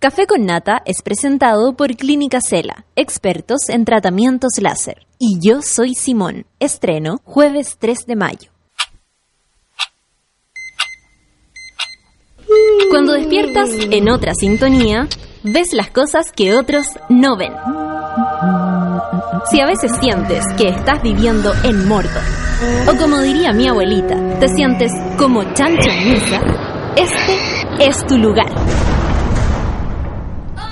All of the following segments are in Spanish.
Café con Nata es presentado por Clínica Cela, expertos en tratamientos láser. Y yo soy Simón. Estreno jueves 3 de mayo. Cuando despiertas en otra sintonía, ves las cosas que otros no ven. Si a veces sientes que estás viviendo en Mordor, o como diría mi abuelita, te sientes como chancho en misa, este es tu lugar.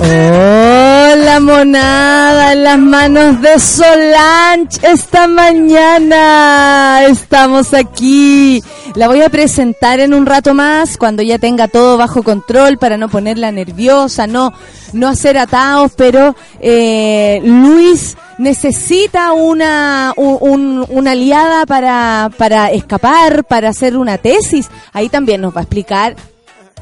Hola monada en las manos de Solange esta mañana. Estamos aquí. La voy a presentar en un rato más cuando ya tenga todo bajo control para no ponerla nerviosa, no, no hacer atados, pero eh, Luis necesita una, un- una aliada para, para escapar, para hacer una tesis. Ahí también nos va a explicar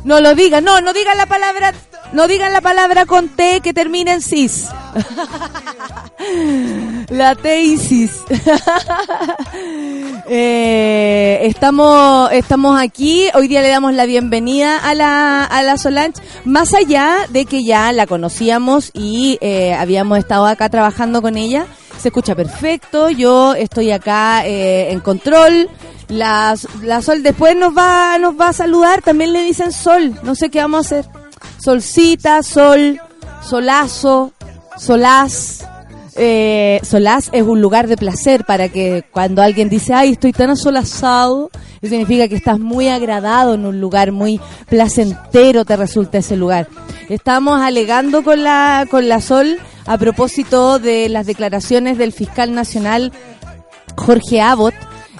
no lo digan, no, no digan la palabra, no digan la palabra con T que termina en cis. la tesis. eh, estamos, estamos aquí, hoy día le damos la bienvenida a la, a la Solange, más allá de que ya la conocíamos y eh, habíamos estado acá trabajando con ella. Se escucha perfecto, yo estoy acá eh, en control. La, la Sol después nos va, nos va a saludar, también le dicen Sol, no sé qué vamos a hacer. Solcita, Sol, Solazo, Solaz. Eh, Solaz es un lugar de placer para que cuando alguien dice, ay, estoy tan asolazado, eso significa que estás muy agradado en un lugar, muy placentero te resulta ese lugar. Estamos alegando con la, con la Sol a propósito de las declaraciones del fiscal nacional Jorge Abbott.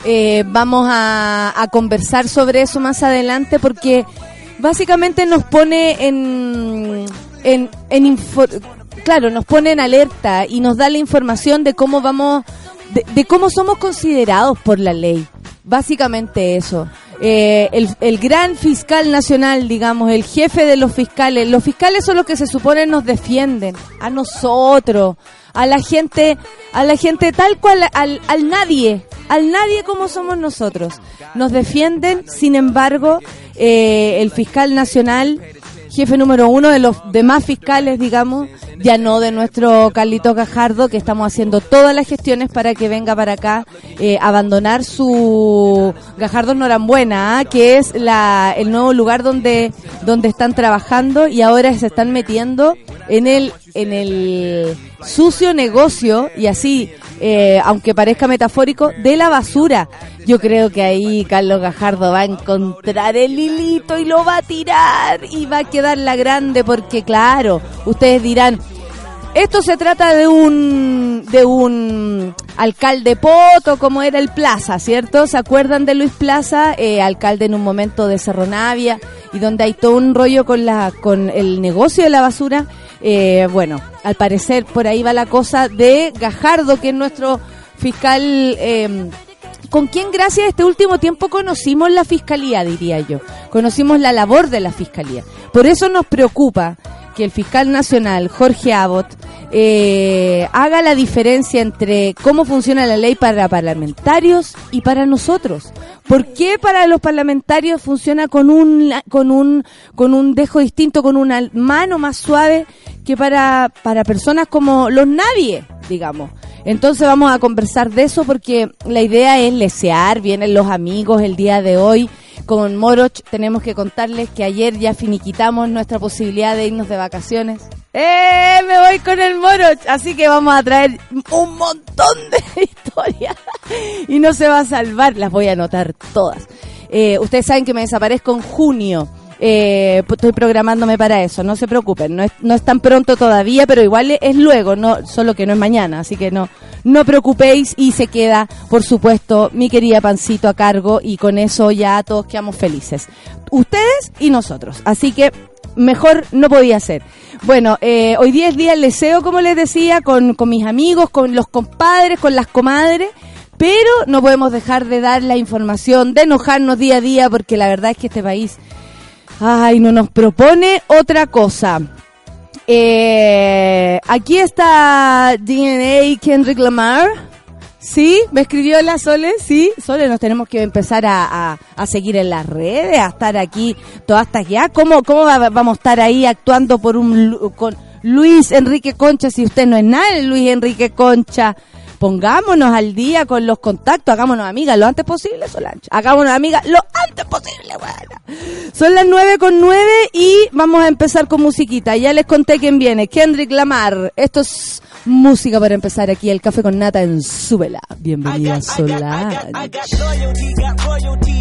Eh, vamos a, a conversar sobre eso más adelante porque básicamente nos pone en, en, en claro, nos pone en alerta y nos da la información de cómo vamos, de, de cómo somos considerados por la ley. Básicamente eso. Eh, el, el gran fiscal nacional, digamos, el jefe de los fiscales. Los fiscales son los que se supone nos defienden. A nosotros, a la gente, a la gente tal cual, al, al nadie, al nadie como somos nosotros. Nos defienden, sin embargo, eh, el fiscal nacional, jefe número uno de los demás fiscales, digamos, ya no de nuestro Carlito Gajardo, que estamos haciendo todas las gestiones para que venga para acá, eh, abandonar su Gajardo Norambuena, ¿ah? que es la, el nuevo lugar donde, donde están trabajando y ahora se están metiendo en el, en el sucio negocio y así, eh, aunque parezca metafórico, de la basura. Yo creo que ahí Carlos Gajardo va a encontrar el hilito y lo va a tirar y va a quedar la grande porque claro, ustedes dirán, esto se trata de un de un alcalde poto como era el Plaza, ¿cierto? ¿Se acuerdan de Luis Plaza, eh, alcalde en un momento de Cerro Navia y donde hay todo un rollo con la con el negocio de la basura? Eh, bueno, al parecer por ahí va la cosa de Gajardo, que es nuestro fiscal eh, con quien gracias este último tiempo conocimos la fiscalía, diría yo. Conocimos la labor de la fiscalía. Por eso nos preocupa que el fiscal nacional, Jorge Abbott, eh, haga la diferencia entre cómo funciona la ley para parlamentarios y para nosotros. ¿Por qué para los parlamentarios funciona con un, con un, con un dejo distinto, con una mano más suave que para, para personas como los nadie, digamos? Entonces vamos a conversar de eso porque la idea es lesear, vienen los amigos el día de hoy. Con Moroch tenemos que contarles que ayer ya finiquitamos nuestra posibilidad de irnos de vacaciones. ¡Eh! Me voy con el Moroch. Así que vamos a traer un montón de historias. Y no se va a salvar, las voy a anotar todas. Eh, ustedes saben que me desaparezco en junio. Eh, estoy programándome para eso, no se preocupen, no es, no es tan pronto todavía, pero igual es luego, no, solo que no es mañana, así que no, no preocupéis y se queda, por supuesto, mi querida Pancito a cargo y con eso ya todos quedamos felices. Ustedes y nosotros. Así que mejor no podía ser. Bueno, eh, hoy día es día del deseo, como les decía, con, con mis amigos, con los compadres, con las comadres pero no podemos dejar de dar la información, de enojarnos día a día, porque la verdad es que este país, ay, no nos propone otra cosa. Eh, aquí está DNA Kendrick Lamar. Sí, me escribió la Sole, sí, Sole, nos tenemos que empezar a, a, seguir en las redes, a estar aquí todas hasta ya. ¿Cómo, cómo vamos a estar ahí actuando por un con Luis Enrique Concha si usted no es nada, Luis Enrique Concha? Pongámonos al día con los contactos, hagámonos amigas lo antes posible, Solange. Hagámonos amigas lo antes posible, bueno. Son las nueve con nueve y vamos a empezar con musiquita. Ya les conté quién viene, Kendrick Lamar. Esto es música para empezar aquí, el café con nata en Súbela. Bienvenida, Solange.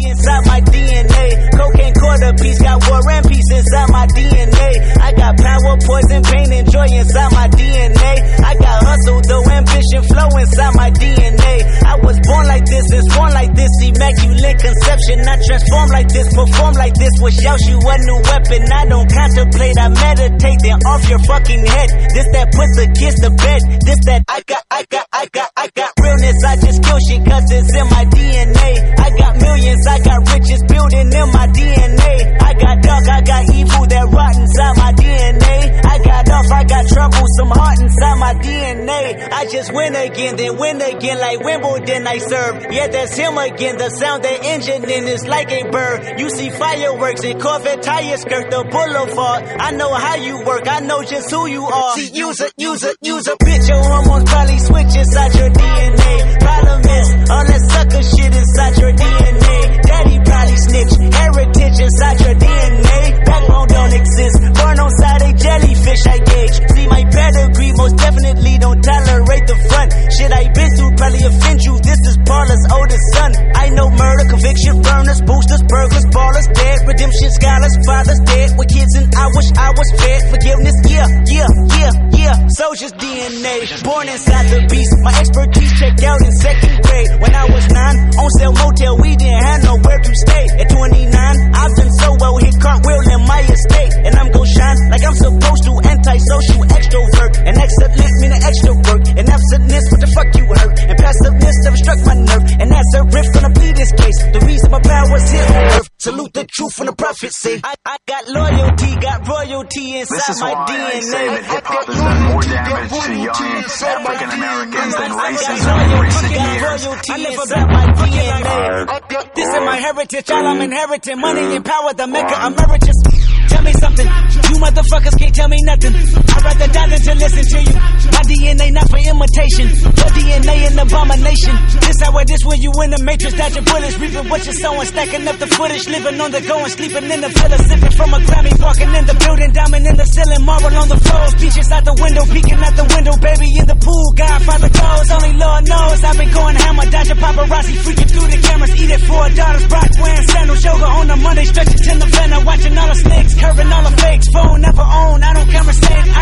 Inside my DNA. Cocaine quarter piece got war and peace inside my DNA. I got power, poison, pain, and joy inside my DNA. I got hustle, though ambition flow inside my DNA. I was born like this, it's born like this, immaculate conception. I transform like this, perform like this, was you a new weapon. I don't contemplate, I meditate, then off your fucking head. This that puts the kids to bed. This that I got, I got, I got, I got realness. I just kill shit cause it's in my DNA. I got millions, I got riches building in my DNA. I got dark, I got evil that rot inside my DNA. I got off, I got trouble, some heart inside my DNA. I just win again, then win again like Wimbledon I serve. Yeah, that's him again. The sound that engine in is like a bird. You see fireworks and Corvette tires skirt the boulevard. I know how you work. I know just who you are. See, use a, use a, use a bitch. Your hormones probably switch inside your DNA. Problem is, all that sucker shit inside your DNA. Daddy probably snitch. Heritage inside your DNA. Backbone don't exist. Born on side a jellyfish, I gauge. See my pedigree, most definitely don't tolerate the front. Shit I been through probably offend you. This is Paula's oldest son. I know murder, conviction, burners, boosters, burglars, ballers, dead, redemption, scholars, fathers dead with kids, and I wish I was fed. Forgiveness, yeah, yeah, yeah, yeah. Soldier's DNA, born inside the beast. My expertise checked out in second grade. When I was nine, on sale motel, we didn't have nowhere to stay. At 29, I've been so well, hit cartwheel in my estate, and I'm gon' shine like I'm supposed to. Antisocial extrovert, and excellent meaning extra work, and absentness, what the fuck you hurt, and passiveness never struck my nerve, and that's a riff gonna be this case. The reason my power's here on earth, salute the truth and the prophecy. I, I got loyalty, got royalty inside this is my why DNA. I say that hip hop has done more damage to young African Americans than racism in recent years. I live about my DNA. This is my heritage, all I'm inheriting. Money and power, the mecca emeritus. Tell me something, you motherfuckers can't tell me nothing. I'd rather die than to listen to you. My DNA not for imitation, your DNA an abomination. This how it is when you in the matrix, dodging bullets, reaping what you're sowing, stacking up the footage, living on the go and sleeping in the villa, sipping from a Grammy, walking in the building, diamond in the ceiling, marble on the floor, beaches out the window, peeking out the window, baby in the pool, Godfather goes, only Lord knows. I've been going hammer, dodging paparazzi, freaking through the cameras, eat it four dollars, Brock wearing sandals, yoga on a Monday, stretching to the Vienna, watching all the snakes, curving all the fakes, phone never on, I don't conversate, I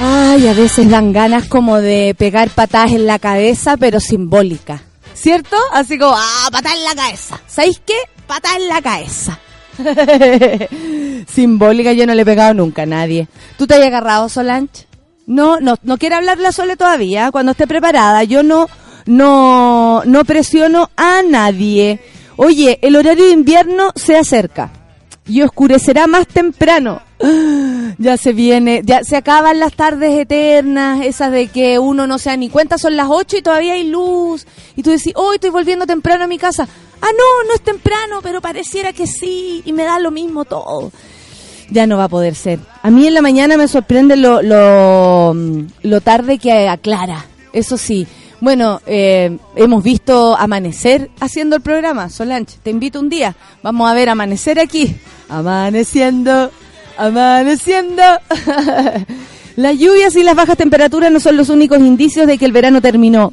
Ay, a veces dan ganas como de pegar patadas en la cabeza, pero simbólica. ¿Cierto? Así como, ah, patada en la cabeza. ¿Sabéis qué? Patada en la cabeza. Simbólica yo no le he pegado nunca a nadie. ¿Tú te has agarrado, Solange? No, no, no quiere hablar la Sole todavía. Cuando esté preparada, yo no, no, no presiono a nadie. Oye, el horario de invierno se acerca y oscurecerá más temprano. Ya se viene, ya se acaban las tardes eternas, esas de que uno no se da ni cuenta, son las 8 y todavía hay luz. Y tú decís, hoy estoy volviendo temprano a mi casa. Ah, no, no es temprano, pero pareciera que sí, y me da lo mismo todo. Ya no va a poder ser. A mí en la mañana me sorprende lo, lo, lo tarde que aclara, eso sí. Bueno, eh, hemos visto amanecer haciendo el programa. Solange, te invito un día. Vamos a ver amanecer aquí. Amaneciendo amaneciendo. Las lluvias y las bajas temperaturas no son los únicos indicios de que el verano terminó.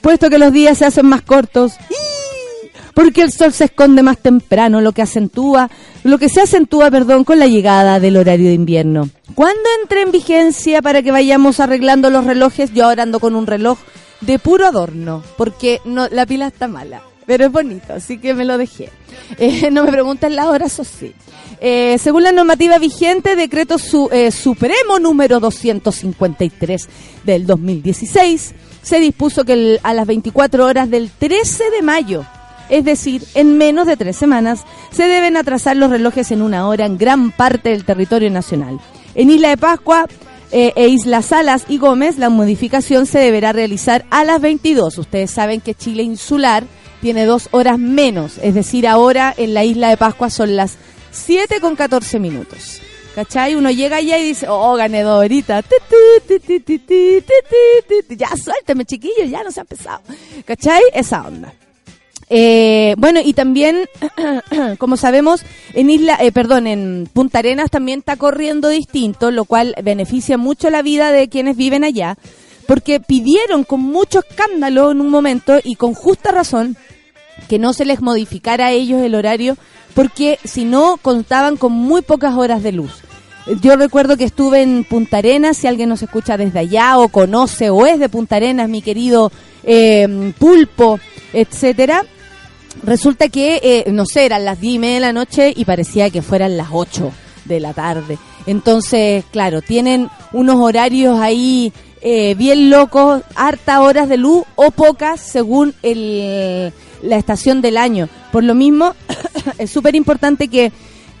Puesto que los días se hacen más cortos. Porque el sol se esconde más temprano, lo que acentúa, lo que se acentúa, perdón, con la llegada del horario de invierno. ¿Cuándo entra en vigencia para que vayamos arreglando los relojes? Yo ahora ando con un reloj de puro adorno, porque la pila está mala, pero es bonito, así que me lo dejé. Eh, no me preguntan las horas, o sí. Eh, según la normativa vigente, decreto su, eh, supremo número 253 del 2016, se dispuso que a las 24 horas del 13 de mayo, es decir, en menos de tres semanas, se deben atrasar los relojes en una hora en gran parte del territorio nacional. En Isla de Pascua eh, e Isla Salas y Gómez, la modificación se deberá realizar a las 22. Ustedes saben que Chile insular tiene dos horas menos, es decir, ahora en la isla de Pascua son las 7 con 14 minutos. ¿Cachai? Uno llega allá y dice, oh, gané dos horitas. Ya suélteme, chiquillo, ya no se ha empezado. ¿Cachai? Esa onda. Eh, bueno, y también, como sabemos, en Isla, eh, perdón, en Punta Arenas también está corriendo distinto, lo cual beneficia mucho la vida de quienes viven allá, porque pidieron con mucho escándalo en un momento y con justa razón que no se les modificara a ellos el horario, porque si no contaban con muy pocas horas de luz. Yo recuerdo que estuve en Punta Arenas, si alguien nos escucha desde allá o conoce o es de Punta Arenas, mi querido eh, Pulpo, etcétera. Resulta que, eh, no sé, eran las 10 y media de la noche y parecía que fueran las 8 de la tarde. Entonces, claro, tienen unos horarios ahí eh, bien locos, harta horas de luz o pocas según el, la estación del año. Por lo mismo, es súper importante que,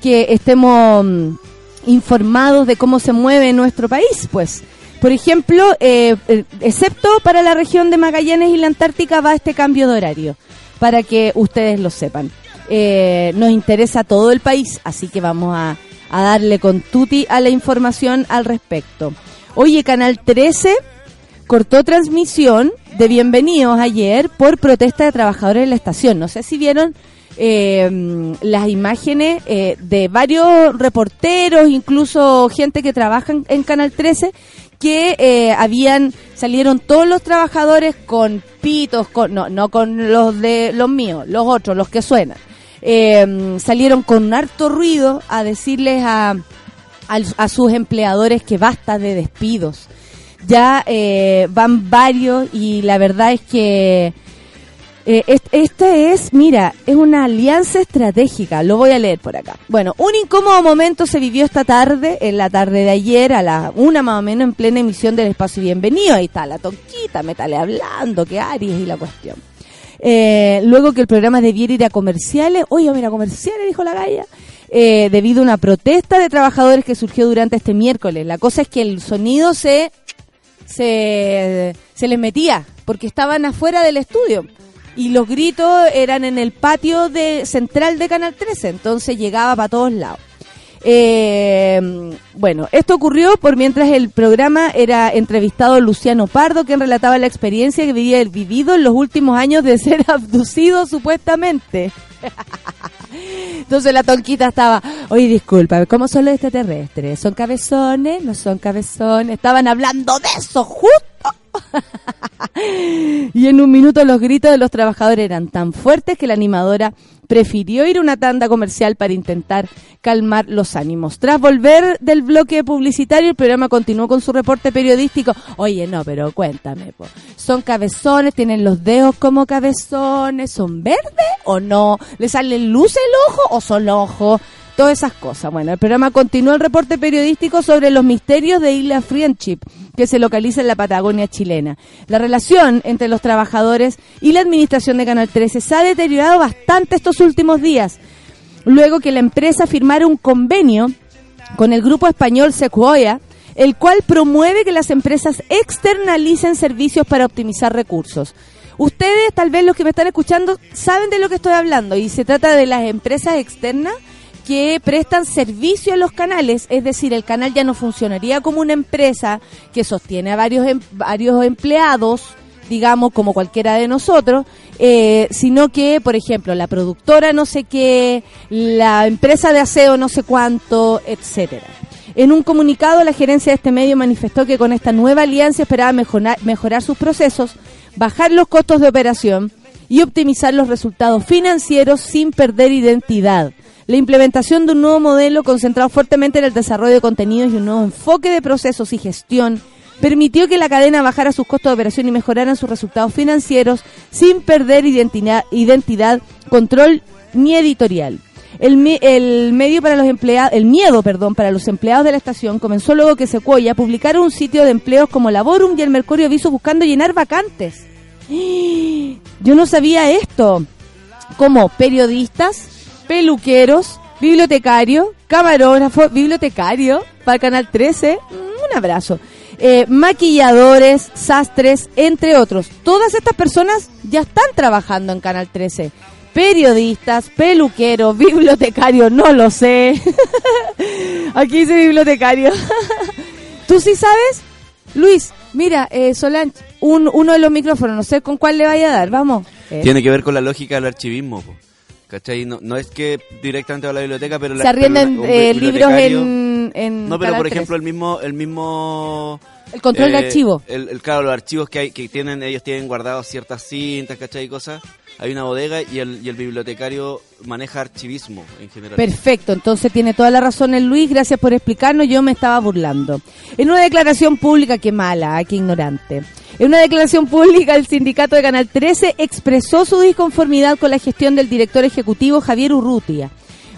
que estemos mm, informados de cómo se mueve nuestro país, pues. Por ejemplo, eh, eh, excepto para la región de Magallanes y la Antártica va este cambio de horario, para que ustedes lo sepan. Eh, nos interesa todo el país, así que vamos a, a darle con tuti a la información al respecto. Oye, Canal 13 cortó transmisión de Bienvenidos ayer por protesta de trabajadores de la estación. No sé si vieron eh, las imágenes eh, de varios reporteros, incluso gente que trabaja en, Canal 13, que eh, habían salieron todos los trabajadores con pitos, con, no, no con los de los míos, los otros, los que suenan. Salieron con harto ruido a decirles a, a sus empleadores que basta de despidos. Ya eh, van varios y la verdad es que eh, est- esta es, mira, es una alianza estratégica, lo voy a leer por acá. Bueno, un incómodo momento se vivió esta tarde, en la tarde de ayer, a la una más o menos, en plena emisión del espacio Bienvenido. Ahí está la tonquita, métale hablando, que Aries y la cuestión. Eh, luego que el programa debiera ir a comerciales, oye, mira, comerciales, dijo la galla, eh, debido a una protesta de trabajadores que surgió durante este miércoles. La cosa es que el sonido se, se, se les metía, porque estaban afuera del estudio. Y los gritos eran en el patio de central de Canal 13, entonces llegaba para todos lados. Eh, bueno, esto ocurrió por mientras el programa era entrevistado Luciano Pardo, quien relataba la experiencia que había vivido en los últimos años de ser abducido supuestamente. Entonces la tonquita estaba, oye, disculpa, ¿cómo son los extraterrestres? ¿Son cabezones? ¿No son cabezones? Estaban hablando de eso justo. y en un minuto los gritos de los trabajadores eran tan fuertes que la animadora prefirió ir a una tanda comercial para intentar calmar los ánimos. Tras volver del bloque publicitario, el programa continuó con su reporte periodístico. Oye, no, pero cuéntame. ¿son cabezones? ¿Tienen los dedos como cabezones? ¿Son verdes o no? ¿Le salen luces el ojo o son ojos? Todas esas cosas. Bueno, el programa continuó el reporte periodístico sobre los misterios de Isla Friendship, que se localiza en la Patagonia chilena. La relación entre los trabajadores y la administración de Canal 13 se ha deteriorado bastante estos últimos días, luego que la empresa firmara un convenio con el grupo español Sequoia, el cual promueve que las empresas externalicen servicios para optimizar recursos. Ustedes, tal vez los que me están escuchando, saben de lo que estoy hablando y se trata de las empresas externas que prestan servicio a los canales, es decir, el canal ya no funcionaría como una empresa que sostiene a varios em- varios empleados, digamos, como cualquiera de nosotros, eh, sino que, por ejemplo, la productora no sé qué, la empresa de aseo no sé cuánto, etcétera. En un comunicado, la gerencia de este medio manifestó que con esta nueva alianza esperaba mejorar, mejorar sus procesos, bajar los costos de operación y optimizar los resultados financieros sin perder identidad. La implementación de un nuevo modelo concentrado fuertemente en el desarrollo de contenidos y un nuevo enfoque de procesos y gestión permitió que la cadena bajara sus costos de operación y mejoraran sus resultados financieros sin perder identidad, identidad control ni editorial. El, el medio para los empleados, el miedo, perdón, para los empleados de la estación comenzó luego que Sequoia publicara un sitio de empleos como Laborum y el Mercurio Aviso buscando llenar vacantes. Yo no sabía esto. Como periodistas, peluqueros, bibliotecario, camarógrafo, bibliotecario para Canal 13. Mm, Un abrazo. Eh, maquilladores, sastres, entre otros. Todas estas personas ya están trabajando en Canal 13. Periodistas, peluqueros, bibliotecarios, no lo sé. Aquí dice bibliotecario. ¿Tú sí sabes? Luis, mira, eh, Solange, un, uno de los micrófonos, no sé con cuál le vaya a dar, vamos. Tiene que ver con la lógica del archivismo, po. ¿Cachai? No, no es que directamente va a la biblioteca, pero... la- se arriendan eh, libros en, en No, pero por 13. ejemplo el mismo... El mismo El control de eh, archivo. El, el- claro, los archivos que hay, que tienen, ellos tienen guardados ciertas cintas, ¿cachai? Y cosas. Hay una bodega y el, y el bibliotecario maneja archivismo en general. Perfecto, entonces tiene toda la razón el Luis, gracias por explicarnos, yo me estaba burlando. En una declaración pública, qué mala, ah, qué ignorante. En una declaración pública, el sindicato de Canal 13 expresó su disconformidad con la gestión del director ejecutivo Javier Urrutia.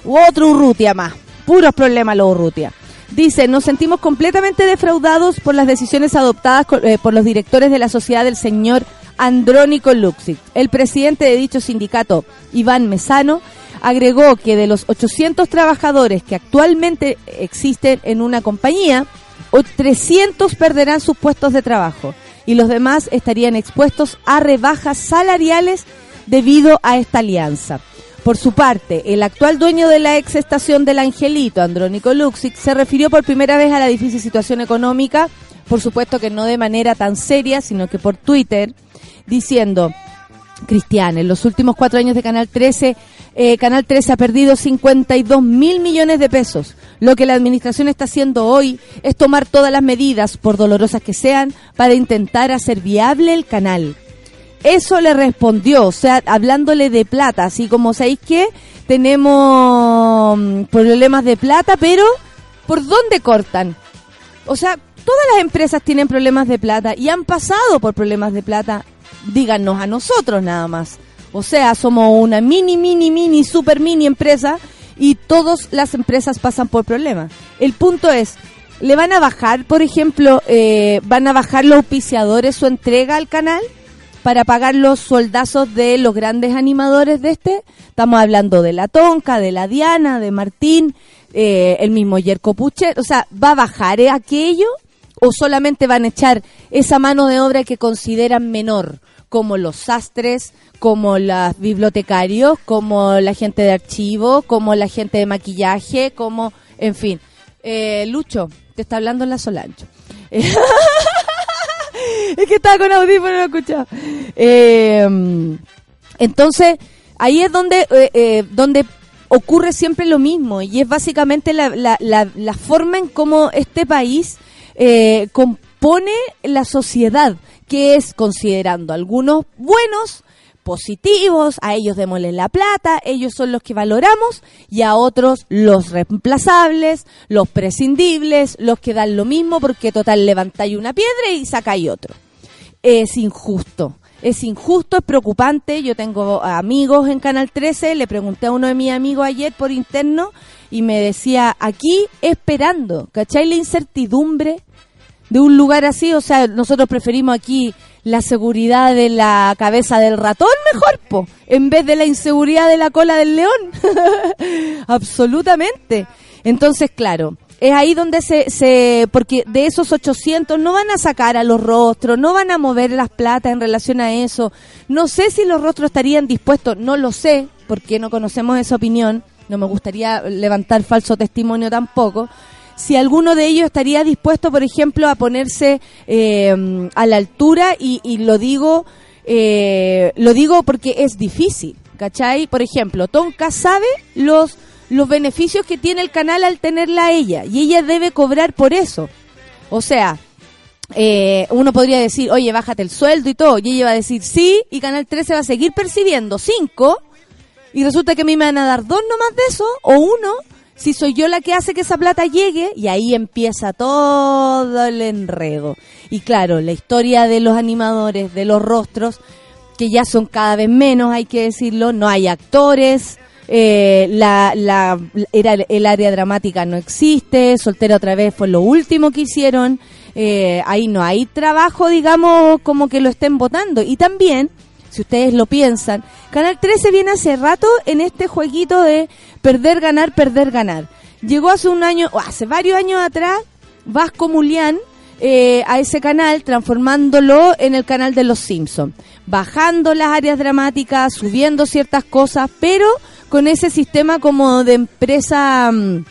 Otro Urrutia más, puros problemas los Urrutia. Dice, nos sentimos completamente defraudados por las decisiones adoptadas eh, por los directores de la sociedad del señor Andrónico Luxic. El presidente de dicho sindicato, Iván Mesano, agregó que de los 800 trabajadores que actualmente existen en una compañía, o 300 perderán sus puestos de trabajo y los demás estarían expuestos a rebajas salariales debido a esta alianza. Por su parte, el actual dueño de la ex estación del Angelito, Andrónico Luxic, se refirió por primera vez a la difícil situación económica, por supuesto que no de manera tan seria, sino que por Twitter, diciendo, Cristian, en los últimos cuatro años de Canal 13, eh, Canal 13 ha perdido 52 mil millones de pesos. Lo que la administración está haciendo hoy es tomar todas las medidas, por dolorosas que sean, para intentar hacer viable el canal. Eso le respondió, o sea, hablándole de plata, así como, ¿sabéis qué? Tenemos mm, problemas de plata, pero ¿por dónde cortan? O sea, todas las empresas tienen problemas de plata y han pasado por problemas de plata. Díganos a nosotros nada más. O sea, somos una mini, mini, mini, super mini empresa y todas las empresas pasan por problemas. El punto es, ¿le van a bajar, por ejemplo, eh, van a bajar los auspiciadores su entrega al canal? para pagar los soldazos de los grandes animadores de este. Estamos hablando de la Tonca, de la Diana, de Martín, eh, el mismo Yerko. O sea, ¿va a bajar eh, aquello o solamente van a echar esa mano de obra que consideran menor? Como los sastres, como los bibliotecarios, como la gente de archivo, como la gente de maquillaje, como, en fin. Eh, Lucho, te está hablando en la Solancho. es que estaba con audífono no escuchaba. Eh, entonces, ahí es donde, eh, eh, donde ocurre siempre lo mismo y es básicamente la, la, la, la forma en cómo este país eh, compone la sociedad, que es considerando algunos buenos, positivos, a ellos démosles la plata, ellos son los que valoramos, y a otros los reemplazables, los prescindibles, los que dan lo mismo porque total levantáis una piedra y sacáis otro. Es injusto. Es injusto, es preocupante. Yo tengo amigos en Canal 13, le pregunté a uno de mis amigos ayer por interno y me decía, aquí esperando, ¿cachai? La incertidumbre de un lugar así, o sea, nosotros preferimos aquí la seguridad de la cabeza del ratón mejor, po, en vez de la inseguridad de la cola del león. Absolutamente. Entonces, claro, es ahí donde se, se, porque de esos 800 no van a sacar a los rostros, no van a mover las platas en relación a eso. No sé si los rostros estarían dispuestos, no lo sé, porque no conocemos esa opinión, no me gustaría levantar falso testimonio tampoco. Si alguno de ellos estaría dispuesto, por ejemplo, a ponerse eh, a la altura y, y lo digo, eh, lo digo porque es difícil, ¿cachai? Por ejemplo, Tonka sabe los los beneficios que tiene el canal al tenerla a ella y ella debe cobrar por eso. O sea, eh, uno podría decir, oye, bájate el sueldo y todo, y ella va a decir sí, y Canal 13 va a seguir percibiendo cinco, y resulta que a mí me van a dar dos nomás de eso, o uno, si soy yo la que hace que esa plata llegue, y ahí empieza todo el enredo. Y claro, la historia de los animadores, de los rostros, que ya son cada vez menos, hay que decirlo, no hay actores, eh, la, la, era el área dramática no existe, Soltera otra vez fue lo último que hicieron, eh, ahí no hay trabajo, digamos, como que lo estén votando. Y también, si ustedes lo piensan, Canal 13 viene hace rato en este jueguito de perder, ganar, perder, ganar. Llegó hace un año, o hace varios años atrás, Vasco Mulián, eh, a ese canal, transformándolo en el canal de los Simpsons, bajando las áreas dramáticas, subiendo ciertas cosas, pero con ese sistema como de empresa mm,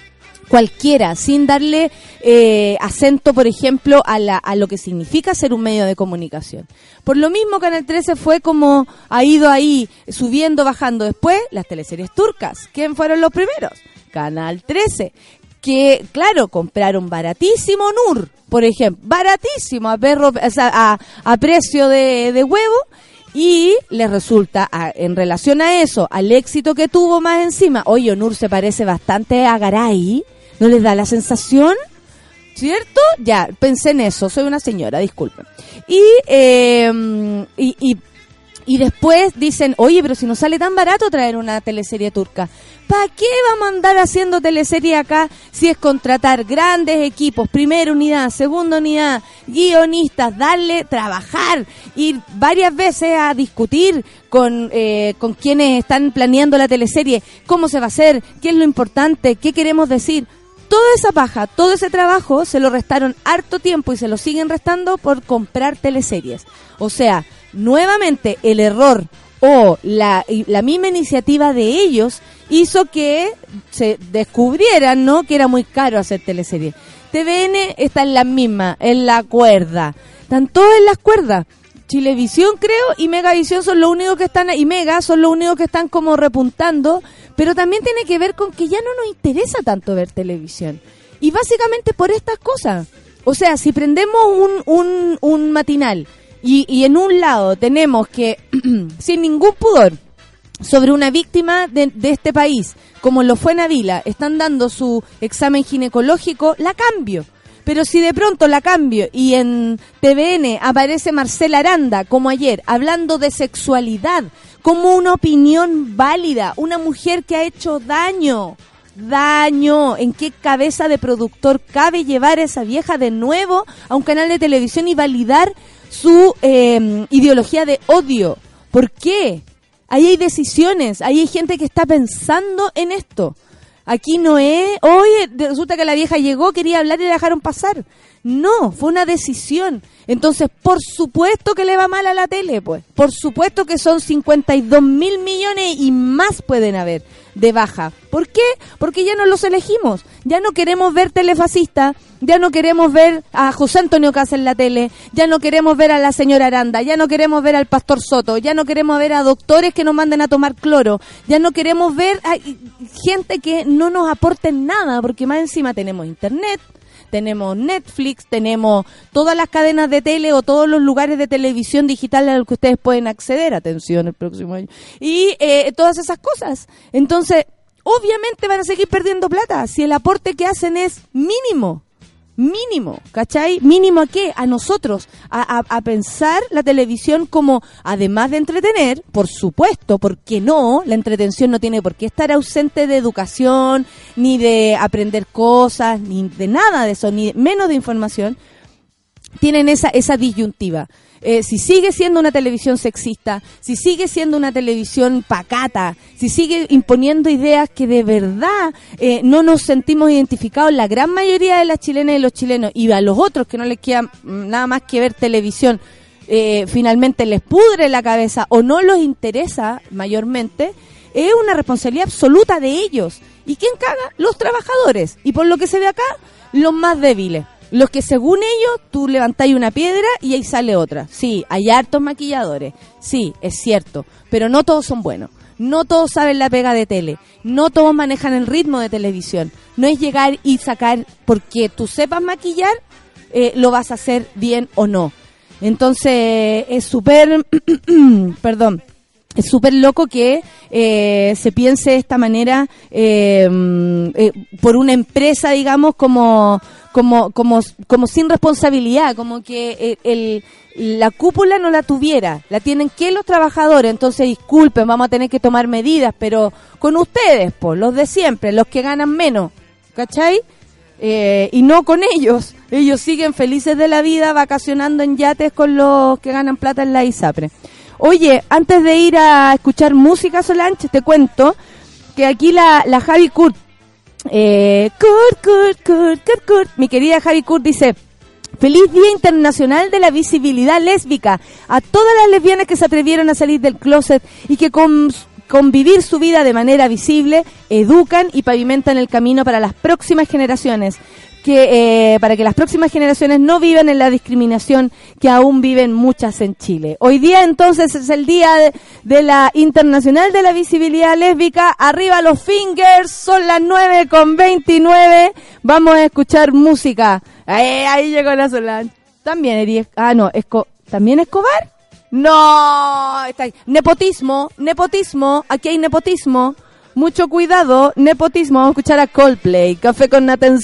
cualquiera, sin darle eh, acento, por ejemplo, a, la, a lo que significa ser un medio de comunicación. Por lo mismo, Canal 13 fue como ha ido ahí subiendo, bajando. Después, las teleseries turcas. ¿Quién fueron los primeros? Canal 13 que, claro, compraron baratísimo NUR, por ejemplo, baratísimo a perro, o sea, a, a precio de, huevo, y le resulta, a- en relación a eso, al éxito que tuvo más encima, oye, Onur se parece bastante a Garay, ¿no les da la sensación? ¿Cierto? Ya, pensé en eso, soy una señora, disculpen. Y, eh, y, y, después dicen, oye, pero si nos sale tan barato traer una teleserie turca, ¿para qué vamos a andar haciendo teleserie acá si es contratar grandes equipos, primera unidad, segunda unidad, guionistas, darle, trabajar, ir varias veces a discutir con, eh, con quienes están planeando la teleserie, cómo se va a hacer, qué es lo importante, qué queremos decir? Toda esa paja, todo ese trabajo se lo restaron harto tiempo y se lo siguen restando por comprar teleseries. O sea, nuevamente el error o la, la misma iniciativa de ellos hizo que se descubrieran, ¿no? Que era muy caro hacer teleseries. TVN está en la misma, en la cuerda. Están todos en las cuerdas. Chilevisión creo y Megavisión son los únicos que están y Mega son los únicos que están como repuntando, pero también tiene que ver con que ya no nos interesa tanto ver televisión. Y básicamente por estas cosas. O sea, si prendemos un, un, un matinal y, y en un lado tenemos que, sin ningún pudor, sobre una víctima de, de este país, como lo fue Navila, están dando su examen ginecológico, la cambio. Pero si de pronto la cambio y en TVN aparece Marcela Aranda, como ayer, hablando de sexualidad, como una opinión válida, una mujer que ha hecho daño, daño, ¿en qué cabeza de productor cabe llevar a esa vieja de nuevo a un canal de televisión y validar su eh, ideología de odio? ¿Por qué? Ahí hay decisiones, ahí hay gente que está pensando en esto. Aquí no es, oye, resulta que la vieja llegó, quería hablar y la dejaron pasar. No, fue una decisión. Entonces, por supuesto que le va mal a la tele, pues. Por supuesto que son 52 mil millones y más pueden haber de baja. ¿Por qué? Porque ya no los elegimos. Ya no queremos ver telefascista, ya no queremos ver a José Antonio Casa en la tele, ya no queremos ver a la señora Aranda, ya no queremos ver al pastor Soto, ya no queremos ver a doctores que nos manden a tomar cloro, ya no queremos ver a gente que no nos aporte nada, porque más encima tenemos internet, tenemos Netflix, tenemos todas las cadenas de tele o todos los lugares de televisión digital a los que ustedes pueden acceder, atención el próximo año, y eh, todas esas cosas. Entonces, obviamente van a seguir perdiendo plata si el aporte que hacen es mínimo. Mínimo, ¿cachai? Mínimo a qué? A nosotros, a, a, a pensar la televisión como, además de entretener, por supuesto, porque no, la entretención no tiene por qué estar ausente de educación, ni de aprender cosas, ni de nada de eso, ni menos de información, tienen esa, esa disyuntiva. Eh, si sigue siendo una televisión sexista, si sigue siendo una televisión pacata, si sigue imponiendo ideas que de verdad eh, no nos sentimos identificados, la gran mayoría de las chilenas y los chilenos, y a los otros que no les queda mm, nada más que ver televisión, eh, finalmente les pudre la cabeza o no los interesa mayormente, es una responsabilidad absoluta de ellos. ¿Y quién caga? Los trabajadores. Y por lo que se ve acá, los más débiles. Los que según ellos tú levantáis una piedra y ahí sale otra. Sí, hay hartos maquilladores. Sí, es cierto. Pero no todos son buenos. No todos saben la pega de tele. No todos manejan el ritmo de televisión. No es llegar y sacar porque tú sepas maquillar, eh, lo vas a hacer bien o no. Entonces es súper, perdón, es súper loco que eh, se piense de esta manera eh, mm, eh, por una empresa, digamos, como, como, como, como sin responsabilidad, como que eh, el, la cúpula no la tuviera, la tienen que los trabajadores, entonces disculpen, vamos a tener que tomar medidas, pero con ustedes, pues, los de siempre, los que ganan menos, ¿cachai? Eh, y no con ellos. Ellos siguen felices de la vida vacacionando en yates con los que ganan plata en la ISAPRE. Oye, antes de ir a escuchar música, Solange, te cuento que aquí la, la Javi Kurt, eh, Kurt, Kurt, Kurt, Kurt, Kurt, mi querida Javi Kurt dice, Feliz Día Internacional de la Visibilidad Lésbica a todas las lesbianas que se atrevieron a salir del closet y que con, con vivir su vida de manera visible educan y pavimentan el camino para las próximas generaciones. Que, eh, para que las próximas generaciones no vivan en la discriminación que aún viven muchas en Chile. Hoy día entonces es el día de, la Internacional de la Visibilidad Lésbica. Arriba los fingers, son las 9 con 29. Vamos a escuchar música. Ahí, ahí llegó la Solange. También Eri, ah no, Esco, ¿también Escobar? No, nepotismo, nepotismo, aquí hay nepotismo. Mucho cuidado, nepotismo. Vamos a escuchar a Coldplay, café con nata en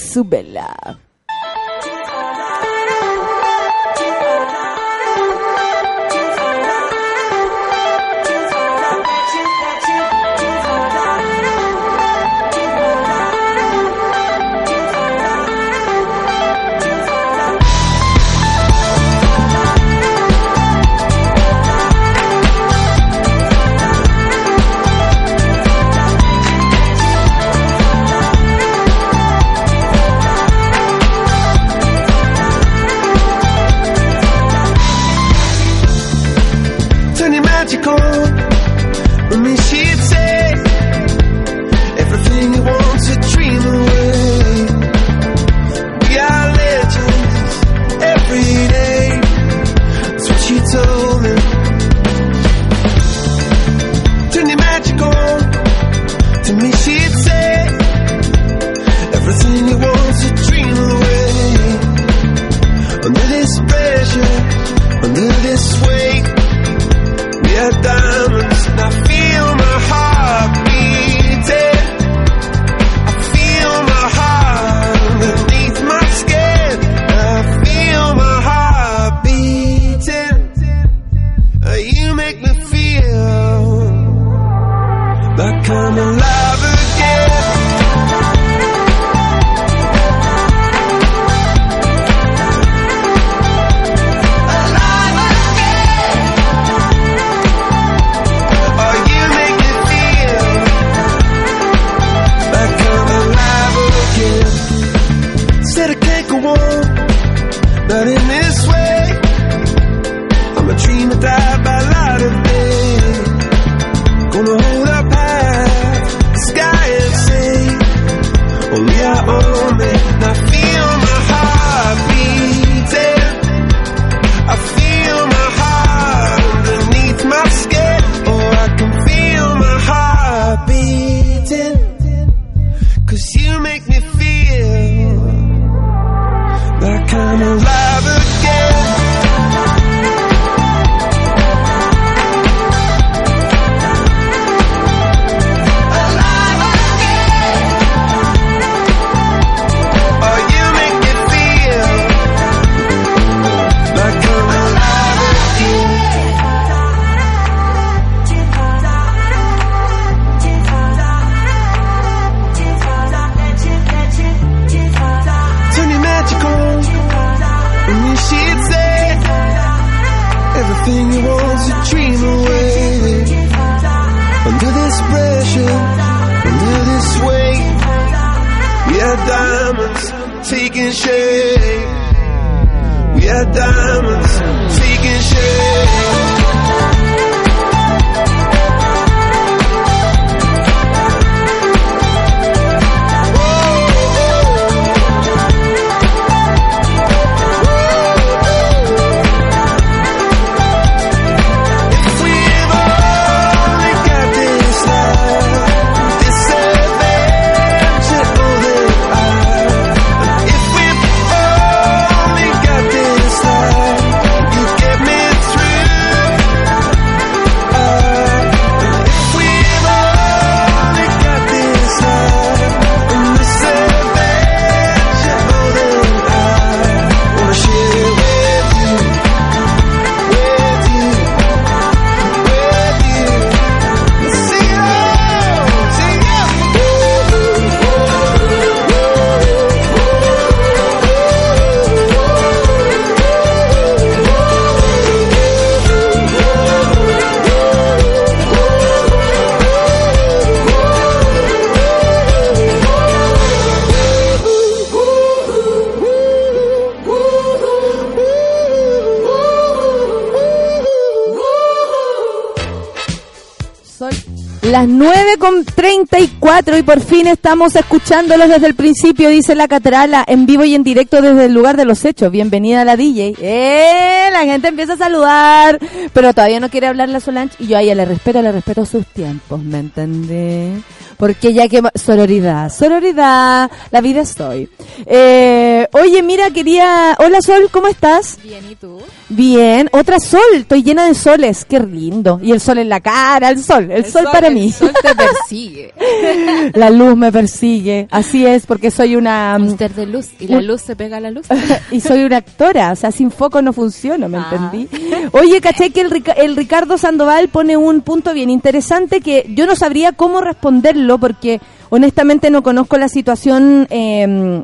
con 34 y por fin estamos escuchándolos desde el principio, dice la Catrala, en vivo y en directo desde el lugar de los hechos. Bienvenida a la DJ. ¡Eh! La gente empieza a saludar, pero todavía no quiere hablar la Solange y yo a ella le respeto, le respeto sus tiempos, ¿me entendés? Porque ya que... Sororidad, sororidad, la vida estoy. Eh, oye, mira, quería... Hola Sol, ¿cómo estás? Bien, ¿y tú? Bien, otra sol, estoy llena de soles, qué lindo. Y el sol en la cara, el sol, el, sol, para mí. Sol te persigue. la luz me persigue, así es, porque soy una... mm, Mister de luz. Y la luz se pega a la luz. y soy una actora, o sea, sin foco no funciono, ¿me Ah. entendí? Oye, caché que el, Rica- el Ricardo Sandoval pone un punto bien interesante que yo no sabría cómo responderlo porque honestamente no conozco la situación... eh,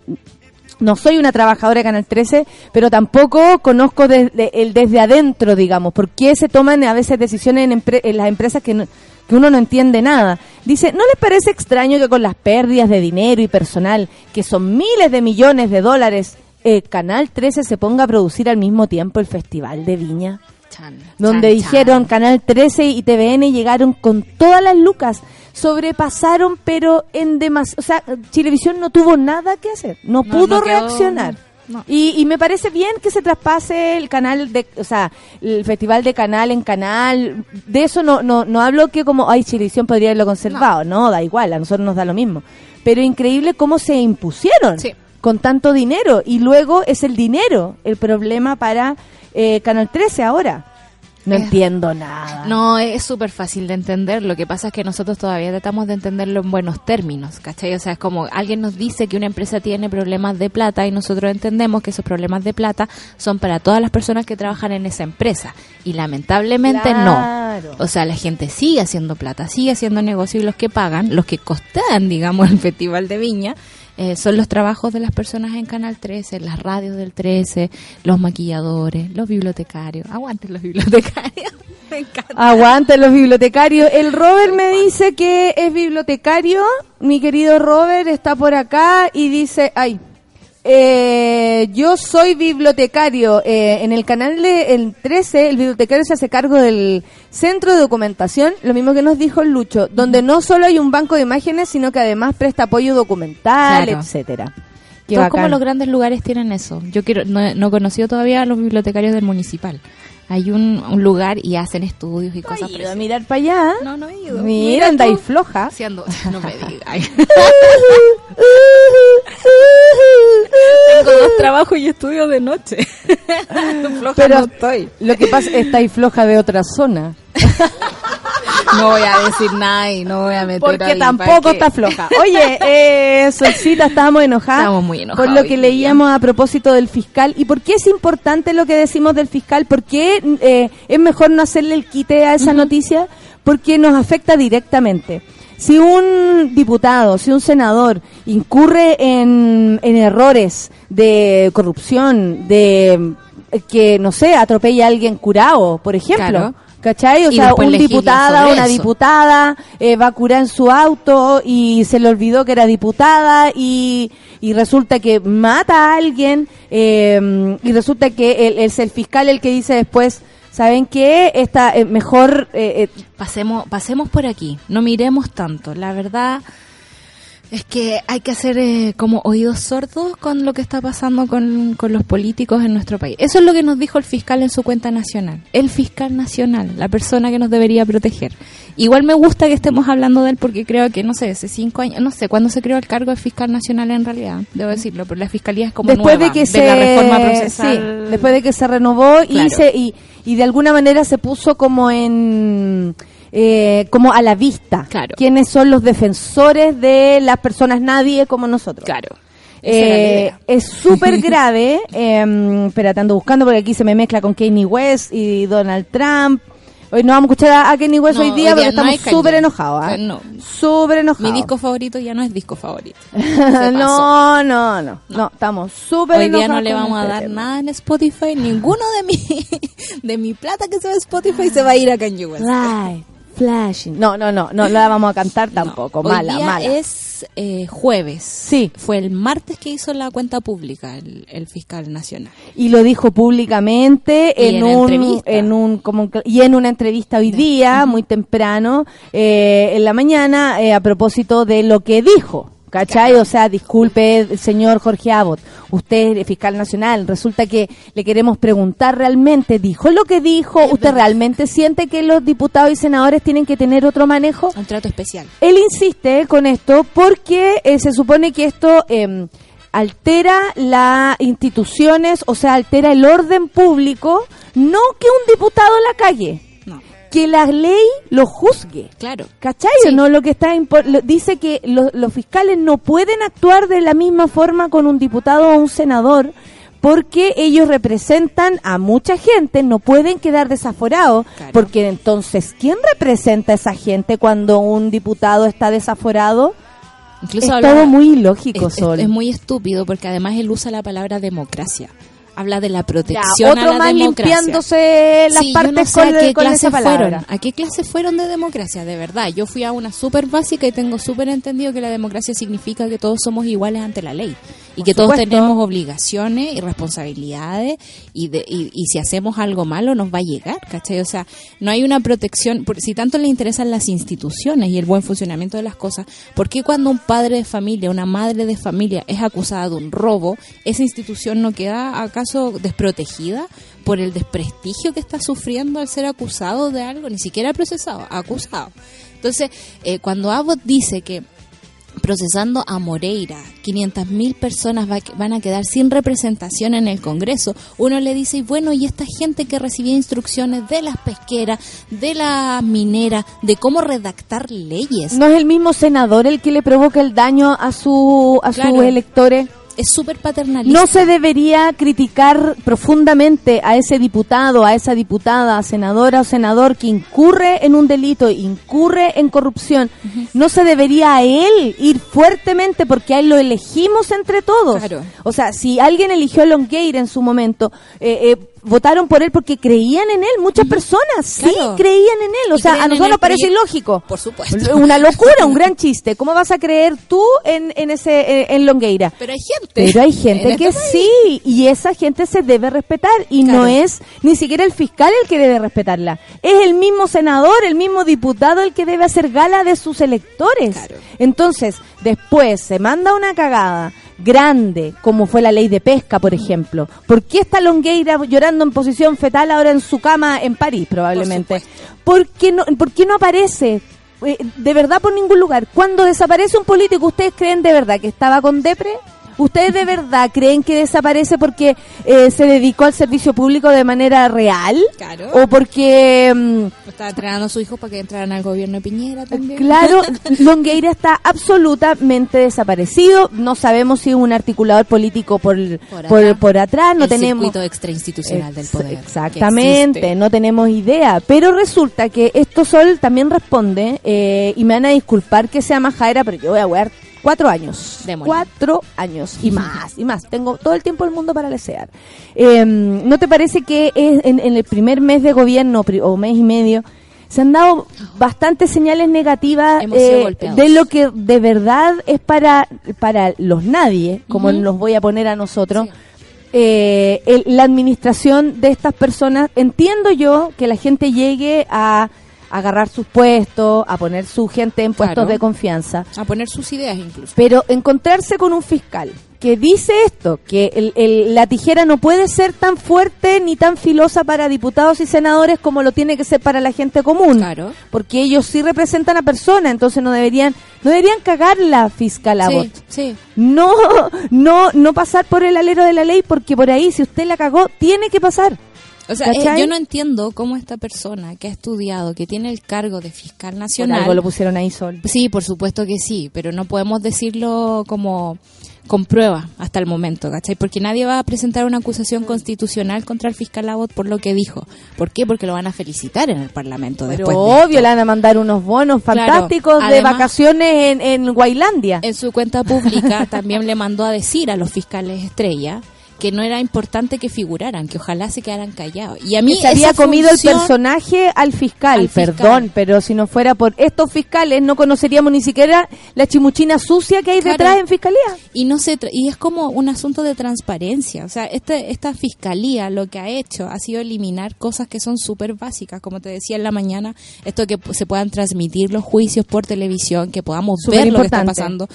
no soy una trabajadora de Canal 13, pero tampoco conozco desde, el desde adentro, digamos, por qué se toman a veces decisiones en, en las empresas que, no- que uno no entiende nada. Dice, ¿no les parece extraño que con las pérdidas de dinero y personal, que son miles de millones de dólares, eh, Canal 13 se ponga a producir al mismo tiempo el Festival de Viña? Chan, donde chan, dijeron chan. Canal 13 y TVN llegaron con todas las lucas, sobrepasaron, pero en demas, o sea, Chilevisión no tuvo nada que hacer, no, No, pudo no quedó- reaccionar. No. Y, y me parece bien que se traspase el canal de, o sea, el festival de canal en canal. De eso no, no, no hablo que como, ay, Chilevisión podría haberlo conservado. No. da igual, a nosotros nos da lo mismo. Pero increíble cómo se impusieron Sí. con tanto dinero. Y luego es el dinero el problema para eh, Canal 13 ahora. No entiendo nada. No, es súper fácil de entender. Lo que pasa es que nosotros todavía tratamos de entenderlo en buenos términos, ¿cachai? O sea, es como alguien nos dice que una empresa tiene problemas de plata y nosotros entendemos que esos problemas de plata son para todas las personas que trabajan en esa empresa. Y lamentablemente Claro. no. O sea, la gente sigue haciendo plata, sigue haciendo negocio y los que pagan, los que costean, digamos, el Festival de Viña, eh, son los trabajos de las personas en Canal 13, las radios del 13, los maquilladores, los bibliotecarios. Aguanten los bibliotecarios. Me encanta. Aguante los bibliotecarios. El Robert me dice que es bibliotecario. Mi querido Robert está por acá y dice, ay, eh, yo soy bibliotecario. Eh, en el canal de el 13, el bibliotecario se hace cargo del centro de documentación, lo mismo que nos dijo el Lucho, donde no solo hay un banco de imágenes, sino que además presta apoyo documental, Claro. etcétera. Qué Todos como los grandes lugares tienen eso. Yo quiero no, no he conocido todavía a los bibliotecarios del municipal. Hay un, un lugar y hacen estudios y No he cosas ido a mirar para allá. No, no he ido. Mira, anda ahí floja. Haciendo, no me digas. Tengo dos trabajos y estudio de noche. Floja Pero no estoy. lo que pasa es que está ahí floja de otra zona. No voy a decir nada y no voy a meter Porque ahí, tampoco está floja. Oye, eh, Solcita, estábamos enojadas. Estamos muy enojados Por lo que día. leíamos a propósito del fiscal. ¿Y por qué es importante lo que decimos del fiscal? ¿Por qué eh, es mejor no hacerle el quite a esa noticia? Porque nos afecta directamente. Si un diputado, si un senador incurre en, en errores de corrupción, de eh, que, no sé, atropella a alguien curado, por ejemplo. Claro. ¿Cachai? O Y sea, un sobre una eso. diputada eh, va a curar en su auto y se le olvidó que era diputada y, y resulta que mata a alguien eh, y resulta que el- es el fiscal el que dice después, ¿saben qué? Esta, eh, mejor... eh, eh, Pasemos, pasemos por aquí, no miremos tanto. La verdad es que hay que hacer eh, como oídos sordos con lo que está pasando con, con los políticos en nuestro país. Eso es lo que nos dijo el fiscal en su cuenta nacional. El fiscal nacional, la persona que nos debería proteger. Igual me gusta que estemos hablando de él porque creo que, no sé, hace cinco años, no sé, cuándo se creó el cargo de fiscal nacional en realidad, debo decirlo, pero la fiscalía es como después nueva, de que se la reforma procesal. sí, después de que se renovó y se y, y de alguna manera se puso como en eh, como a la vista Claro. quiénes son los defensores de las personas nadie como nosotros Claro. Eh, es súper grave eh, espérate ando buscando porque aquí se me mezcla con Kanye West y Donald Trump Hoy no vamos a escuchar a, a Kanye West No, hoy día hoy porque día no hay estamos súper enojados. ¿ah? Eh, no. Súper enojados. Mi disco favorito ya no es disco favorito. No, no, no, no, estamos súper Hoy día enojados no le vamos a este dar tema. nada en Spotify. Ninguno de mi, de mi plata que se va a Spotify se va a ir a Kanye West. Light, flashing. No, no, no, no la vamos a cantar No. tampoco. Hoy mala, día mala. es eh, jueves. Sí. Fue el martes que hizo la cuenta pública el, el fiscal nacional. y lo dijo públicamente Y en, en un en un como y en una entrevista hoy día muy temprano eh, en la mañana eh, a propósito de lo que dijo ¿Cachai? O sea, disculpe, señor Jorge Abbott, usted es fiscal nacional, resulta que le queremos preguntar realmente, ¿dijo lo que dijo? ¿Usted realmente siente que los diputados y senadores tienen que tener otro manejo? Un trato especial. Él insiste con esto porque eh, se supone que esto eh, altera las instituciones, o sea, altera el orden público, no que un diputado la calle, que la ley lo juzgue. claro. ¿Cachai? Sí. ¿No? Lo que está lo- dice que lo- los fiscales no pueden actuar de la misma forma con un diputado o un senador porque ellos representan a mucha gente, no pueden quedar desaforados, Claro. porque entonces, ¿quién representa a esa gente cuando un diputado está desaforado? Incluso es todo muy ilógico, es, es- Sol. es muy estúpido porque además él usa la palabra democracia. Habla de la Ya, protección otro a la más democracia. limpiándose las Sí, partes no sé con, a qué con clase esa fueron, a qué clase fueron de democracia, de verdad. Yo fui a una súper básica y tengo súper entendido que la democracia significa que todos somos iguales ante la ley y que todos tenemos obligaciones y responsabilidades y, de, y, y si hacemos algo malo nos va a llegar, ¿cachai? O sea, no hay una protección, por- si tanto le interesan las instituciones y el buen funcionamiento de las cosas, ¿por qué cuando un padre de familia, una madre de familia es acusada de un robo, esa institución no queda acaso desprotegida por el desprestigio que está sufriendo al ser acusado de algo, ni siquiera procesado, acusado? Entonces, eh, cuando Abbott dice que procesando a Moreira, 500.000 personas va- van a quedar sin representación en el Congreso. Uno le dice, y bueno, y esta gente que recibía instrucciones de las pesqueras, de la minera, de cómo redactar leyes. ¿No es el mismo senador el que le provoca el daño a, su, a Claro. sus electores? Es súper paternalista. No se debería criticar profundamente a ese diputado, a esa diputada, senadora o senador que incurre en un delito, incurre en corrupción. No se debería a él ir fuertemente porque a él lo elegimos entre todos. Claro. O sea, si alguien eligió a Longueira en su momento, eh, eh, votaron por él porque creían en él. Muchas personas sí creían en él. O Y sea, a en nosotros nos parece ilógico. Por supuesto. Una locura, un gran chiste. ¿Cómo vas a creer tú en, en ese eh, en Longueira? Pero hay gente. Pero hay gente en que este sí, y esa gente se debe respetar, y Claro. no es ni siquiera el fiscal el que debe respetarla, es el mismo senador, el mismo diputado el que debe hacer gala de sus electores. Claro. Entonces, después se manda una cagada grande, como fue la ley de pesca, por ejemplo. ¿Por qué está Longueira llorando en posición fetal ahora en su cama en París, probablemente? ¿Por qué no, por qué no aparece? Eh, de verdad por ningún lugar. Cuando desaparece un político, ¿ustedes creen de verdad que estaba con depre? ¿Ustedes de verdad creen que desaparece porque eh, se dedicó al servicio público de manera real? Claro. ¿O porque, mm, Estaba entrenando a sus hijos para que entraran al gobierno de Piñera también. claro, Longueira está absolutamente desaparecido? No sabemos si es un articulador político por, Por por, atrás. por atrás, no el tenemos... circuito extrainstitucional del poder. Exactamente, no tenemos idea. Pero resulta que esto Sol también responde, eh, y me van a disculpar que sea majadera, pero yo voy a wear cuatro años. Cuatro años y más, y más. Tengo todo el tiempo del mundo para lesear. Eh, ¿No te parece que es en, en el primer mes de gobierno o mes y medio se han dado bastantes señales negativas eh, de lo que de verdad es para, para los nadie, como Ujú. nos voy a poner a nosotros? Sí. eh, el- la administración de estas personas, entiendo yo que la gente llegue a agarrar sus puestos, a poner su gente en puestos Claro. de confianza, A poner sus ideas incluso. pero encontrarse con un fiscal que dice esto, que el- el- la tijera no puede ser tan fuerte ni tan filosa para diputados y senadores como lo tiene que ser para la gente común, Claro. porque ellos sí representan a personas, entonces no deberían no deberían cagar la fiscal Abbott Sí, sí. no, no, no pasar por el alero de la ley, porque por ahí, si usted la cagó, tiene que pasar. O sea, eh, yo no entiendo cómo esta persona que ha estudiado, que tiene el cargo de fiscal Por nacional. algo lo pusieron ahí sol. Sí, por supuesto que sí, pero no podemos decirlo como con prueba hasta el momento, ¿cachai? Porque nadie va a presentar una acusación constitucional contra el fiscal Abbott por lo que dijo. ¿Por qué? Porque lo van a felicitar en el Parlamento Pero después de obvio, esto. le van a mandar unos bonos Claro, fantásticos de vacaciones en, en Guailandia. En su cuenta pública también le mandó a decir a los fiscales estrella que no era importante que figuraran, que ojalá se quedaran callados. Y a mí se había comido el personaje al fiscal, al fiscal. perdón, pero si no fuera por estos fiscales no conoceríamos ni siquiera la chimuchina sucia que hay Claro. detrás en fiscalía. y no se tra- y es como un asunto de transparencia o sea este esta fiscalía lo que ha hecho ha sido eliminar cosas que son súper básicas como te decía en la mañana esto que se puedan transmitir los juicios por televisión que podamos ver lo que está pasando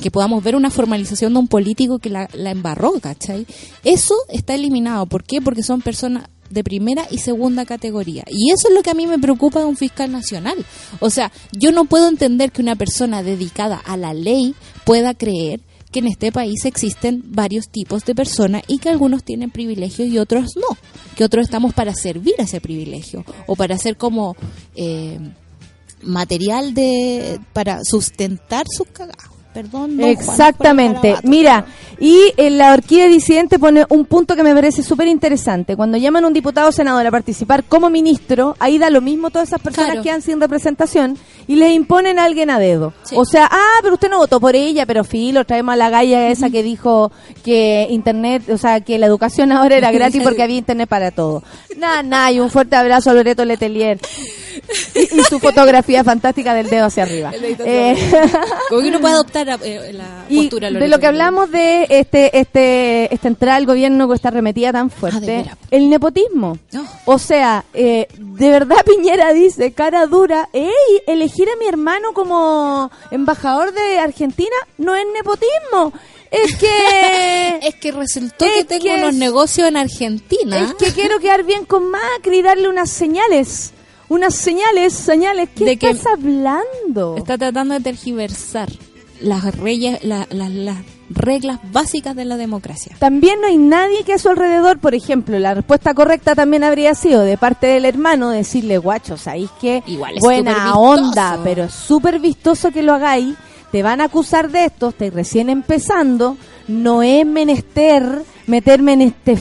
que podamos ver una formalización de un político que la, la embarró ¿cachai? eso está eliminado ¿por qué? porque son personas de primera y segunda categoría. Y eso es lo que a mí me preocupa de un fiscal nacional. O sea, yo no puedo entender que una persona dedicada a la ley pueda creer que en este país existen varios tipos de personas y que algunos tienen privilegios y otros no. Que otros estamos para servir a ese privilegio o para ser como eh, material de para sustentar sus cagados. Perdón. el Exactamente. Mira, y en la orquídea disidente pone un punto que me parece súper interesante. Cuando llaman a un diputado o senador a participar como ministro, ahí da lo mismo todas esas personas Claro. que han sin representación y les imponen a alguien a dedo. Sí. O sea, ah, pero usted no votó por ella, pero filo, traemos a la galla esa que dijo que internet, o sea, que la educación ahora era gratis porque había internet para todo. Nada, nada, y un fuerte abrazo a Loreto Letelier. Y, y su fotografía fantástica del dedo hacia arriba. Eh, Como que uno puede adoptar eh, la y postura de lo que hablamos de este este esta entrada al gobierno con esta arremetida tan Ah, fuerte, el nepotismo. No. O sea, eh, de verdad Piñera dice, cara dura, ey, elegir a mi hermano como embajador de Argentina no es nepotismo. Es que Es que resultó Es que tengo que unos es- negocios en Argentina. es que quiero quedar bien con Macri y darle unas señales. Unas señales, señales. ¿Qué De que- estás hablando? Está tratando de tergiversar las, reyes, la- la- las reglas básicas de la democracia. También no hay nadie que a su alrededor, por ejemplo, la respuesta correcta también habría sido de parte del hermano decirle, guacho, ¿sabéis qué? Igual es Buena onda, pero es súper vistoso que lo hagáis. Te van a acusar de esto, estáis recién empezando. No es menester meterme en este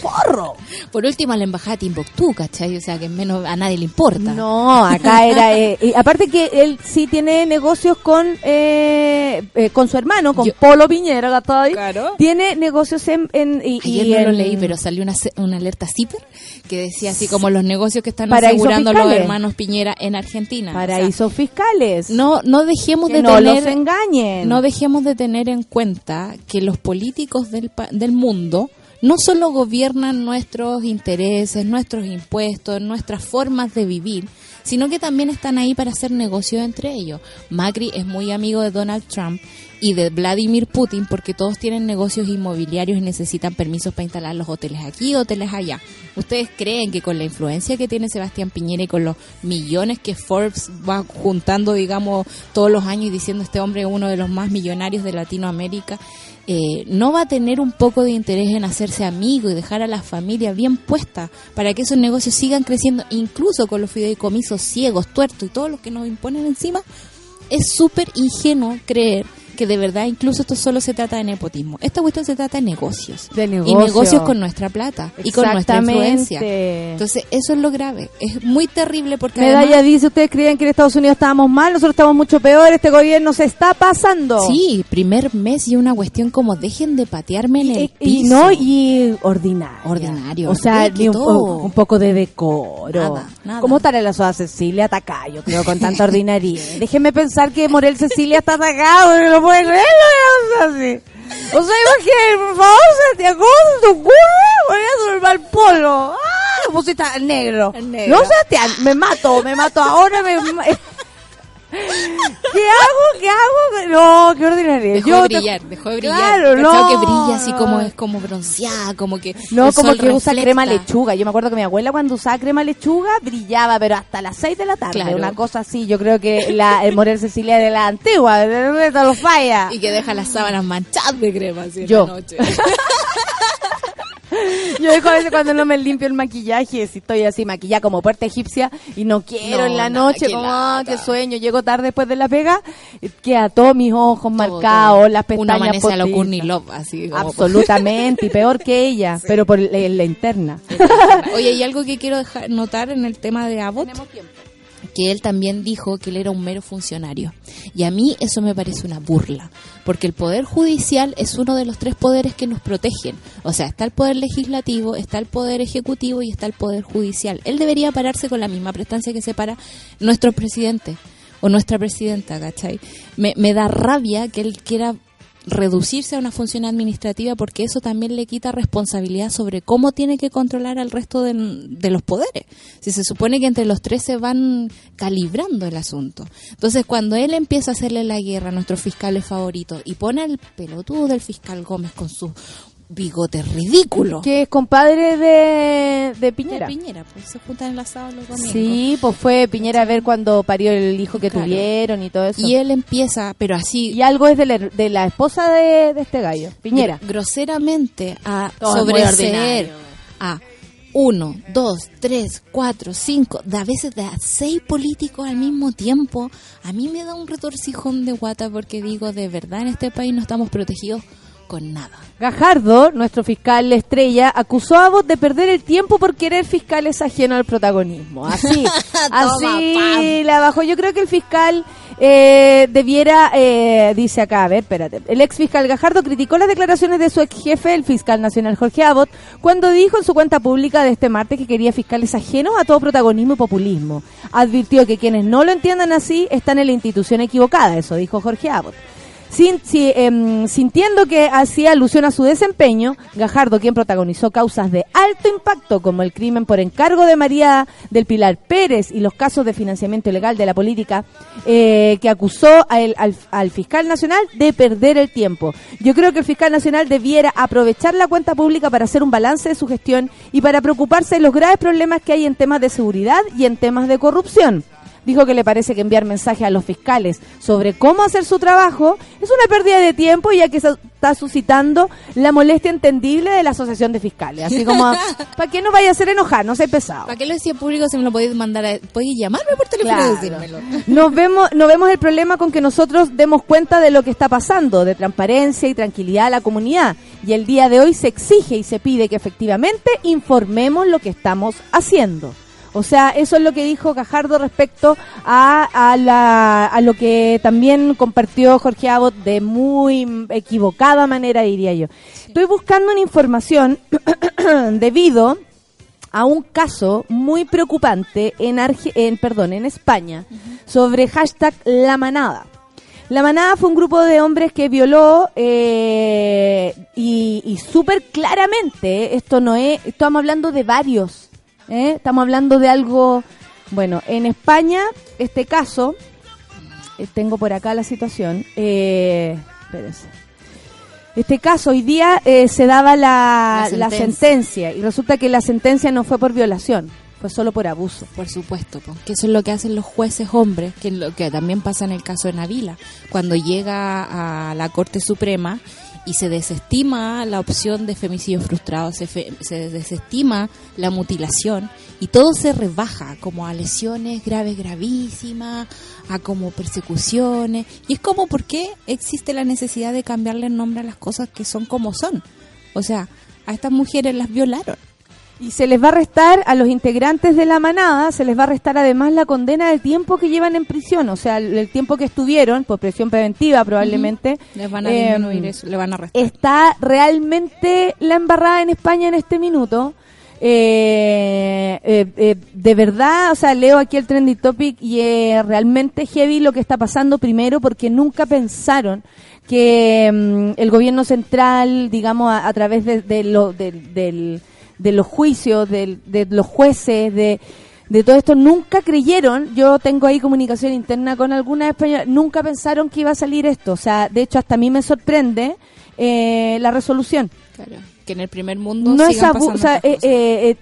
forro. Por último, la embajada de Timbuktu, ¿cachai? O sea, que menos a nadie le importa. No, acá era. eh, y aparte que él sí tiene negocios con eh, eh, con su hermano, con Yo- Polo Piñera, ¿cachai? Claro. Tiene negocios en. en y, Ayer y no lo leí, pero salió una, una alerta CIPER que decía así como los negocios que están asegurando los hermanos Piñera en Argentina. O sea, Paraísos fiscales. no, no dejemos que de no tener los engañen. no dejemos de tener en cuenta que los políticos del, pa- del mundo no solo gobiernan nuestros intereses, nuestros impuestos, nuestras formas de vivir, sino que también están ahí para hacer negocios entre ellos. Macri es muy amigo de Donald Trump y de Vladimir Putin porque todos tienen negocios inmobiliarios y necesitan permisos para instalar los hoteles aquí, hoteles allá. ¿Ustedes creen que con la influencia que tiene Sebastián Piñera y con los millones que Forbes va juntando, digamos, todos los años y diciendo este hombre es uno de los más millonarios de Latinoamérica, eh, no va a tener un poco de interés en hacerse amigo y dejar a la familia bien puesta para que esos negocios sigan creciendo, incluso con los fideicomisos ciegos, tuertos y todos los que nos imponen encima? Es súper ingenuo creer que de verdad incluso esto solo se trata de nepotismo. Esta cuestión se trata de negocios. De Y negocio. negocios con nuestra plata y con nuestra influencia. Entonces, eso es lo grave. Es muy terrible porque Medalla además- dice, ustedes creían que en Estados Unidos estábamos mal, nosotros estamos mucho peor, este gobierno se está pasando. Sí, primer mes y una cuestión como dejen de patearme en el Y, piso. y no, y ordinario. Ordinario. O sea, ni un, poco de decoro. Nada, nada. ¿Cómo estará la soda Cecilia atacada? Yo creo con tanta ordinaria. Déjenme pensar que Morel Cecilia está atacado, porque no puede creerlo. O sea, así. O sea, imagínate, por favor, Santiago, ¿cómo se te ocurre? Voy a tomar el polo. ¡Ah! Lo pusiste al negro. Al negro. No, Sebastián, me mato, me mato ahora, me... ¿Qué hago? ¿Qué hago? No, qué ordinaria. Dejó Yo de brillar, dejó de brillar. Claro, ¿Cachao no. que brilla así como es como bronceada, como que No, como que usa crema lechuga. Yo me acuerdo que mi abuela cuando usaba crema lechuga brillaba, pero hasta las 6 de la tarde. Claro. Una cosa así. Yo creo que la, el Morel Cecilia de la antigua, de los falla. Y que deja las sábanas manchadas de crema así en Yo. la noche. Yo dejo a veces cuando no me limpio el maquillaje, si estoy así maquillada como puerta egipcia y no quiero No, en la noche, como ah, qué sueño, llego tarde después de la pega, queda todos mis ojos Todo, marcados, todo. las pestañas amanece a lo Love, así como- Absolutamente, y peor que ella, pero por la, la interna. Oye, hay algo que quiero dejar notar en el tema de Abbott. Que él también dijo que él era un mero funcionario. Y a mí eso me parece una burla, porque el Poder Judicial es uno de los tres poderes que nos protegen. O sea, está el Poder Legislativo, está el Poder Ejecutivo y está el Poder Judicial. Él debería pararse con la misma prestancia que se para nuestro presidente o nuestra presidenta, ¿cachai? Me, me da rabia que él quiera reducirse a una función administrativa porque eso también le quita responsabilidad sobre cómo tiene que controlar al resto de, los poderes. Si se supone que entre los tres se van calibrando el asunto. Entonces, cuando él empieza a hacerle la guerra a nuestros fiscales favoritos y pone al pelotudo del fiscal Gómez con sus bigotes ridículos. Que es compadre de, de Piñera. De Piñera, pues se juntan en la sábado los domingos. Sí, pues fue Piñera a ver cuando parió el hijo que Claro. tuvieron y todo eso. Y él empieza, pero así, Y algo es de la, de la esposa de, de este gallo, Piñera. gr- groseramente a Todo sobreseer a uno, dos, tres, cuatro, cinco, de a veces de a seis políticos al mismo tiempo, a mí me da un retorcijón de guata porque digo, de verdad en este país no estamos protegidos con nada. Gajardo, nuestro fiscal estrella, acusó a Abbott de perder el tiempo por querer fiscales ajenos al protagonismo. Así, así pam. la bajó. Yo creo que el fiscal eh, debiera, eh, dice acá, a ver, espérate. El ex fiscal Gajardo criticó las declaraciones de su ex jefe, el fiscal nacional Jorge Abbott, cuando dijo en su cuenta pública de este martes que quería fiscales ajenos a todo protagonismo y populismo. Advirtió que quienes no lo entiendan así están en la institución equivocada, eso dijo Jorge Abbott. Sin- si, em, sintiendo que hacía alusión a su desempeño, Gajardo, quien protagonizó causas de alto impacto como el crimen por encargo de María del Pilar Pérez y los casos de financiamiento ilegal de la política, eh, que acusó al fiscal nacional de perder el tiempo. Yo creo que el fiscal nacional debiera aprovechar la cuenta pública para hacer un balance de su gestión y para preocuparse de los graves problemas que hay en temas de seguridad y en temas de corrupción dijo que le parece que enviar mensajes a los fiscales sobre cómo hacer su trabajo es una pérdida de tiempo ya que está suscitando la molestia entendible de la Asociación de Fiscales. Así como, ¿para qué nos vaya a hacer enojar? No soy pesado. ¿Para qué lo decía público si me lo podéis mandar? A, podéis llamarme por teléfono Claro. y decírmelo. Nos vemos, no vemos el problema con que nosotros demos cuenta de lo que está pasando, de transparencia y tranquilidad a la comunidad. Y el día de hoy se exige y se pide que efectivamente informemos lo que estamos haciendo. O sea, eso es lo que dijo Cajardo respecto a, a, la, a lo que también compartió Jorge Abbott de muy equivocada manera, diría yo. Estoy buscando una información debido a un caso muy preocupante en, Arge- en, perdón, en España sobre hashtag La Manada. La Manada fue un grupo de hombres que violó eh, y, y súper claramente, esto no es, estamos hablando de varios, ¿eh? estamos hablando de algo, bueno, en España este caso, eh, tengo por acá la situación, eh, espérense. Este caso hoy día eh, se daba la, La la sentencia. sentencia y resulta que la sentencia no fue por violación, fue solo por abuso. Por supuesto, po, que eso es lo que hacen los jueces hombres, que es lo que también pasa en el caso de Navila, cuando llega a la Corte Suprema y se desestima la opción de femicidio frustrado, se, fe- se desestima la mutilación y todo se rebaja como a lesiones graves, gravísimas, a como persecuciones. Y es como, ¿por qué existe la necesidad de cambiarle el nombre a las cosas que son como son? O sea, a estas mujeres las violaron. Y se les va a restar a los integrantes de la manada, se les va a restar además la condena del tiempo que llevan en prisión, o sea, el, el tiempo que estuvieron, por prisión preventiva probablemente. Les van a eh, disminuir eso, le van a restar. Está realmente la embarrada en España en este minuto. Eh, eh, eh, de verdad, o sea, leo aquí el trending topic y es realmente heavy lo que está pasando primero porque nunca pensaron que mm, el gobierno central, digamos, a, a través de, de lo- del- del- de los juicios, del- de los jueces, de, de todo esto, nunca creyeron, yo tengo ahí comunicación interna con algunas españolas, nunca pensaron que iba a salir esto. O sea, de hecho, hasta a mí me sorprende eh, la resolución. Claro, que en el primer mundo No es abuso, o sea, eh, eh,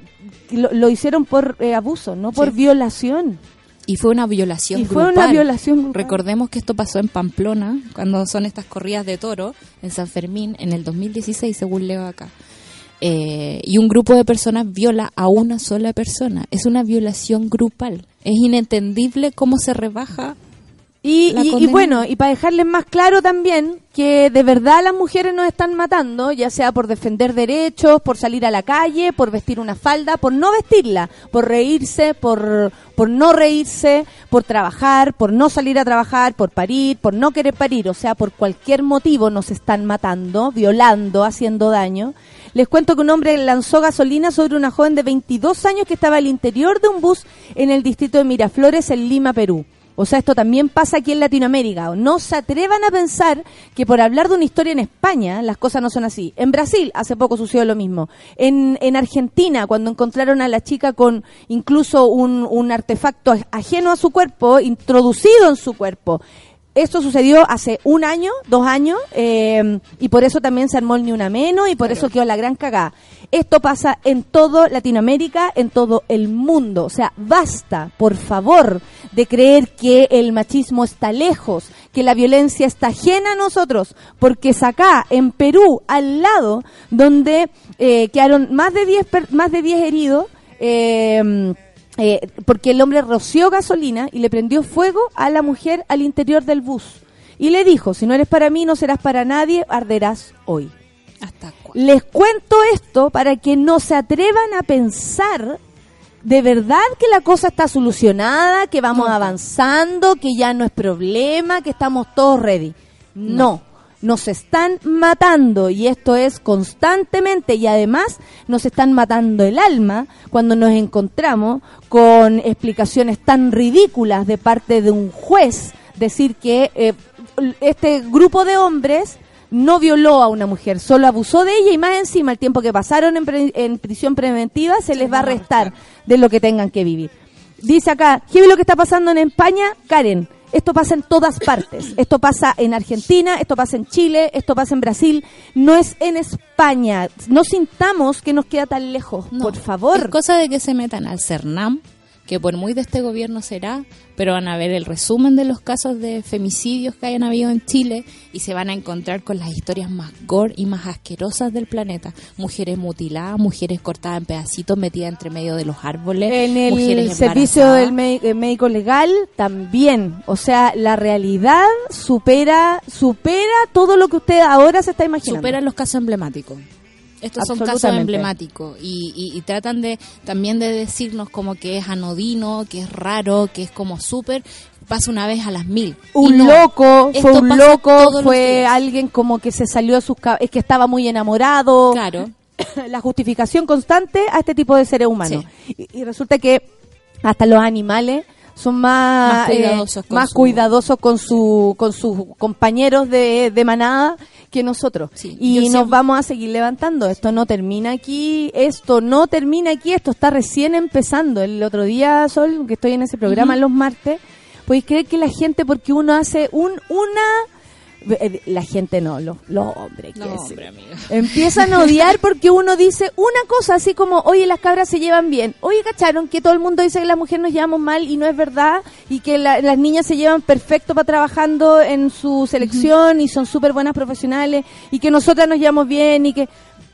eh, lo, lo hicieron por abuso, no por Sí. violación. y fue una violación Y fue una violación grupal. Recordemos que esto pasó en Pamplona, cuando son estas corridas de toro, en San Fermín, en el 2016, según leo acá. Eh, y un grupo de personas viola a una sola persona. Es una violación grupal. Es inentendible cómo se rebaja Y, La y- y condena. bueno, y para dejarles más claro también que de verdad las mujeres nos están matando, ya sea por defender derechos, por salir a la calle, por vestir una falda, por no vestirla, por reírse, por, por no reírse, por trabajar, por no salir a trabajar, por parir, por no querer parir, o sea, por cualquier motivo nos están matando, violando, haciendo daño. Les cuento que un hombre lanzó gasolina sobre una joven de 22 años que estaba al interior de un bus en el distrito de Miraflores, en Lima, Perú. O sea, esto también pasa aquí en Latinoamérica. No se atrevan a pensar que por hablar de una historia en España las cosas no son así. En Brasil hace poco sucedió lo mismo. En, en Argentina, cuando encontraron a la chica con incluso un, un artefacto aj- ajeno a su cuerpo, introducido en su cuerpo. Esto sucedió hace un año, dos años, eh, y por eso también se armó el ni una menos y por eso quedó la gran cagada. Esto pasa en todo Latinoamérica, en todo el mundo. O sea, basta, por favor, de creer que el machismo está lejos, que la violencia está ajena a nosotros, porque es acá, en Perú, al lado, donde eh, quedaron más de 10 per- más de 10 heridos. eh, eh, porque el hombre roció gasolina y le prendió fuego a la mujer al interior del bus. Y le dijo, si no eres para mí, no serás para nadie, arderás hoy. ¿Hasta? Les cuento esto para que no se atrevan a pensar de verdad que la cosa está solucionada, que vamos avanzando, que ya no es problema, que estamos todos ready. No. Nos están matando y esto es constantemente y además nos están matando el alma cuando nos encontramos con explicaciones tan ridículas de parte de un juez decir que eh, este grupo de hombres no violó a una mujer, solo abusó de ella y más encima el tiempo que pasaron en, pre- en prisión preventiva se les va a restar de lo que tengan que vivir. Dice acá, ¿qué lo que está pasando en España? Karen, esto pasa en todas partes. Esto pasa en Argentina, esto pasa en Chile, esto pasa en Brasil. No es en España. No sintamos que nos queda tan lejos, No, por favor. Es cosa de que se metan al CERNAM, que por muy de este gobierno será, pero van a ver el resumen de los casos de femicidios que hayan habido en Chile y se van a encontrar con las historias más gore y más asquerosas del planeta. Mujeres mutiladas, mujeres cortadas en pedacitos, metidas entre medio de los árboles, En mujeres el servicio del eh, médico legal también. O sea, la realidad supera supera todo lo que usted ahora se está imaginando. superan los casos emblemáticos. Estos son casos emblemáticos y, y- y tratan de también de decirnos como que es anodino, que es raro, que es como súper, pasa una vez a las mil. un no, loco, fue un loco, fue alguien como que se salió de sus es que estaba muy enamorado. Claro. la justificación constante a este tipo de seres humanos. Y, y resulta que hasta los animales son más Más cuidadosos eh, con más su- cuidadosos con su con sus compañeros de, de manada que nosotros. Sí, y nos siempre- vamos a seguir levantando. Esto no termina aquí esto no termina aquí esto está recién empezando. El otro día Sol que estoy en ese programa los martes podéis creer que la gente porque uno hace un una la gente no los, los hombres No, hombre. Empiezan a odiar porque uno dice una cosa así como, oye, las cabras se llevan bien. Oye, ¿cacharon que todo el mundo dice que las mujeres nos llevamos mal y no es verdad? Y que la- las niñas se llevan perfecto para trabajando en su selección y son súper buenas profesionales y que nosotras nos llevamos bien y que...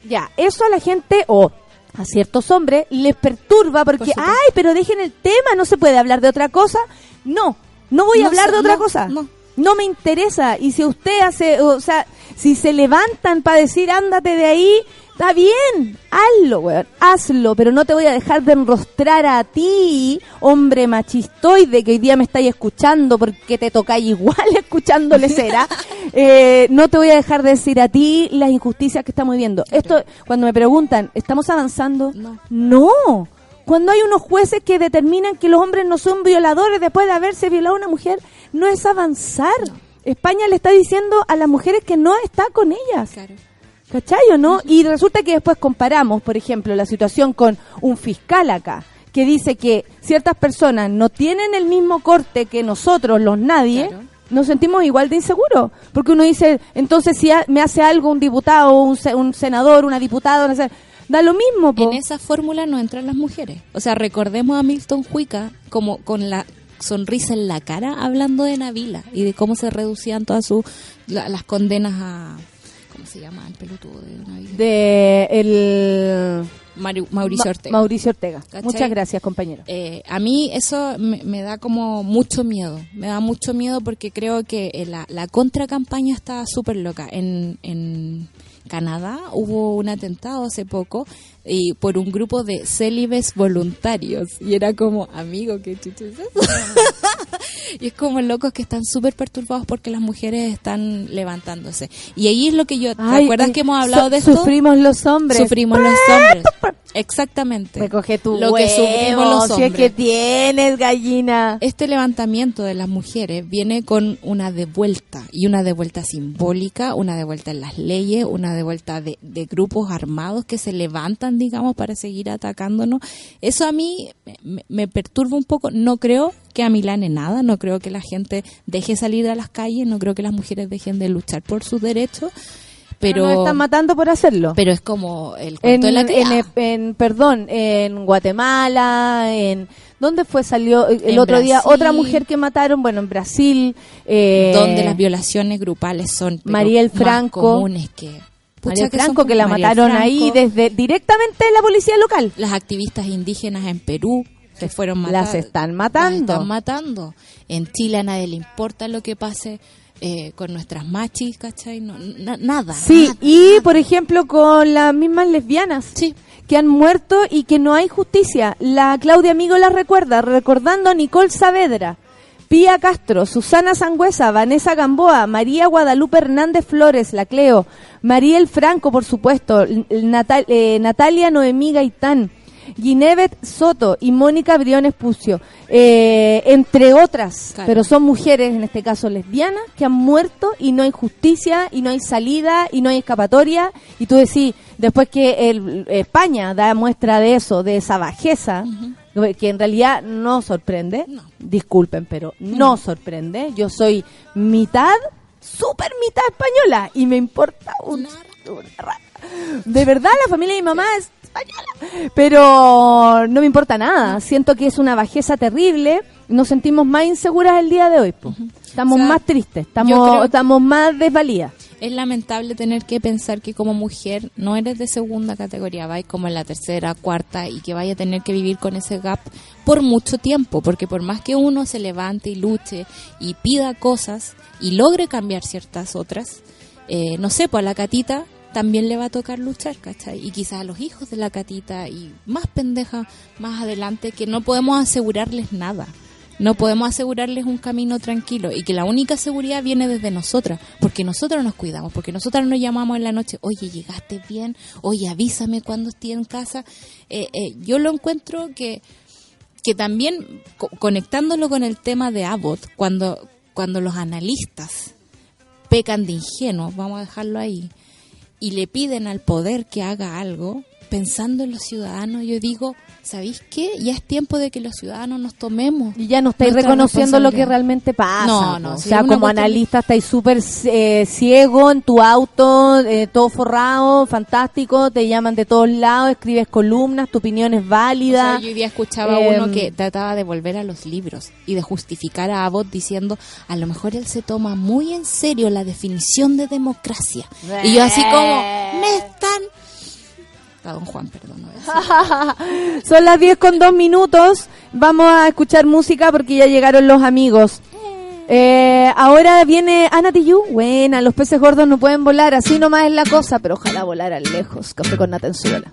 Ya, eso a la gente o a ciertos hombres les perturba porque, ay, pero dejen el tema, no se puede hablar de otra cosa. No, no voy a hablar se- de otra no, cosa. no. No me interesa. Y si usted hace, o sea, si se levantan para decir ándate de ahí, está bien, hazlo, weón, hazlo, pero no te voy a dejar de enrostrar a ti, hombre machistoide que hoy día me estáis escuchando porque te tocáis igual escuchándole cera. Eh, no te voy a dejar de decir a ti las injusticias que estamos viviendo. Esto, cuando me preguntan, ¿estamos avanzando? No. No. Cuando hay unos jueces que determinan que los hombres no son violadores después de haberse violado a una mujer, no es avanzar. España le está diciendo a las mujeres que no está con ellas. Claro. ¿Cachai o no? Y resulta que después comparamos, por ejemplo, la situación con un fiscal acá, que dice que ciertas personas no tienen el mismo corte que nosotros, los nadie, Claro. nos sentimos igual de inseguros. Porque uno dice, entonces si me hace algo un diputado, un, se- un senador, una diputada, da lo mismo. po. En esa fórmula no entran las mujeres. O sea, recordemos a Milton Huica como con la sonrisa en la cara hablando de Navila y de cómo se reducían todas sus la- las condenas a ¿cómo se llama el pelotudo de Navila? de el Maru- Mauricio Ma- Ortega. Mauricio Ortega. ¿Cachai? Muchas gracias, compañero. Eh, a mí eso me, me da como mucho miedo, me da mucho miedo porque creo que eh, la, la contracampaña está súper loca. En, en Canadá hubo un atentado hace poco y por un grupo de célibes voluntarios y era como, amigo, ¿qué chucho es eso? y es como locos que están súper perturbados porque las mujeres están levantándose. Y ahí es lo que yo, ¿te Ay, acuerdas que hemos hablado de esto? Sufrimos los hombres. Sufrimos los hombres. Exactamente. Recoge tu Lo que sufrimos huevo, los si es hombres. que tienes, gallina. Este levantamiento de las mujeres viene con una devuelta y una devuelta simbólica, una devuelta en las leyes, una devuelta de, de grupos armados que se levantan, digamos, para seguir atacándonos. Eso a mí me, me perturba un poco. No creo que amilane nada, no creo que la gente deje salir a las calles, no creo que las mujeres dejen de luchar por sus derechos, pero Nos están matando por hacerlo. pero es como el en, cuento de la en, en- perdón, en Guatemala, en ¿dónde fue salió el En otro día otra mujer que mataron? Bueno, en Brasil, eh, donde las violaciones grupales son Mariel más comunes que Son Franco que la mataron ahí desde directamente la policía local. las activistas indígenas en Perú que fueron Las matadas están matando. las están matando en Chile a nadie le importa lo que pase eh, con nuestras machis ¿cachai? No, na- nada Sí, nada, y nada. por ejemplo con las mismas lesbianas Sí. que han muerto y que no hay justicia. La Claudia Amigo la recuerda, recordando a Nicole Saavedra, Pía Castro, Susana Sangüesa, Vanessa Gamboa, María Guadalupe Hernández Flores, la Cleo, Mariel Franco, por supuesto, eh, Natalia Noemí Gaitán, Guinevet Soto y Mónica Briones Pucio, eh, entre otras, Claro. pero son mujeres, en este caso lesbianas, que han muerto y no hay justicia, y no hay salida, y no hay escapatoria, y tú decís, después que el, España da muestra de eso, de esa bajeza, que en realidad no sorprende, No. disculpen, pero no. sorprende, yo soy mitad, super mitad española, y me importa un, de verdad la familia de mi mamá es española. Pero no me importa nada. Siento que es una bajeza terrible. Nos sentimos más inseguras el día de hoy. po. Estamos O sea, más tristes, estamos, estamos más desvalidas. es lamentable tener que pensar que como mujer no eres de segunda categoría, vais como en la tercera, cuarta y que vaya a tener que vivir con ese gap por mucho tiempo, porque por más que uno se levante y luche y pida cosas y logre cambiar ciertas otras, eh, no sé, pues a la catita también le va a tocar luchar, ¿cachai? Y quizás a los hijos de la catita y más pendeja más adelante que no podemos asegurarles nada. No podemos asegurarles un camino tranquilo y que la única seguridad viene desde nosotras, porque nosotros nos cuidamos, porque nosotras nos llamamos en la noche, oye, llegaste bien, oye, avísame cuando esté en casa. Eh, eh, yo lo encuentro que, que también co- conectándolo con el tema de Abbott, cuando, cuando los analistas pecan de ingenuos, vamos a dejarlo ahí, y le piden al poder que haga algo, pensando en los ciudadanos, yo digo, ¿sabéis qué? Ya es tiempo de que los ciudadanos nos tomemos. Y ya no estáis reconociendo lo que realmente pasa. No, no, O sea, como cuestión- analista estáis súper eh, ciego en tu auto, eh, todo forrado, fantástico, te llaman de todos lados, escribes columnas, tu opinión es O válida. sea, yo hoy día escuchaba Em, uno que trataba de volver a los libros y de justificar a Abbott diciendo, a lo mejor él se toma muy en serio la definición de democracia. Y yo así como, me están... A don Juan, perdón. Son las 10 con 2 minutos. Vamos a escuchar música porque ya llegaron los amigos. Eh, ahora viene Ana Tijoux. Buena, los peces gordos no pueden volar. Así nomás es la cosa, pero ojalá volaran lejos. Café con nata en Suela.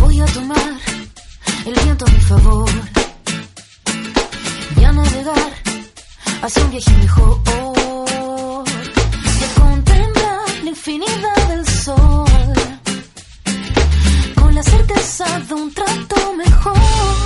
Voy a tomar el viento a mi favor y a navegar hacia un viaje mejor de un trato mejor.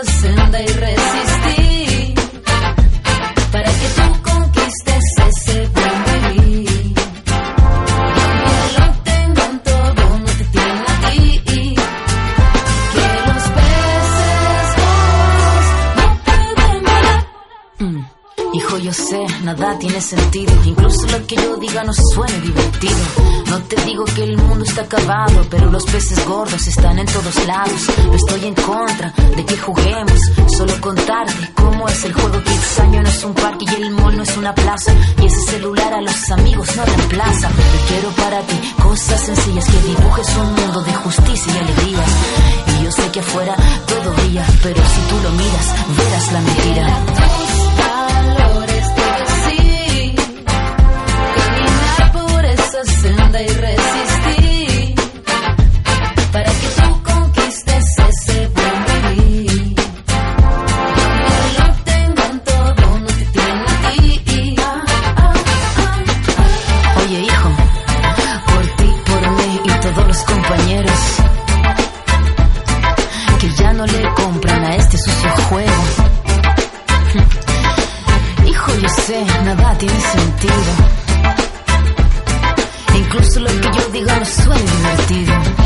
esa senda y sé, nada tiene sentido. Incluso lo que yo diga no suene divertido. No te digo que el mundo está acabado, pero los peces gordos están en todos lados. No estoy en contra de que juguemos, solo contarte cómo es el juego. Que año no es un parque y el mall no es una plaza. Y ese celular a los amigos no reemplaza. Yo quiero para ti cosas sencillas que dibujes un mundo de justicia y alegría. Y yo sé que afuera todo brilla, pero si tú lo miras, verás la mentira. Y resistir, para que tú conquistes ese buen lo tengan todo, no te tienen a ti. Oye hijo, por ti, por mí y todos los compañeros que ya no le compran a este sucio juego. Hijo, yo sé, nada tiene sentido. Incluso lo que yo diga no suena divertido.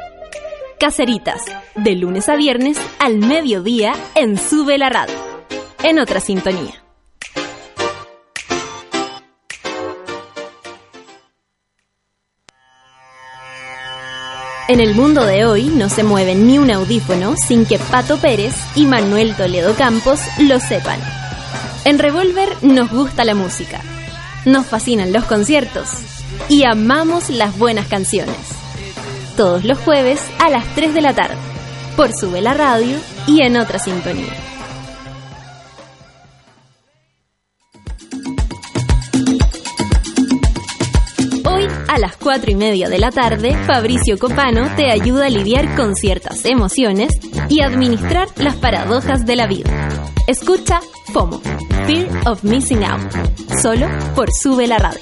Caceritas, de lunes a viernes al mediodía en Sube la Radio. En otra sintonía. En el mundo de hoy no se mueve ni un audífono sin que Pato Pérez y Manuel Toledo Campos lo sepan. En Revolver nos gusta la música, nos fascinan los conciertos y amamos las buenas canciones. Todos los jueves a las 3 de la tarde, por Sube la Radio y en otra sintonía. Hoy a las 4 y media de la tarde, Fabricio Copano te ayuda a lidiar con ciertas emociones y administrar las paradojas de la vida. Escucha FOMO, Fear of Missing Out, solo por Sube la Radio.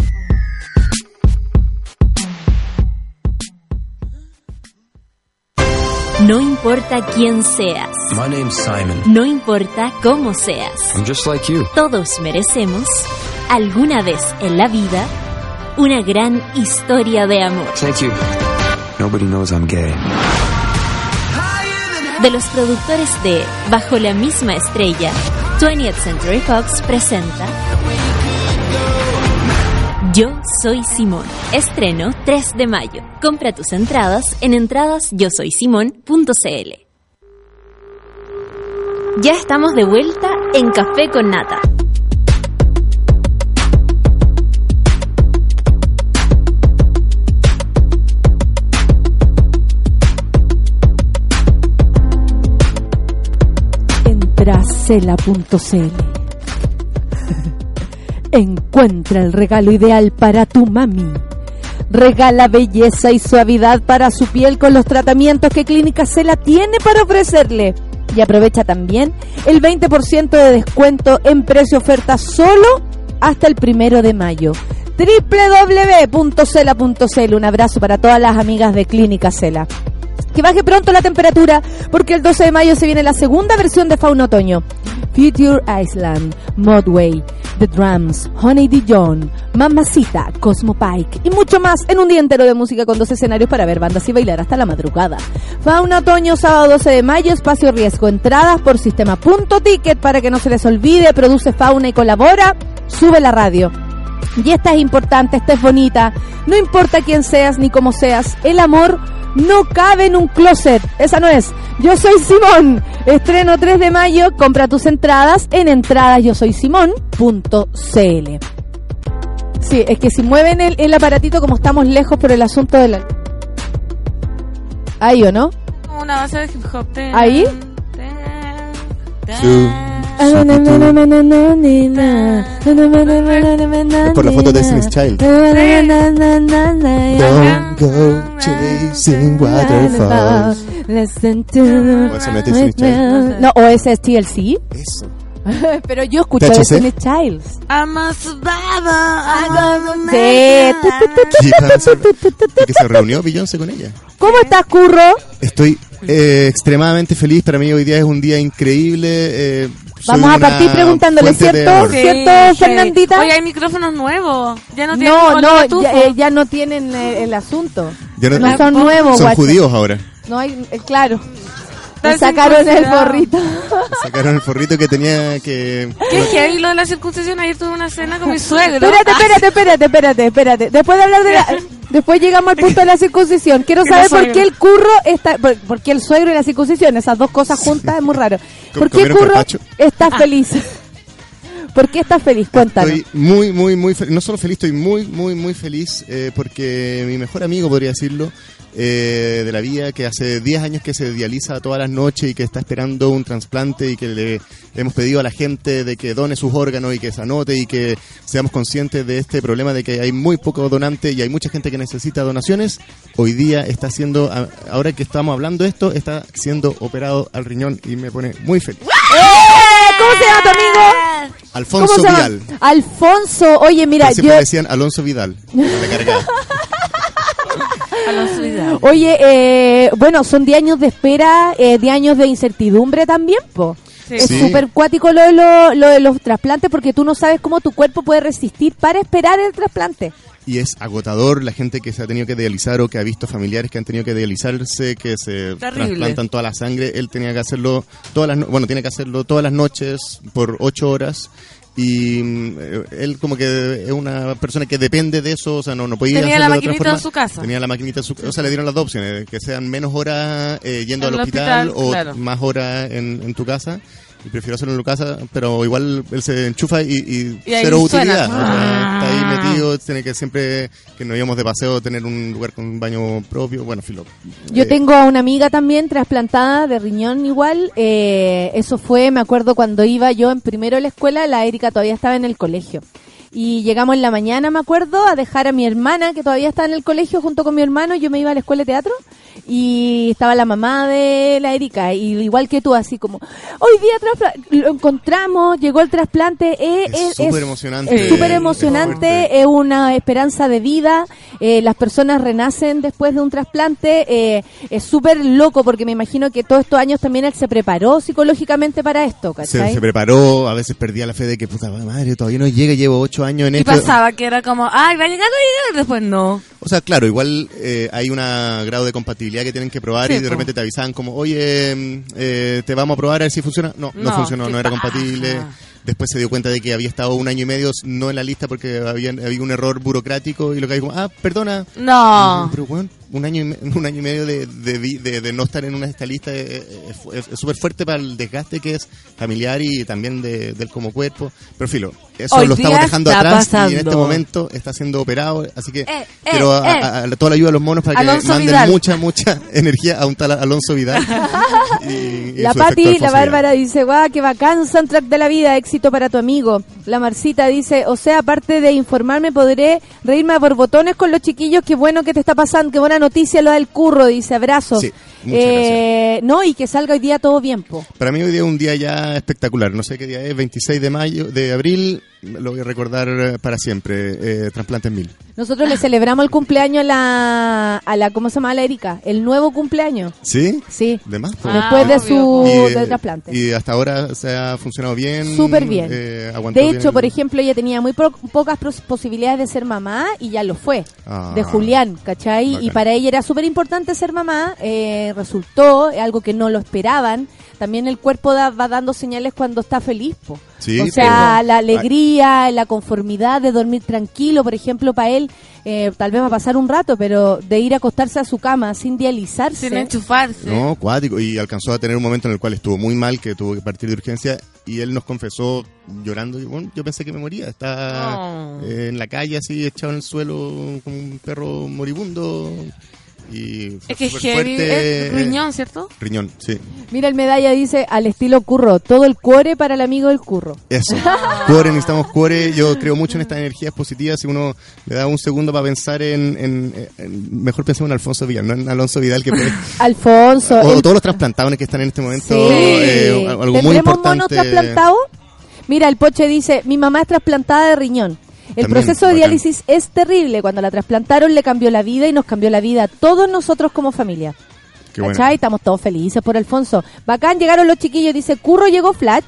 No importa quién seas, My name's Simon. no importa cómo seas, I'm just like you. todos merecemos, alguna vez en la vida, una gran historia de amor. Thank you. Nobody knows I'm gay. De los productores de Bajo la misma estrella, 20th Century Fox presenta Yo soy Simón. Estreno 3 de mayo. Compra tus entradas en entradasyosoysimón.cl. Ya estamos de vuelta en Café con Nata. Entracela.cl Encuentra el regalo ideal para tu mami. Regala belleza y suavidad para su piel con los tratamientos que Clínica Cela tiene para ofrecerle. Y aprovecha también el 20% de descuento en precio oferta solo hasta el primero de mayo. www.cela.cl Un abrazo para todas las amigas de Clínica Cela. Que baje pronto la temperatura porque el 12 de mayo se viene la segunda versión de Fauna Otoño. Future Island, Modway, The Drums, Honey Dijon, Mamacita, Cosmo Pike y mucho más en un día entero de música con dos escenarios para ver bandas y bailar hasta la madrugada. Fauna Otoño, sábado 12 de mayo, espacio riesgo, entradas por sistema punto ticket para que no se les olvide, produce Fauna y colabora, sube la radio. Y esta es importante, esta es bonita. No importa quién seas ni cómo seas, el amor no cabe en un closet. Esa no es. Yo soy Simón. Estreno 3 de mayo. Compra tus entradas en entradasyosoysimón.cl. Sí, es que si mueven el, el aparatito como estamos lejos por el asunto de la... Ahí o no? Una base de hip hop. Ten, ¿Ahí? Es por la foto de Destiny's Child. Don't go chasing waterfalls. Listen to O ese no o ese es TLC. Eso. Pero yo escucho THC. Destiny's Child. I'm a survivor. Sí. que se reunió Beyoncé con ella. ¿Cómo estás, Curro? Estoy eh, extremadamente feliz. Para mí hoy día es un día increíble. eh, Vamos a partir preguntándole, ¿cierto? Sí. ¿Cierto, Fernandita? Oye, hay micrófonos nuevos. Ya no tienen No, no, ya, eh, ya no tienen eh, el asunto. Ya no- No son nuevos, Son guacho. judíos ahora. No hay, eh, claro. Me sacaron el circuncidado. gorrito. Sacaron el forrito que tenía que... Qué heavy lo de la circuncisión. Ayer tuve una cena con mi suegro. Espérate, espérate, espérate, espérate, espérate. Después de hablar de la... Después llegamos al punto de la circuncisión. Quiero saber por qué el curro está... Por, por qué el suegro y la circuncisión, esas dos cosas juntas es muy raro. ¿Por qué ¿Comieron curro carpaccio? está feliz? ¿Por qué estás feliz? Cuéntanos. Estoy muy, muy, muy feliz. No solo feliz, estoy muy, muy, muy feliz eh, porque mi mejor amigo, podría decirlo, eh, de la vida, que hace 10 años que se dializa todas las noches y que está esperando un trasplante y que le hemos pedido a la gente de que done sus órganos y que se anote y que seamos conscientes de este problema de que hay muy poco donante y hay mucha gente que necesita donaciones. Hoy día está siendo, ahora que estamos hablando de esto, está siendo operado al riñón y me pone muy feliz. ¡Eh! ¿Cómo se llama tu amigo? Alfonso. Vidal. Alfonso, oye, mira, siempre yo... decían Alonso Vidal. con la cargada. Alonso Vidal. Oye, eh, bueno, son 10 años de espera, eh, 10 años de incertidumbre también, po. Sí. Es Sí. súper cuático lo de, lo, lo de los trasplantes porque tú no sabes cómo tu cuerpo puede resistir para esperar el trasplante. y es agotador la gente que se ha tenido que dializar o que ha visto familiares que han tenido que dializarse, que se Terrible. trasplantan toda la sangre. Él tenía que hacerlo todas las no- bueno, tiene que hacerlo todas las noches por ocho horas. Y mm, eh, él como que es una persona que depende de eso, o sea, no, no podía Tenía la de otra maquinita en su casa. Tenía la maquinita en su O sea, le dieron las dos opciones, que sean menos horas eh, yendo En al hospital, hospital, o claro. más horas en, en tu casa. Y prefiero hacerlo en tu casa, pero igual él se enchufa y, y Y cero utilidad. O sea, Ah. está ahí metido, tiene que siempre que nos íbamos de paseo tener un lugar con un baño propio. Bueno, filo. Yo Eh, tengo a una amiga también trasplantada de riñón igual. eh, eso fue, me acuerdo cuando iba yo en primero de la escuela, la Erika todavía estaba en el colegio. Y llegamos en la mañana, me acuerdo, a dejar a mi hermana, que todavía estaba en el colegio junto con mi hermano. Yo me iba a la escuela de teatro y estaba la mamá de la Erika. Y igual que tú, así como, hoy día lo encontramos, llegó el trasplante. eh, Es eh, súper emocionante. Es súper emocionante, es una esperanza de vida. eh, las personas renacen después de un trasplante. eh, es súper loco porque me imagino que todos estos años también él se preparó psicológicamente para esto, se, ¿cachai? se preparó, a veces perdía la fe de que puta madre, todavía no llega, llevo ocho años en Y esto. pasaba que era como, ay, va a llegar, va a llegar, y después no. O sea, claro, igual eh, hay un grado de compatibilidad que tienen que probar Sí, y de po. repente te avisaban como, oye, mm, eh, te vamos a probar a ver si funciona. No, no, No, funcionó, no era compatible. Después se dio cuenta de que había estado un año y medio no en la lista porque había, había un error burocrático y lo que hay como, ah, perdona. No. Pero bueno, un año y, un año y medio de, de, de- de no estar en una esta lista es es- es- es súper fuerte para el desgaste que es familiar y también de, del como cuerpo. Pero filo, eso Hoy lo estamos dejando está atrás y en este momento está siendo operado. Así que eh, quiero a- eh. a- a toda la ayuda de los monos para que Alonso manden Vidal. mucha, mucha energía a un tal Alonso Vidal. Y- y La Pati, la. Bárbara dice, guau, qué bacán soundtrack de la vida, éxito para tu amigo. La Marcita dice, o sea, aparte de informarme, podré reírme por botones con los chiquillos, qué bueno que te está pasando, qué buena noticia lo del curro, dice, abrazos. Sí, muchas Eh, no, y que salga hoy día todo bien, po. Para mí hoy día es un día ya espectacular. No sé qué día es, 26 de mayo, de abril. Lo voy a recordar eh, para siempre. Eh, Trasplantes Mil. Nosotros le celebramos el cumpleaños a la, a la, ¿cómo se llama? A la Erika, el nuevo cumpleaños. ¿Sí? Sí. De más. po. Después de su Y, del trasplante. Y hasta ahora se ha funcionado bien. Súper bien. eh, De bien hecho, el- por ejemplo, ella tenía muy pro- pocas posibilidades de ser mamá y ya lo fue. Ah, de Julián, ¿cachai? bacán. Y para ella era súper importante ser mamá, eh, resultó eh, algo que no lo esperaban. También el cuerpo da- va dando señales cuando está feliz, po. Sí, o sea, la alegría, la conformidad de dormir tranquilo, por ejemplo, para él, eh, tal vez va a pasar un rato, pero de ir a acostarse a su cama sin dializarse. Sin enchufarse. No, cuático. Y alcanzó a tener un momento en el cual estuvo muy mal, que tuvo que partir de urgencia. Y él nos confesó llorando. y, bueno, yo pensé que me moría. Está Oh. eh, en la calle así, echado en el suelo como un perro moribundo. Y fue Es que es súper heavy. fuerte. Es riñón, ¿cierto? Riñón, sí. Mira, el medalla dice al estilo curro, todo el cuore para el amigo del curro. Eso. Cuore, necesitamos cuore. Yo creo mucho en estas energías positivas. Si uno le da un segundo para pensar en, en- en- mejor pensemos en Alfonso Vidal, no en Alonso Vidal, que puede- Alfonso. o, el- todos los trasplantados que están en este momento. Sí. eh, algo muy ¿Tendremos importante. monos trasplantados? Mira, el Poche dice, mi mamá es trasplantada de riñón. El También, proceso de bacán. diálisis es terrible. Cuando la trasplantaron le cambió la vida y nos cambió la vida a todos nosotros como familia. Qué bueno. ¿Cachai? Estamos todos felices por Alfonso. Bacán, llegaron los chiquillos. Dice, Curro llegó Flash.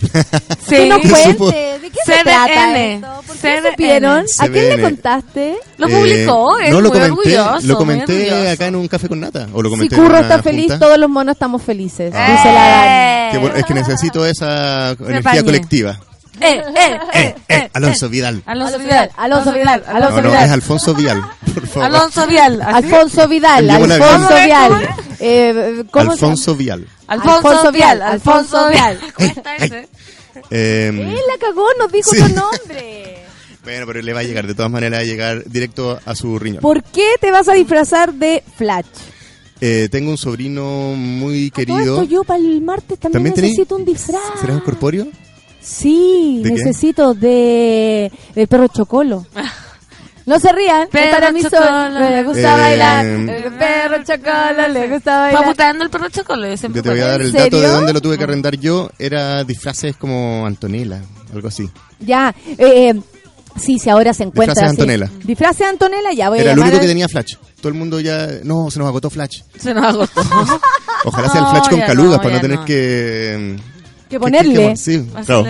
Sí. Que nos ¿Qué cuente? ¿de qué se CDN. trata esto? ¿Por qué CDN? supieron? ¿A quién le contaste? Lo Eh, publicó, es no lo muy comenté, orgulloso. lo comenté orgulloso. acá en un café con nata. O lo Si comenté en Curro está feliz, junta. todos los monos estamos felices. Ah. Dice la Dani. Que es que necesito esa energía colectiva. Eh, eh, Eh, eh, Alonso Vidal. Alonso Vidal. Alonso Vidal, Alonso No, no, Vidal. es Alfonso Vial, por favor. Alonso Vial. ¿así? Alfonso Vidal, Alfonso bien. Vial. ¿Cómo es? Eh, ¿cómo Alfonso Vial. Alfonso Vial. Alfonso Vial. Eh, Él la cagó, nos dijo Sí. su nombre. bueno, pero le va a llegar, de todas maneras, va a llegar directo a su riñón. ¿Por qué te vas a disfrazar de Flash? Eh, tengo un sobrino muy A todo querido. esto yo para el martes también, ¿También tenés? necesito un disfraz. ¿Serás un corpóreo? Sí, ¿De qué? necesito de del perro chocolo. No se rían, Perro para mí son- chocolo. me gusta Eh, bailar. El perro chocolo le gusta Va bailar. puteando el perro siempre Yo te voy a fue. dar ¿En el dato de dónde lo tuve que arrendar yo. Era disfraces como Antonella, algo así. Ya, eh, sí, sí, ahora se encuentra Disfraces así. Antonella. Disfraces Antonella, ya voy a Era el llamar único que a- tenía Flash. Todo el mundo ya... No, se nos agotó Flash. Se nos agotó. Ojalá sea el No, Flash con ya calugas no, para no tener no. que... que ponerle. sí, claro.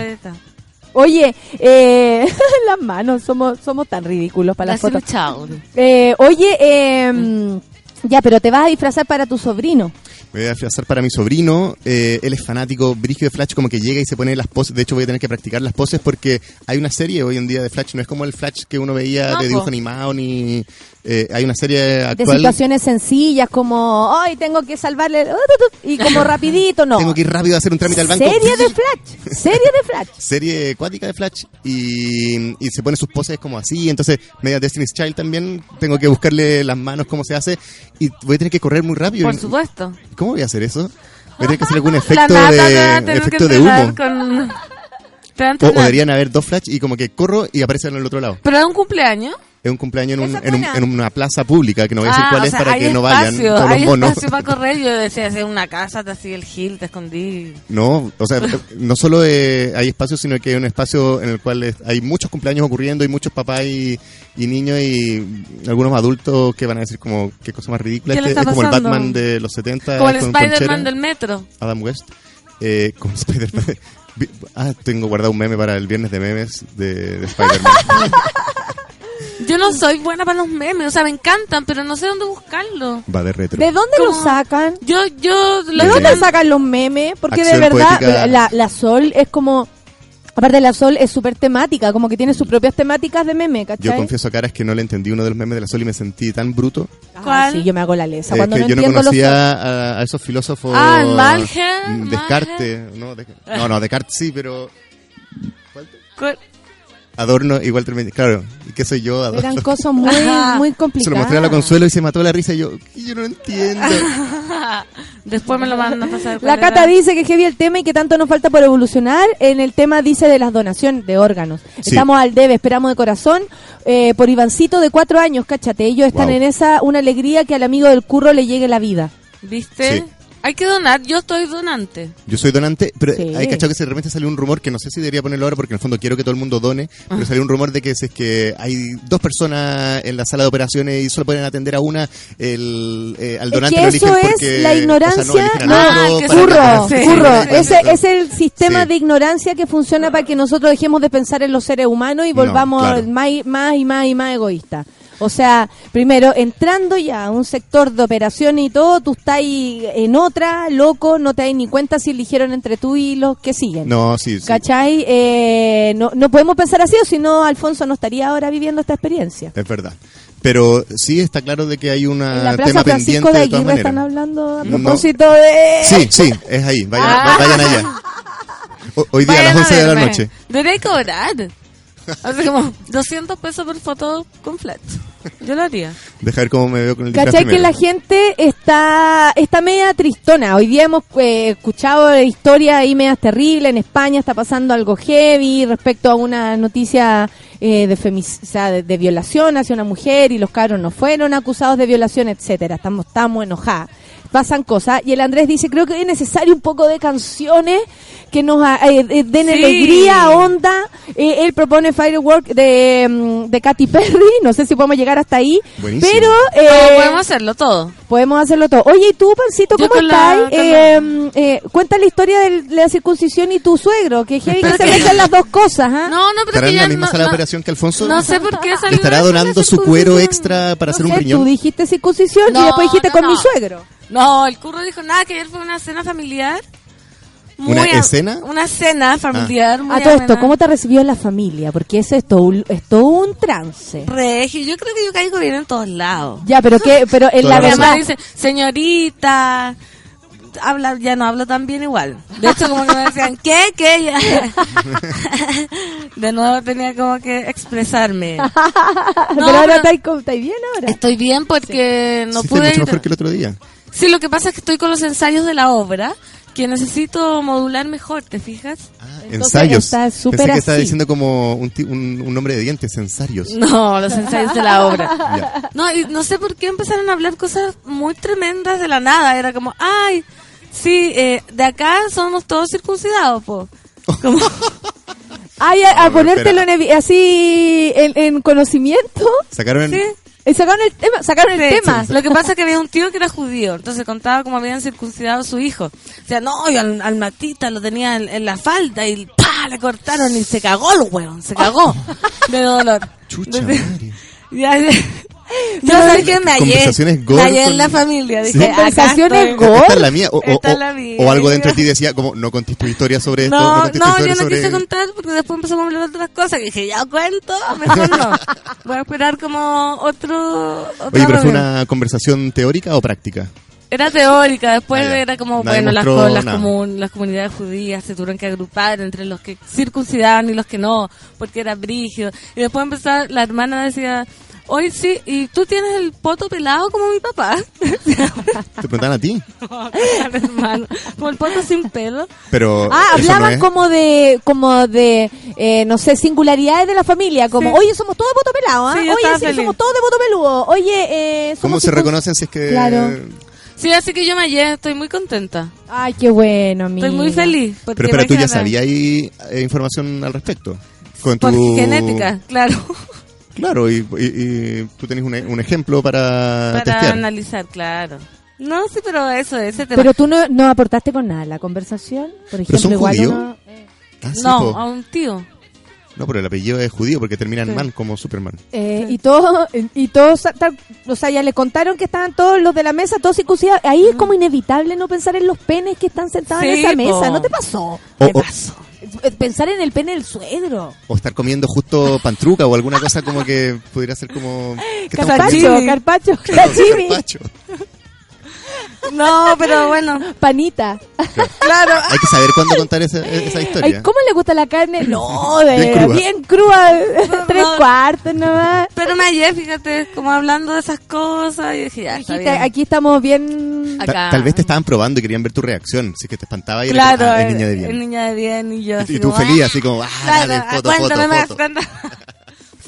Oye, eh, las manos, somos somos tan ridículos para las fotos. chao. Eh, oye, eh, ya, pero te vas a disfrazar para tu sobrino. Me voy a disfrazar para mi sobrino. eh, él es fanático, Brigio de Flash, como que llega y se pone las poses. De hecho, voy a tener que practicar las poses porque hay una serie hoy en día de Flash. No es como el Flash que uno veía No, de po. dibujo animado, ni. Eh, hay una serie De actual. situaciones sencillas como, ay, tengo que salvarle, y como rapidito, no. Tengo que ir rápido a hacer un trámite al banco. Serie de Flash, serie de Flash. serie acuática de Flash y, y se pone sus poses como así, entonces media Destiny's Child también, tengo que buscarle las manos cómo se hace y voy a tener que correr muy rápido. Por supuesto. ¿Cómo voy a hacer eso? Voy a tener que hacer algún efecto nata de, efecto de humo. Con... O, o deberían haber dos Flash y como que corro y aparece en el otro lado. Pero es un cumpleaños. Es un cumpleaños en, un- en, un- en una plaza pública, que no voy a decir Ah, cuál es sea, para que no vayan espacio, todos los monos. espacio para correr. Yo decía, hacer una casa, te hacía el gil, te escondí. No, o sea, no solo eh, hay espacio, sino que hay un espacio en el cual es- hay muchos cumpleaños ocurriendo y muchos papás y, y niños y algunos adultos que van a decir como qué cosa más ridícula. ¿Qué Este es como el? Batman de los 70 Como el con Spider-Man del metro. Adam West. Eh, con Spider-Man. Ah, tengo guardado un meme para el viernes de memes de, de Spider-Man. Yo no soy buena para los memes, o sea, me encantan, pero no sé dónde buscarlo. Va de retro. ¿De dónde lo sacan? Yo, yo, ¿De dónde sacan los memes? Porque de verdad, la, la Sol es como... Aparte la Sol es súper temática, como que tiene sus propias temáticas de meme, ¿cachai? Yo confieso a caras que no le entendí uno de los memes de la Sol y me sentí tan bruto Ah, ¿Cuál? sí, yo me hago la lesa. eh, Cuando que no yo no los- conocía a, a esos filósofos. Ah, el Malger, mm, Descartes. No, no, no, Descartes sí, pero ¿Cuál? Adorno igual tremendo. Claro, ¿y qué soy yo? Adorno. Eran cosas muy, muy complicadas. Se lo mostré a la Consuelo y se mató la risa y yo, "Y yo no entiendo. Después me lo mandan a pasar. La Cata era. dice que heavy el tema y que tanto nos falta por evolucionar. En el tema dice de las donaciones de órganos. Sí. Estamos al debe, esperamos de corazón. eh, por Ivancito de cuatro años, cáchate. Ellos están Wow. en esa, una alegría que al amigo del curro le llegue la vida. ¿Viste? Sí. Hay que donar. Yo estoy donante. Yo soy donante, pero Sí. hay cachado que se- de repente salió un rumor que no sé si debería ponerlo ahora porque en el fondo quiero que todo el mundo done, Ah. pero salió un rumor de que si es que hay dos personas en la sala de operaciones y solo pueden atender a una, el, eh, al Es donante que lo eso eligen es porque... la o sea, ignorancia. no, otro Sí. curro. Sí. Ese es el sistema Sí. de ignorancia que funciona para que nosotros dejemos de pensar en los seres humanos y No, volvamos claro. más, y- más y más y más egoístas. O sea, primero, entrando ya a un sector de operaciones y todo, tú estás ahí en otra, loco, no te das ni cuenta si eligieron entre tú y los que siguen. No, sí, sí. ¿Cachai? Eh, no, no podemos pensar así, o si no, Alfonso no estaría ahora viviendo esta experiencia. Es verdad. Pero sí está claro de que hay En una la tema Plaza Francisco pendiente de de todas están hablando a No. propósito de... Sí, sí, es ahí. Vayan, Ah. vayan allá. O- hoy día a las Vayan 11 de la noche. Debería cobrar. Así como 200 pesos por foto con flat. Yo lo haría. Deja ver cómo me veo con el ¿Cachai que la gente está, está media tristona? Hoy día hemos eh, escuchado historias ahí medias terribles. En España está pasando algo heavy respecto a una noticia eh, de, femic- o sea, de, de violación hacia una mujer y los cabros no fueron acusados de violación, etcétera. Estamos, estamos enojadas. Pasan cosas. Y el Andrés dice, creo que es necesario un poco de canciones que nos ah, eh, eh, den Sí. alegría, onda. Eh, él propone Firework de, mm, de Katy Perry. No sé si podemos llegar hasta ahí. Buenísimo. Pero Pero eh, podemos hacerlo todo. Podemos hacerlo todo. Oye, ¿y tú, Pancito, cómo la- estás? Eh, eh, cuenta la historia de la circuncisión y tu suegro, que que Pero se meten las dos cosas, ¿ah? No, no, pero ¿Estará que ya la misma no, sala de no- operación que Alfonso? No sé por qué ¿Le salió estará la donando su cuero extra para hacer un sé, riñón? tú dijiste circuncisión y después dijiste no, con no. mi suegro. No, el curro dijo nada, que ayer fue una cena familiar. ¿Una a- escena? Una cena familiar. muy A todo esto. ¿cómo te recibió la familia? Porque eso es todo, un- es todo un trance. Regio, yo creo que yo caigo bien en todos lados. Ya, pero que, pero en la verdad, dice, señorita, habla, ya no hablo tan bien igual. De hecho, como que me decían, ¿qué? ¿Qué? Ya. De nuevo tenía como que expresarme. pero No, ahora pero- estáis co- estáis bien ahora. Estoy bien porque no sí, pude mucho ir. mejor que el otro día. Sí, lo que pasa es que estoy con los ensayos de la obra, que necesito modular mejor, ¿te fijas? Entonces, ensayos. está Pensé que estaba diciendo como un, ti- un, un nombre de dientes, ensayos. No, los ensayos de la obra. No, y no sé por qué empezaron a hablar cosas muy tremendas de la nada. Era como, ay, sí, eh, de acá somos todos circuncidados, po. Como, Ay, a, a No, ponértelo en así en, en conocimiento. Sacaron el... sí. Y sacaron el tema, sacaron el Sí, tema. Lo que pasa es que había un tío que era judío, entonces contaba cómo habían circuncidado a su hijo. O sea, no, yo al, al matita lo tenía en, en la falda y ¡pa! le cortaron y se cagó el weón, se cagó de dolor. Chucha Entonces, madre. ya, ya. Yo sé hallé, Conversaciones gore con- en la familia. Sí. Dije, acá Conversaciones gore. Esta es la mía. O, o- o- la mía. o algo dentro de ti decía, como, no contés tu historia sobre esto. No, no, yo no quise contar porque después empezamos a hablar de otras cosas. Que dije, ya cuento, mejor no. Voy a esperar como otro. Oye, pero fue una conversación teórica o práctica? Era teórica, después Ah, era como, Nadie bueno, las, mostró las, comun- las comunidades judías se tuvieron que agrupar entre los que circuncidaban y los que no, porque era brígido. Y después empezó, la hermana decía, hoy sí, ¿y tú tienes el poto pelado como mi papá? Te preguntaban a ti. Hermano, como el poto sin pelo. Pero Ah, no hablaban es- como de, como de, eh, no sé, singularidades de la familia, como, Sí. oye, somos todos de voto pelado, ¿ah? Sí, oye, sí, feliz. somos todos de voto peludo, oye, eh, somos ¿Cómo se reconocen si es que... Claro. Sí, así que yo me hallé, estoy muy contenta. Ay, qué bueno, amiga. Estoy muy feliz. Pero espera, tú ya sabías ahí eh, información al respecto. Con Por tu... genética, claro. Claro, y, y- y tú tenés un, un ejemplo para, Para testear. analizar, claro. No, sí, pero eso, ese tema. Pero tú no, no aportaste con nada a la conversación, por ejemplo, son igual uno- Ah, sí, no, po. a un tío. No, pero el apellido es judío porque terminan Sí. mal como Superman. Eh, y todos, y todos, o sea, ya le contaron que estaban todos los de la mesa, todos circuncidados. Ahí es como inevitable no pensar en los penes que están sentados en esa mesa. po. ¿No te pasó? O, ¿Qué o- pasó? Pensar en el pene del suegro. O estar comiendo justo pantruca o alguna cosa como que pudiera ser como... ¿qué estamos Carpacho, carpacho, carpacho. No, pero bueno. panita. Claro. Hay que saber cuándo contar esa, esa historia. Ay, ¿Cómo le gusta la carne? No, de, Bien bien, cruda. crua. Tres no. cuartos nomás. Pero me hallé, fíjate, como hablando de esas cosas y dije, ya, está Aquí, bien. estamos bien. Ta- acá. Tal vez te estaban probando y querían ver tu reacción. Así que te espantaba y era como, ah, eh, niña de bien. es niña de bien y yo Y- así y tú como, feliz, ah, así como, ah, claro, dale, foto, cuéntame foto, más, foto. cuéntame.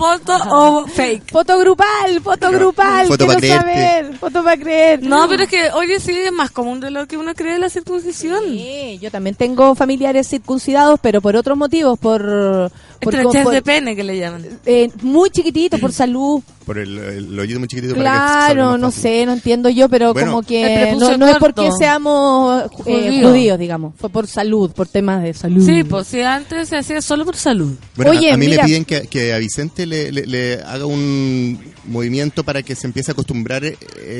foto o fake. Foto grupal, foto grupal. Foto quiero saber. Foto para creer. No, pero es que, oye, sí, es más común de lo que uno cree la circuncisión. Sí, yo también tengo familiares circuncidados, pero por otros motivos, por... por- de pene que le llaman. eh, muy chiquitito, por salud. Por el, el hoyito muy chiquitito para que Claro, no sé, no entiendo yo, pero Bueno, como que no, no es porque seamos eh, Judío. judíos, digamos. Fue por salud, por temas de salud. Sí, pues sí, antes se hacía solo por salud. Bueno, a- Oye, a, mí mira. me piden que, que a Vicente le, le- le haga un movimiento para que se empiece a acostumbrar eh,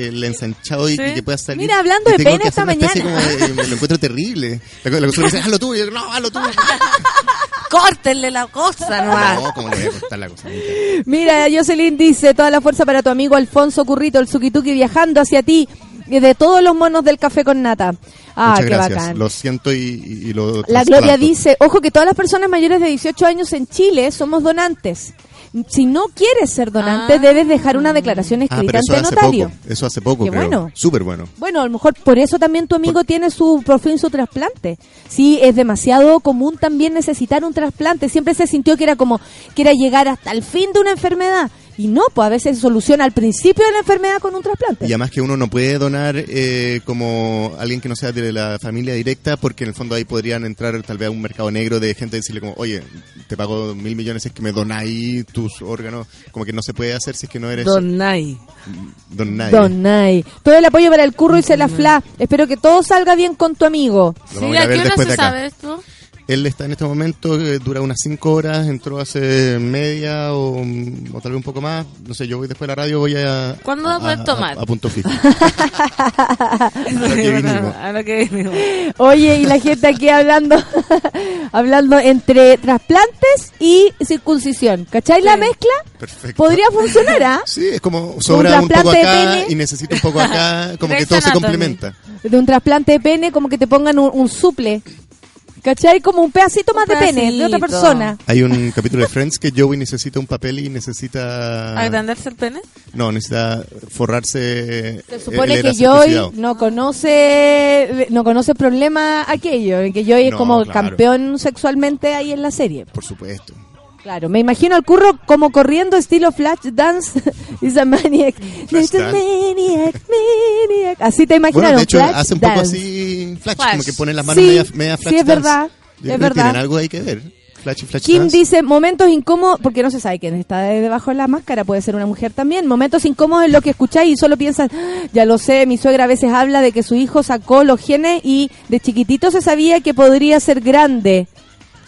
el ensanchado y, Sí. y que pueda salir. Mira, hablando de pene esta mañana. como de- me lo encuentro terrible. La, la cosa me dice, hazlo tú. Y yo, no, hazlo tú. Córtenle la cosa nomás. No, ¿cómo le voy a cortar la cosa? Mira, Jocelyn dice, toda la fuerza para tu amigo Alfonso Currito, el Sukituki, viajando hacia ti, y de todos los monos del café con nata. Ah, Muchas qué gracias. bacán. Lo siento y, y- y lo La. Gloria dice, ojo que todas las personas mayores de 18 años en Chile somos donantes. Si no quieres ser donante, Ah. debes dejar una declaración Ah, escrita pero eso ante hace notario. poco. Eso hace poco, Qué creo. bueno. Súper bueno. Bueno, a lo mejor por eso también tu amigo tiene su por fin su trasplante. Sí, es demasiado común también necesitar un trasplante. Siempre se sintió que era como que era llegar hasta el fin de una enfermedad. Y no, pues a veces se soluciona al principio de la enfermedad con un trasplante. Y además que uno no puede donar eh, como alguien que no sea de la familia directa, porque en el fondo ahí podrían entrar tal vez a un mercado negro de gente y decirle como, oye, te pago mil millones es que me donáis tus órganos. Como que no se puede hacer si es que no eres Don Nay. don nadie. Don Nay. Todo el apoyo para el curro y se la fla. Espero que todo salga bien con tu amigo. Lo Sí, a ir a ¿a ver qué hora se sabe esto? Él está en este momento, eh, dura unas cinco horas, entró hace media o, o tal vez un poco más. No sé, yo voy después de la radio, voy a... ¿Cuándo va a poder a- tomar? A, punto fijo. a lo que vinimos. A lo que vinimos. Oye, y la gente aquí hablando hablando entre trasplantes y circuncisión. ¿Cachai la Sí. mezcla? Perfecto. Podría funcionar, ¿ah? Sí, es como sobra un, poco acá y necesito un poco acá, como que todo se complementa. De un trasplante de pene, como que te pongan un, un suple. ¿Cachai? Como un pedacito más de pene de otra persona. Hay un capítulo de Friends que Joey necesita un papel y necesita... ¿Agrandarse el pene? No, necesita forrarse... Se eh, supone él era que circuncidado. no conoce no conoce problema aquello, que Joy es como claro. campeón sexualmente ahí en la serie. Por supuesto. Claro, me imagino al curro como corriendo estilo flash dance is a maniac. Flash It's a dance. maniac, maniac. Así te Bueno, imaginaron. de hecho, flash hace un poco dance. así Flash, Flash. como que pone las manos Sí, media, media Flash sí, es dance. verdad, Yo es verdad. Tienen algo ahí que ver. Flash Flash Kim dance. dice momentos incómodos, porque no se sabe quién está de- debajo de la máscara, puede ser una mujer también. Momentos incómodos en lo que escucháis y solo piensas, "Ah, ya lo sé, mi suegra a veces habla de que su hijo sacó los genes y de chiquitito se sabía que podría ser grande.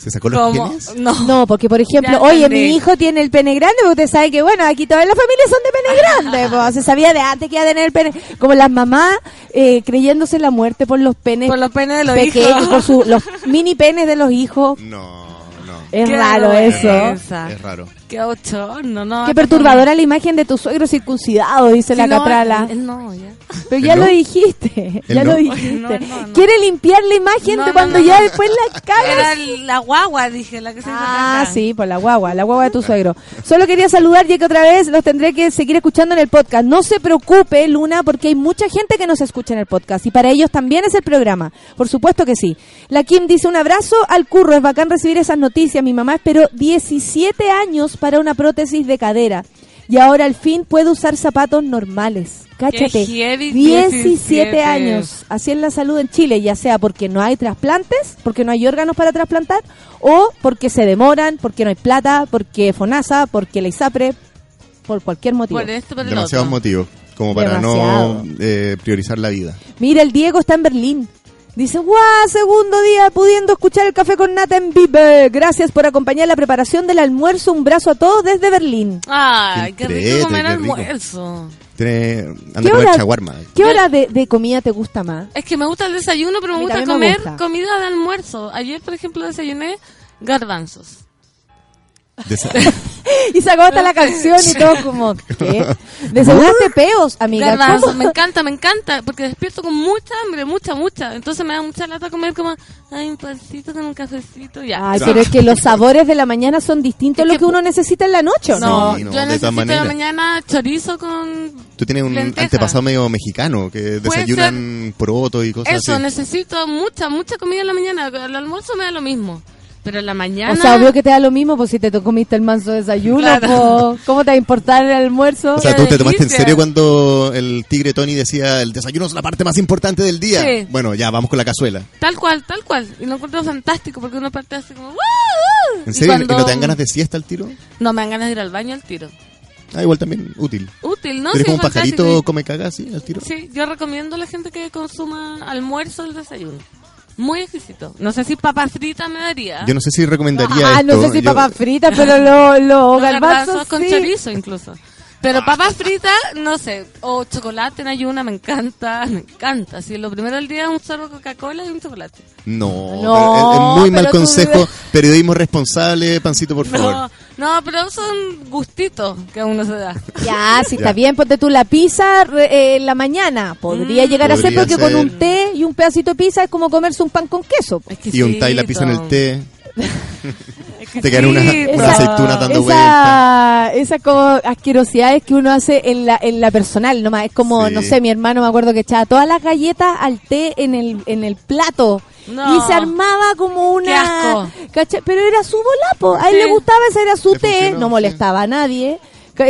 ¿Se sacó los ¿Cómo? genes? No. No, porque por ejemplo, Ya oye, entendí. mi hijo tiene el pene grande, porque usted sabe que, bueno, aquí todas las familias son de pene grande, pues, se sabía de antes que iba a tener el pene, como las mamás eh, creyéndose la muerte por los penes Por los penes de los pequeños, hijos. por su, los mini penes de los hijos. No, no. Es Qué raro eso. Es raro. Qué bochorno, no. Qué perturbadora la imagen de tu suegro circuncidado, dice la no, catrala. él no, ya. Pero ¿Él ya no? lo dijiste, ¿Él ya no? lo dijiste. No, no, no. Quiere limpiar la imagen No, de no, cuando no, ya no. después la cagas. Era la guagua, dije, la que se hizo Ah, sí, por la guagua, la guagua de tu suegro. Solo quería saludar ya que otra vez los tendré que seguir escuchando en el podcast. No se preocupe, Luna, porque hay mucha gente que nos escucha en el podcast y para ellos también es el programa. Por supuesto que sí. La Kim dice un abrazo al curro, es bacán recibir esas noticias. Mi mamá esperó 17 años para una prótesis de cadera y ahora al fin puede usar zapatos normales. Cáchate. heavy, 17 17. años. Así es la salud en Chile, ya sea porque no hay trasplantes, porque no hay órganos para trasplantar, o porque se demoran, porque no hay plata, porque FONASA, porque la ISAPRE, por cualquier motivo. Por esto, por el Demasiados motivos como para Demasiado. no eh, priorizar la vida. Mira, el Diego está en Berlín. Dice, guau, segundo día pudiendo escuchar el café con nata en Vive. Gracias por acompañar la preparación del almuerzo. Un brazo a todos desde Berlín. Ay, Qué qué rico comer qué rico. almuerzo. Tiene, anda ¿Qué a comer hora- chaguarma. ¿Qué hora de, de comida te gusta más? Es que me gusta el desayuno, pero me gusta me comer gusta. comida de almuerzo. Ayer, por ejemplo, desayuné Garbanzos. Y se hasta la canción y todo como, ¿qué? Desayunaste peos, amiga. ¿Cómo? me encanta, me encanta, porque despierto con mucha hambre, mucha, mucha. Entonces me da mucha lata comer como, ay, un pancito con un cafecito, ya. Ay, pero es que los sabores de la mañana son distintos a lo que que uno necesita en la noche, ¿o ¿no? no, Sí, no, yo de necesito de la mañana chorizo con Tú tienes un lenteja. antepasado medio mexicano que desayunan poroto y cosas Eso, así. necesito mucha, mucha comida en la mañana. El almuerzo me da lo mismo. Pero en la mañana. O sea, obvio que te da lo mismo, pues si te comiste el manso desayuno, Claro. pues, ¿cómo te va a importar el almuerzo? O sea, tú te tomaste en serio cuando el tigre Tony decía el desayuno es la parte más importante del día. Sí. Bueno, ya, vamos con la cazuela. Tal cual, tal cual. Y lo encuentro fantástico porque uno parte así como. ¿En Y serio? ¿Y cuando- no te dan ganas de siesta al tiro? No, me dan ganas de ir al baño al tiro. Ah, igual también útil. Útil, ¿no? ¿Eres Sí, como un pajarito come caga así al tiro? Sí, yo recomiendo a la gente que consuma almuerzo el desayuno. Muy exquisito. No sé si papas fritas me daría. Yo no sé si recomendaría Ah, esto. no sé si Yo- papas fritas, pero los lo Los garbanzos con sí. chorizo incluso. Pero papas fritas, no sé. O chocolate en ayuna, me encanta. Me encanta. Si lo primero del día es un sorbo de Coca-Cola y un chocolate. No, No, pero es, es muy mal pero tú- consejo. Periodismo responsable, pancito, por favor. No, no, pero son gustitos que uno se da. Ya, si Ya. está bien, ponte tú la pizza eh, en la mañana. Podría Mm. llegar a ser porque con un té y un pedacito de pizza es como comerse un pan con queso. Y untáis la pizza en el té. Te quedan Exquisito. una aceitunas dando vueltas. esa, esa como asquerosidades que uno hace en la, en la personal nomás. Es como, Sí. no sé, mi hermano me acuerdo que echaba todas las galletas al té en el, en el plato. No. Y se armaba como una... Qué asco. Pero era su volapo. A él Sí. le gustaba, ese era su Le té. funcionó, no sí. molestaba a nadie.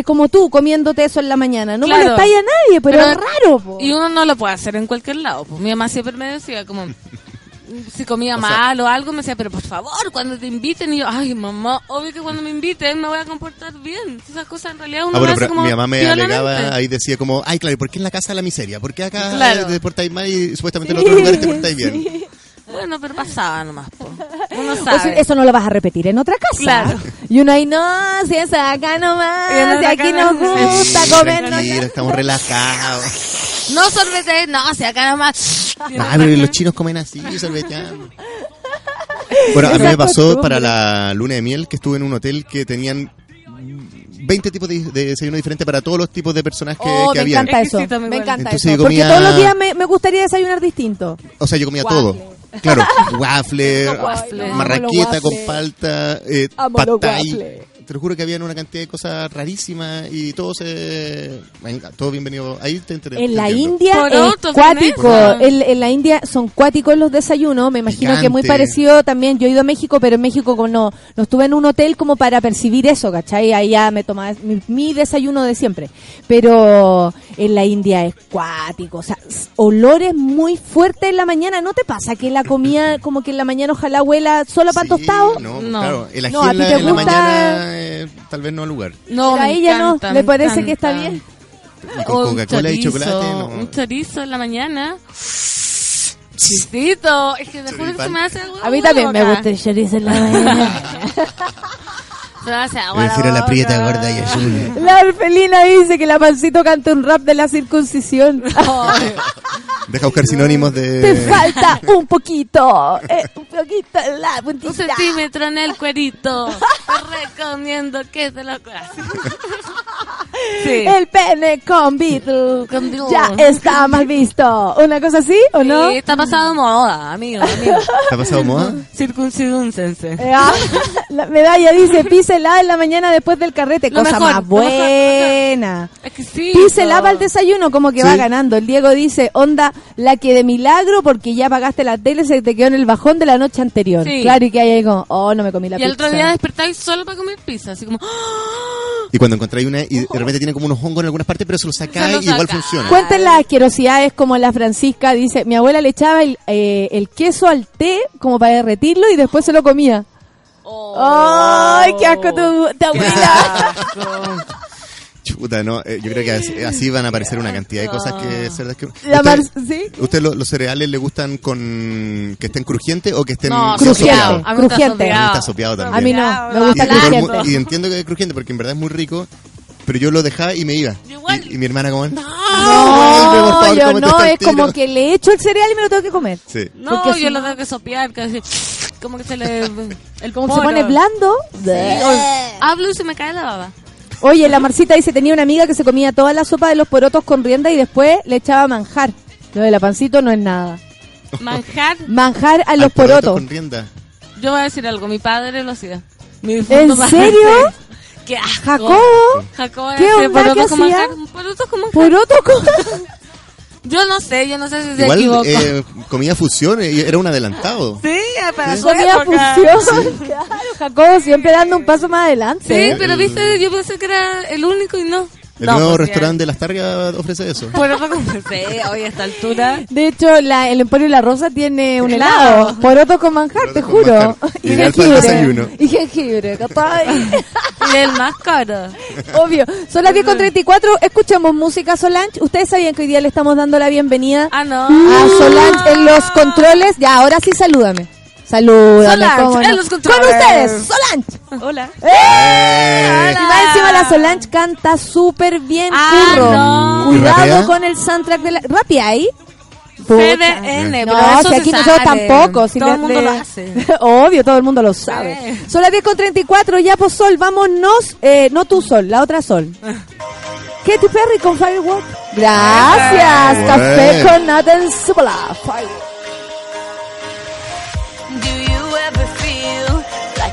Como tú comiéndote eso en la mañana. No Claro. molestáis a nadie, pero, es raro. po. Y uno no lo puede hacer en cualquier lado. Mi mamá siempre me decía como... Si comía O sea- mal o algo, me decía, pero por favor, cuando te inviten, y yo, ay, mamá, obvio que cuando me inviten me voy a comportar bien. Esas cosas en realidad uno Ah, bueno, lo hace pero como mi mamá me violamente. alegaba, ahí decía como, ay, claro, ¿y ¿por qué en la casa la miseria? ¿Por qué acá Claro. te portáis mal y supuestamente en otros lugares te portáis bien? Sí. Bueno, pero pasaba nomás, po. Uno O sea, sabe. eso no lo vas a repetir en otra casa. Claro. Y uno ahí, no, si es acá nomás, si aquí nos no- gusta tranquila, estamos relajados. No sorbete, no, si acá nomás. Ah, pero los chinos comen así, sorbeteando. Bueno, a mí me pasó para la luna de miel que estuve en un hotel que tenían 20 tipos de, de desayuno diferentes para todos los tipos de personas que, Oh, que me habían. encanta eso. Me encanta Entonces eso. Porque todos los días me, me gustaría desayunar distinto. O sea, yo comía todo. Claro, waffle, marraqueta con palta, eh, Amo Te lo juro que habían una cantidad de cosas rarísimas y todo se... Venga, todo bienvenido. Ahí te enter- En la te entiendo. India es cuático. En, en la India son cuáticos los desayunos. Me imagino que muy parecido también. Yo he ido a México, pero en México como no, no estuve en un hotel como para percibir eso, ¿cachai? Ahí ya me tomaba mi, mi desayuno de siempre. Pero en la India es cuático. O sea, olores muy fuertes en la mañana. ¿No te pasa que la comida como que en la mañana ojalá huela solo pan Sí, tostado? No, No. claro. El ají No, a en ti la, te en la gusta- mañana eh, tal vez no al lugar. No, a ella no, encanta, le me parece que está encanta. bien. Y con Coca-Cola y chorizo, chocolate, no. Un chorizo en la mañana. Chisito. Es que juro que se me hace agua. A mí también me gusta el chorizo en la mañana. Prefiero la prieta gorda y azul. La Orfelina dice que la pancito canta un rap de la circuncisión. Deja buscar sinónimos de... Te falta un poquito, eh, un poquito en la Un centímetro en el cuerito. Te recomiendo que te lo hagas. Sí. El pene con Beatle Con Beatle. ya está mal visto. ¿Una cosa así o no? Sí, está pasado moda, amigo, amigo. ¿Te ha pasado moda? Circuncidúncense. Eh, ah, la medalla dice písela en la mañana después del carrete. Lo Cosa mejor, más lo buena. Exquisito. Písela para el desayuno, como que Sí. va ganando. El Diego dice, onda, la que de milagro, porque ya pagaste la tele, se te quedó en el bajón de la noche anterior. Sí. Claro, y que hay ahí como, oh, no me comí la Y pizza. el otro día despertáis solo para comer pizza, así como... ¡ah! Y cuando encontráis una y de repente tiene como unos hongos en algunas partes, pero se los sacáis Se y igual funciona. Cuenten las asquerosidades como la Francisca dice, mi abuela le echaba el, eh, el queso al té como para derretirlo y después se lo comía. Oh. ¡Ay, qué asco tu, tu abuela! Chuta, no, eh, yo creo que así, así van a aparecer una cantidad de cosas que que... ¿Usted, Mar- ¿sí? ¿Usted lo- los cereales le gustan con que estén crujientes o que estén No, bien Crujiente, sopeados? A mí crujiente. Está sopeado. sopeado A mí también. no, me gusta y, crujiente. y entiendo que es crujiente porque en verdad es muy rico, pero yo lo dejaba y me iba. Y, y mi hermana como, no, No, por favor, yo cómete no, es como tiro". que le echo el cereal y me lo tengo que comer. Sí. No, Porque yo lo tengo que sopear, casi. como que se le... El Como se pone blando. Sí, hablo y se me cae la baba. Oye, la Marcita dice, tenía una amiga que se comía toda la sopa de los porotos con rienda y después le echaba manjar. Lo de la pancito no es nada. Manjar, Manjar a los poroto porotos. con rienda. yo voy a decir algo, mi padre lo hacía. Mi ¿En serio? ¡Qué asco! Jacobo, Jacobo ¿Qué hacía onda? porotos ¿Qué con hacía? manjar. Porotos con manjar. poroto con... Yo no sé, yo no sé si se Igual equivoco. eh, comía fusión era un adelantado. sí, para su Comía época. fusión. Claro, Jacobo siempre dando un paso más adelante. Sí, pero viste, yo pensé que era el único y no. El No, nuevo pues, restaurante de las Targas ofrece eso. Con manjar. hoy a esta altura. De hecho, la, el Emporio La Rosa tiene un Claro. helado. Poroto con manjar, te con juro. manjar. Y el desayuno. Y jengibre, ¿cachai? Y el más caro. Obvio. Son las 10 con 34. Escuchamos música Solange. Ustedes sabían que hoy día le estamos dando la bienvenida Ah, no. a Solange en los controles. Ya, ahora sí, salúdame. Salúdame. Solange, ¿cómo no? en los controles. Con ustedes, Solange. Hola. ¡Eh! Y más encima la Solange canta súper bien, Ah, curro. no. ¿Y Cuidado con el soundtrack de la... ¿Rapia ahí? PDN, No, pero eso si se aquí nosotros sabe. tampoco. Si Todo le- el mundo le- lo hace. Obvio, todo el mundo lo sabe. Sí. Son las 10 con 34, ya pues Sol, vámonos. Eh, no tú Sol, la otra Sol. Katy Perry con Firework. Gracias. Bueno. Café con Nathan Subala. Firework.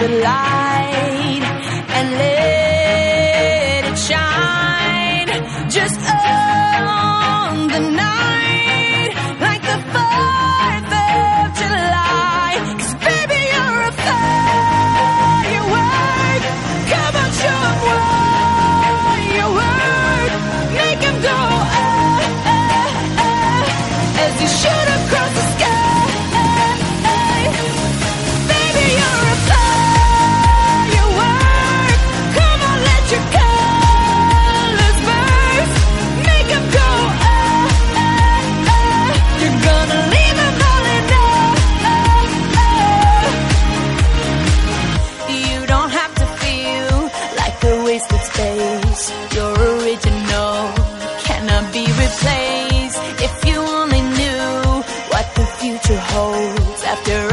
the light the future holds after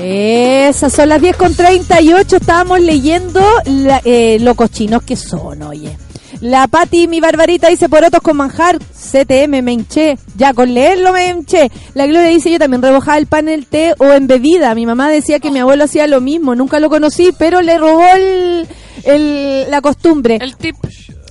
Esas son las 10 con 38. Estábamos leyendo la- eh, lo cochinos que son, oye. La Pati, mi barbarita, dice porotos con manjar. CTM, me hinché. Ya, con leerlo me hinché. La Gloria dice, yo también rebojaba el pan en el té o en bebida. Mi mamá decía que mi abuelo hacía lo mismo. Nunca lo conocí, pero le robó el, el- la costumbre. El tip.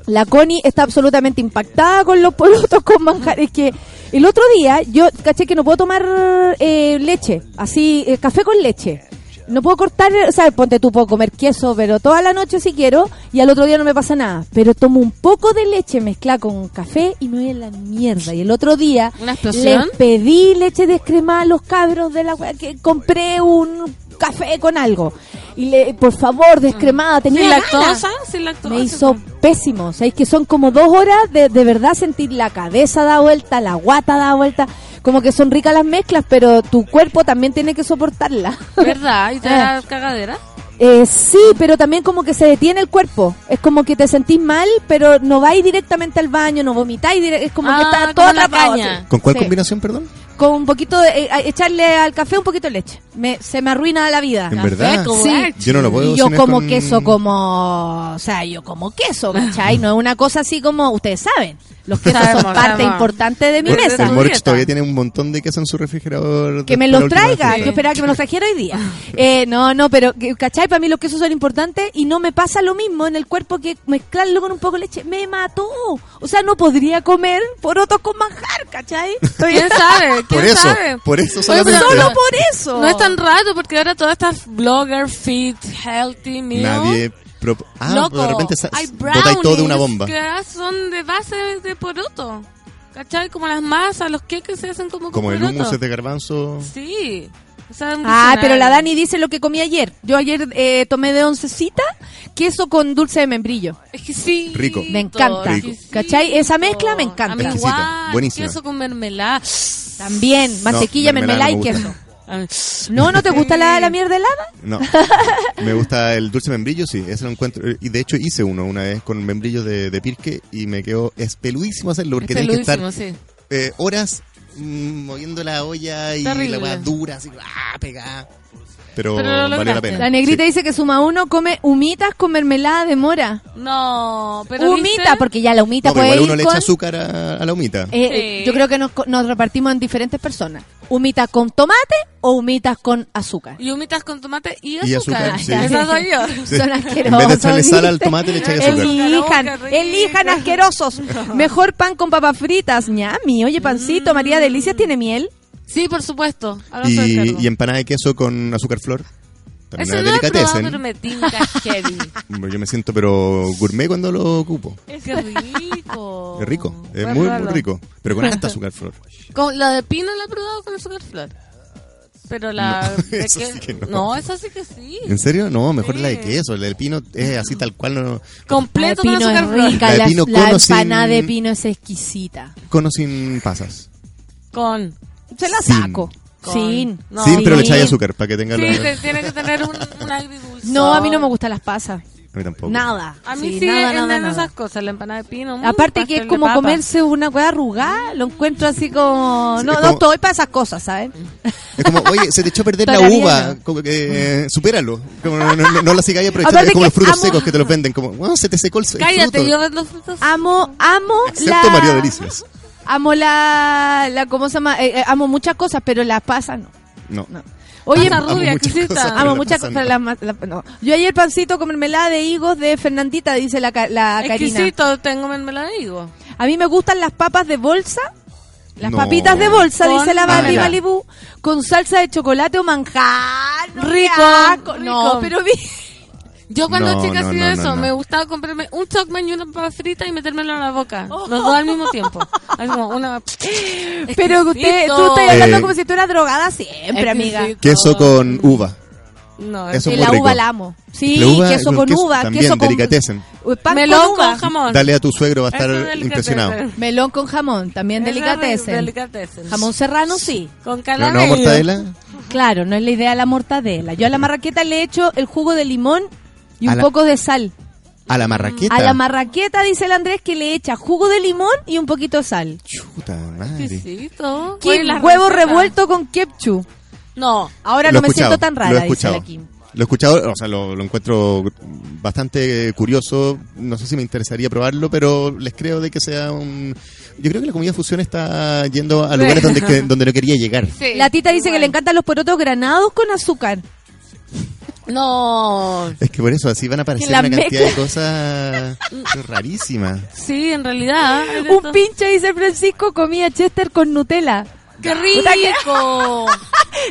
La Connie está absolutamente impactada con los porotos con manjar. Es que el otro día yo caché que no puedo tomar eh, leche, así, eh, café con leche. No puedo cortar, o sea, ponte tú, puedo comer queso, pero toda la noche si quiero y al otro día no me pasa nada. Pero tomo un poco de leche mezclada con café y me voy a la mierda. Y el otro día ¿Una explosión? les pedí leche descremada a los cabros de la que compré un café con algo. Y le, por favor, descremada, tenía ¿Sin lactosa? Sin lactosa. Me hizo pésimo. O sea, es que son como dos horas de, de verdad sentir la cabeza da vuelta, la guata da vuelta. Como que son ricas las mezclas, pero tu cuerpo también tiene que soportarla. ¿Verdad? ¿Y te da cagadera? Eh, sí, pero también como que se detiene el cuerpo. Es como que te sentís mal, pero no vais directamente al baño, no vomitáis. Es como que Ah, está todo la atrapado, caña. ¿Con cuál Sí. combinación, perdón? Con un poquito de... eh, echarle al café un poquito de leche. Me, se me arruina la vida. ¿En verdad? Sí. Yo no lo puedo Y yo como con- queso como... O sea, yo como queso, ¿cachai? No es una cosa así como... Ustedes saben, los quesos son parte sabemos. importante de mi mesa. El dieta. todavía tiene un montón de queso en su refrigerador. Que me los traiga. Yo esperaba que me los trajera hoy día. Eh, no, no, pero, que- ¿cachai? Para mí los quesos son importantes y no me pasa lo mismo en el cuerpo que mezclarlo con un poco de leche. Me mató. O sea, no podría comer porotos con manjar, ¿cachai? ¿Quién sabe? ¿Quién Por eso, sabe? por eso Pues solamente. Solo por eso. No es tan raro porque ahora todas estas blogger fit, healthy meal. Nadie. Ah, Loco, de repente botáis todo de una bomba. que son de base de poroto. ¿Cachai? Como las masas, los queques se hacen como con Como el es de garbanzo. Sí. O sea, un Ah, pero la. Dani dice lo que comí ayer. Yo ayer eh, tomé de oncecita queso con dulce de membrillo. Exquisito. Rico. Me encanta. Rico. ¿Cachai? Esa mezcla me encanta. Buenísima. Queso con mermelada. También, mantequilla, mermelada mermelada y no me queso. ¿No? ¿No te gusta la, la mierda helada? No. me gusta el dulce membrillo, sí, ese lo encuentro. Y de hecho hice uno una vez con membrillo de, de pirque y me quedó espeludísimo hacerlo porque tenés que estar sí. eh, horas mm, moviendo la olla y Terrible. la dura, así, ah, pegada. Pero, Pero lo valió la pena. La negrita Sí. dice que suma uno come humitas con mermelada de mora. No, pero humita, ¿viste? porque ya la humita No, puede igual ir uno le con... echa azúcar a, a la humita. Eh, Sí. Yo creo que nos, co- nos repartimos en diferentes personas. Humitas con tomate o humitas con azúcar. Y humitas con tomate y Y azúcar. sí. Soy yo. Sí. Son En asquerosos. vez de echarle sal al tomate, le echáis azúcar. Elijan, elijan asquerosos. Mejor pan con papas fritas. ñami. Oye, pancito, María Delicias tiene miel. Sí, por supuesto. Y, y empanada de queso con azúcar flor. También Eso es no he probado, pero me tinca heavy. Yo me siento pero gourmet cuando lo ocupo. Qué rico. Es rico, es muy, muy rico. Pero con alta azúcar flor. Con, la de pino la he probado con azúcar flor. Pero la... No, de eso sí que no. no, esa sí que sí. ¿En serio? No, mejor Sí. la de queso. La del pino es así tal cual. No, Completo la con de pino azúcar es flor. rica. La de La, pino la sin- empanada de pino es exquisita. cono sin pasas. Con... Se la Sin. saco. Con- Sin. No, pero le echáis azúcar para que tenga Sí, te- tiene que tener un, un agridulce. No, a mí no me gustan las pasas. A mí tampoco. Nada. A mí sí, sí, nada, esas cosas, la empanada de pino. mm, Aparte que pastel es de como papa. comerse una hueá arrugada, lo encuentro así como... Sí, No, es no como- estoy para esas cosas, ¿sabes? Es como, oye, se te echó a perder la uva. Como que, eh, supéralo. Como, no, no, no la sigáis aprovechando. Aparte Es como que los frutos amo- secos que te los venden. Como, bueno, se te secó el, el Cállate, fruto. yo vendo los frutos. Amo, amo Excepto la... María Delicias. Amo la, la ¿cómo se llama? Eh, eh, amo muchas cosas, pero las pasas no. No. No. Oye, amo rubia, muchas exquisita. cosas, pero amo la muchas cosas, no. las. Yo ayer pancito con mermelada de higos de Fernandita, dice la, ca- la Karina. Exquisito, tengo mermelada de higo. A mí me gustan las papas de bolsa. Las No. papitas de bolsa, Con dice la Barbie. Malibu, con salsa de chocolate o manjar. No, Rico, rico. No, pero vi- Yo cuando No, chica no, hacía no, eso, no, no. me gustaba comprarme un chocman y una papa frita y metérmelo en la boca. Los dos al mismo tiempo. Así como una... pero usted, tú estás hablando Eh, como si tú eras drogada siempre, amiga. Queso con uva. No, Eso es la rico. uva la amo. Sí, La uva queso con queso uva, también, queso con pan melón con uva. con jamón. Dale a tu suegro, va a estar es impresionado. Melón con jamón, también delicatessen. delicatessen. Jamón serrano, sí. Con No, caramelo. no, mortadela. Claro, no es la idea de la mortadela. Yo a la marraqueta le echo el jugo de limón y A un la- poco de sal. A la marraqueta. A la marraqueta dice el Andrés que le echa jugo de limón y un poquito de sal. Puta madre. Exquisito. Kim, huevo recetas. revuelto con ketchup. No. Ahora Lo no he me siento escuchado, tan Lo he rara, dice escuchado. la Kim. Lo he escuchado, o sea, lo, lo encuentro bastante curioso. No sé si me interesaría probarlo, pero les creo de que sea un. Yo creo que la comida fusión está yendo a lugares donde, que- donde no quería llegar. Sí. La tita dice que le encantan los porotos granados con azúcar. No. Es que por eso así van a aparecer una cantidad de cosas rarísimas. Sí, en realidad. Un pinche, dice Francisco, comía Chester con Nutella. ¡Qué rico!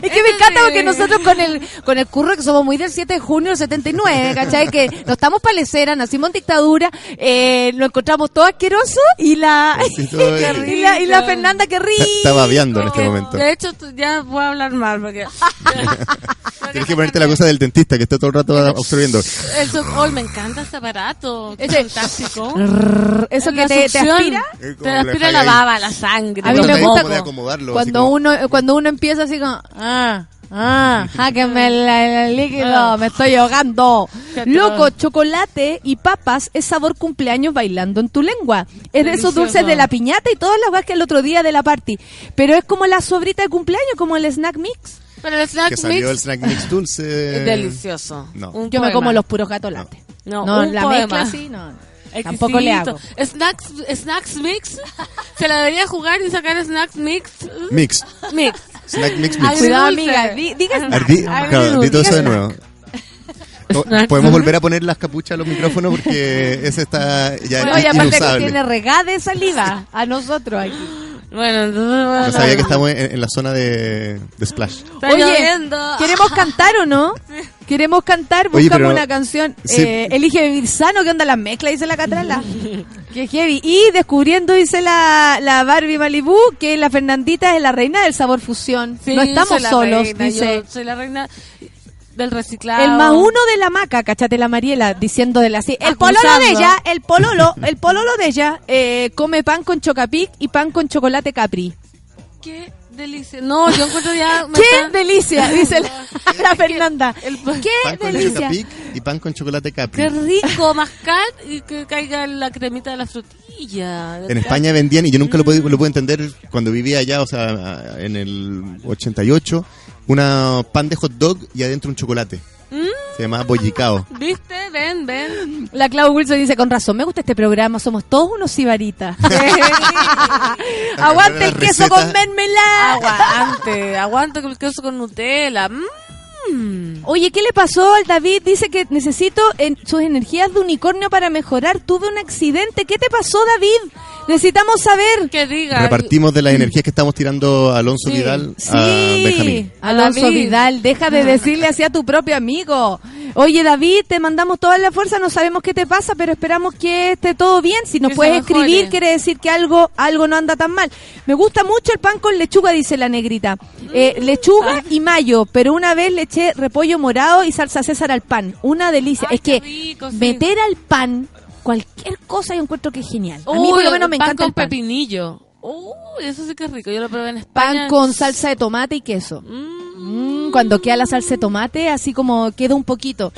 Es que me encanta porque nosotros con el con el curro que somos muy del 7 de junio del 79, ¿cachai? Que no estamos palecera, nacimos en dictadura, eh, lo encontramos todo asqueroso y la, Sí, y, la, y la Fernanda que ríe. Está, babeando en este momento. De hecho, ya voy a hablar mal porque... Tienes que ponerte la cosa del dentista que está todo el rato absorbiendo. Eso, hoy me encanta este aparato. Ese- fantástico. Eso que te, te aspira. Te aspira la ahí. baba, la sangre. A mí Cuando me gusta como acomodarlo, cuando como- uno cuando uno empieza así como ah ah jáquenme el, el líquido me estoy ahogando loco chocolate y papas es sabor cumpleaños bailando en tu lengua es de esos dulces de la piñata y todas las cosas que el otro día de la party pero es como la sobrita de cumpleaños como el snack mix Pero el snack Que salió el mix snack mix dulce. es delicioso. No. Un yo me como los puros gatos latte No, no un la poema. mezcla sí no Exquisito. tampoco le hago Snacks, snacks mix. Se la debería jugar y sacar snacks mix. Mix. Mix. Snack mix Agridulce. mix. cuidado amiga di- diga snack. Claro, di todo eso de nuevo. O- Podemos volver a poner las capuchas a los micrófonos porque ese está ya no, y aparte que inusable. tiene regada de saliva a nosotros aquí Bueno, entonces... No bueno, sabía que estamos en, en la zona de, de Splash. Está Oye, lloviendo. ¿queremos cantar o no? ¿Queremos cantar? Oye, Buscamos pero- una canción. sí. Eh, elige vivir sano. ¿Qué onda la mezcla? Dice la Catrala. Qué heavy. Y descubriendo, dice la, la Barbie Malibu, que la Fernandita es la reina del sabor fusión. Sí, no estamos la solos, reina, dice. yo soy la reina del reciclado. El más uno de la maca, cachate la Mariela, diciéndole así. El Acusando. pololo de ella, el pololo, el pololo de ella, eh, come pan con chocapic y pan con chocolate capri. Qué delicia. No, yo encuentro ya... me ¡Qué delicia! Dice la, la Fernanda. El- ¡Qué Pan delicia! Y pan con chocolate Capri. Qué rico mascar y que caiga la cremita de la frutilla. En España vendían, y yo nunca lo pude, lo pude entender cuando vivía allá, o sea, en el 88, una pan de hot dog y adentro un chocolate. Se bollicao. ¿Viste? Ven, ven. La Clau Wilson dice, con razón, me gusta este programa, somos todos unos sibaritas. Aguante el queso con mermelada. Aguante, aguante el queso con Nutella. Mm. Oye, ¿qué le pasó al David? Dice que necesito en sus energías de unicornio para mejorar. Tuve un accidente. ¿Qué te pasó, David? Necesitamos saber. Que diga. Repartimos de las energías que estamos tirando a Alonso Sí. Vidal Sí, a Benjamín. Alonso David. Vidal, deja de decirle así a tu propio amigo. Oye, David, te mandamos toda la fuerza, no sabemos qué te pasa, pero esperamos que esté todo bien. Si nos Que puedes escribir, quiere decir que algo algo no anda tan mal. Me gusta mucho el pan con lechuga, dice la negrita. Eh, Mm. lechuga y mayo, pero una vez le eché repollo morado y salsa César al pan. Una delicia. Ay, es que qué rico, sí. meter al pan cualquier cosa yo encuentro que es genial. A mí Uy, por lo menos me pan encanta con el pan. pepinillo. Uy, eso sí que es rico. Yo lo probé en España. Pan con salsa de tomate y queso. Mm. Mm, cuando queda la salsa de tomate, así como queda un poquito.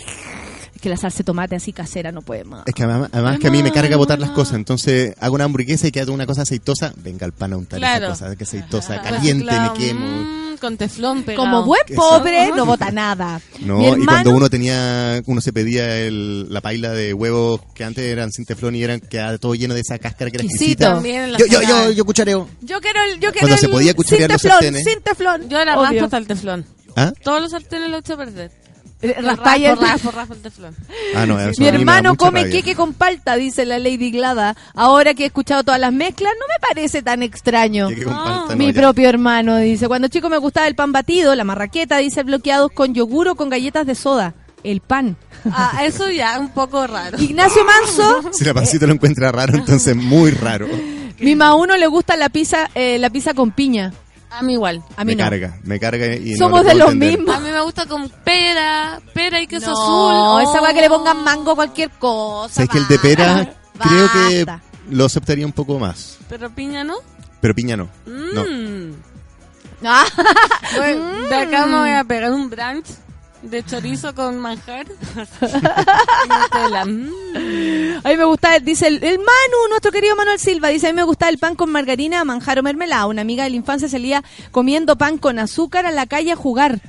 Que la salsa de tomate así casera no puede más. Es que además, además que a mí me carga botar las cosas, entonces hago una hamburguesa y queda una cosa aceitosa, venga el pan a untar Claro. esa cosa, que aceitosa, Pues, caliente, claro, me quemo. mm, con teflón pegado. Como buen Eso. pobre, no bota nada. No, Mi y cuando uno tenía, uno se pedía el, la paila de huevos que antes eran sin teflón y eran quedaba todo lleno de esa cáscara que era exquisita. Yo, yo, yo, yo cuchareo. Yo quiero el, yo quiero Cuando se podía cucharear sin los teflón, sartenes. sin teflón. Yo era Obvio. raspo hasta el teflón. ¿Ah? Todos los sartenes los eché a perder. Ah, no, eso Mi hermano come rabia. queque con palta, dice la Lady Glada. Ahora que he escuchado todas las mezclas, no me parece tan extraño. Con palta, no, Mi ya. propio hermano dice, cuando chico me gustaba el pan batido, la marraqueta, dice bloqueados con yogur o con galletas de soda. El pan. Ah, eso ya un poco raro. Ignacio Manso, Si la pancita lo encuentra raro, entonces muy raro. mi ma uno le gusta la pizza, eh, la pizza con piña. A mí igual. A mí me no. carga, me carga y no Somos lo de los entender. mismos. A mí me gusta con pera, pera y queso No, azul. esa Oh. weá que le pongan mango a cualquier cosa. Sabes que el de pera basta. creo que lo aceptaría un poco más, Pero piña no. pero piña no. No. Mm. Ah, Bueno, de acá me voy a pegar un brunch De chorizo con manjar. Nutella. Mm. A mí me gusta, dice el, el Manu, nuestro querido Manuel Silva, dice, a mí me gusta el pan con margarina, manjar o mermelada. Una amiga de la infancia salía comiendo pan con azúcar a la calle a jugar.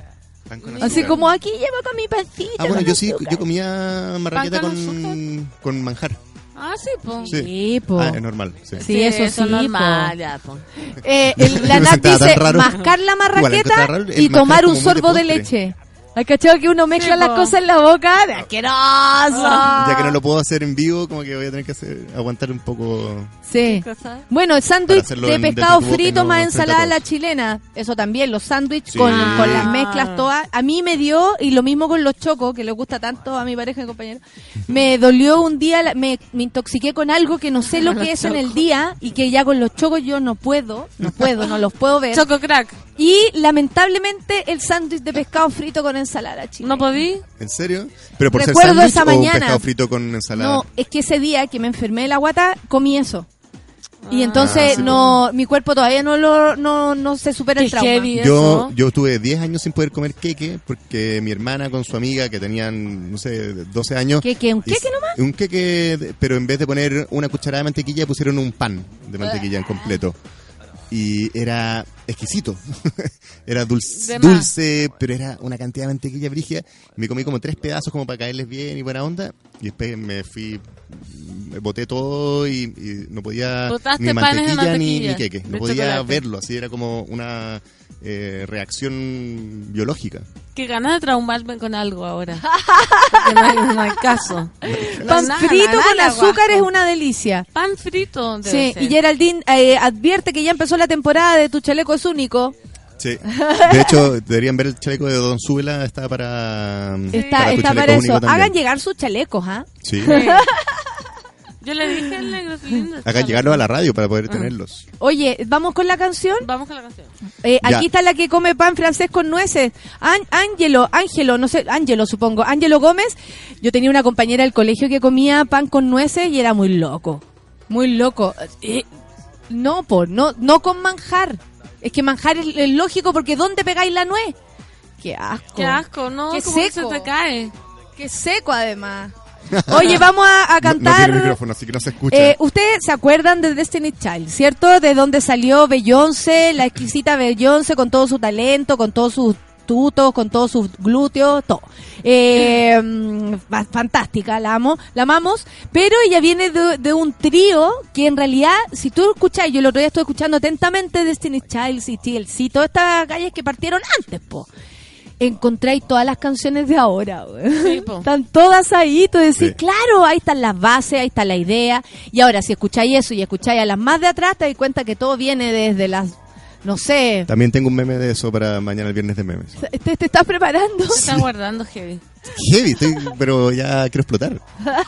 Pan con Así azúcar. como aquí llevo con mi pancito. Ah, bueno, con yo sí, azúcar". yo comía marraqueta ¿Pan con con, con manjar. Ah, sí, po. Sí. Sí, po. Ah, es normal, sí. Sí, eso sí, normal, po. ya, po. Eh, el- la Nat dice mascar la marraqueta raro, y tomar un de sorbo de, leche. ¿Has cachado que uno mezcla Sí, las cosas en la boca? ¡De asqueroso! Ya que no lo puedo hacer en vivo, como que voy a tener que hacer, aguantar un poco. Sí. cosa? Bueno, el sándwich de pescado frito no más ensalada a la chilena. Eso también, los sándwiches Sí. con, Ah. con las mezclas todas. A mí me dio, y lo mismo con los chocos, que le gusta tanto a mi pareja y compañero. Me dolió un día, me, me intoxiqué con algo que no sé lo que es en el día y que ya con los chocos yo no puedo, no puedo, no los puedo ver. Choco crack. Y lamentablemente el sándwich de pescado frito con ensalada chilena. ¿No podí? ¿En serio? ¿Pero por Recuerdo ser sándwich esa o mañana. pescado frito con ensalada? No, es que ese día que me enfermé de la guata, comí eso. Y entonces Ah, sí, no, mi cuerpo todavía no lo, no, no se supera el trauma. heavy Yo, eso. yo tuve 10 años sin poder comer queque porque mi hermana con su amiga que tenían, no sé, 12 años. ¿Queque? ¿Un queque nomás? Un queque, pero en vez de poner una cucharada de mantequilla pusieron un pan de mantequilla en completo. Y era exquisito. era dulce, dulce, pero era una cantidad de mantequilla brígida. Me comí como tres pedazos como para caerles bien y buena onda. Y después me fui, me boté todo y, y no podía Botaste ni de mantequilla, ni, mantequilla, ni queque. No podía chocolate. verlo, así era como una eh, reacción biológica. Qué ganas de traumarme con algo ahora. Porque no hay, no hay caso. Pan Nada, frito nada, con nada, azúcar guapo. es una delicia. Pan frito. debe Sí, ser. y Geraldine eh, advierte que ya empezó la temporada de Tu Chaleco es Único. Sí. De hecho, deberían ver el chaleco de Don Súbela, está para. Está, para está eso. Hagan llegar sus chalecos, ¿ah? Sí. Yo le dije al negro, lindo. Hagan llegarlo a la radio para poder tenerlos. Oye, ¿vamos con la canción? Vamos con la canción. Eh, Ya. aquí está la que come pan francés con nueces. An- Ángelo, Ángelo, no sé, Ángelo supongo. Ángelo Gómez. Yo tenía una compañera del colegio que comía pan con nueces y era muy loco. Muy loco. Eh, no, po, no, no con manjar. Es que manjar es, es lógico porque ¿dónde pegáis la nuez? Qué asco. Qué asco, ¿no? Qué Como que seco. se te cae. Qué seco además. Oye, vamos a, a No- No, cantar. tiene micrófono, así que no se escucha. Eh, Ustedes se acuerdan de Destiny Child, ¿cierto? De dónde salió Beyoncé, la exquisita Beyoncé con todo su talento, con todos sus tutos, con todos sus glúteos, todo. Eh, mm, fa- fantástica, la amo, la amamos, pero ella viene de, de un trío que en realidad, si tú escuchas, yo el otro día estoy escuchando atentamente Destiny Child y TLC, todas estas calles que partieron antes, po. Encontráis todas las canciones de ahora, güey. Sí. Están todas ahí, tú decís, Sí. claro, ahí están las bases, ahí está la idea. Y ahora, si escucháis eso y escucháis a las más de atrás, te das cuenta que todo viene desde las, no sé, También tengo un meme de eso para mañana el viernes de memes. te, te estás preparando. Se está guardando heavy. Heavy, estoy, pero ya quiero explotar.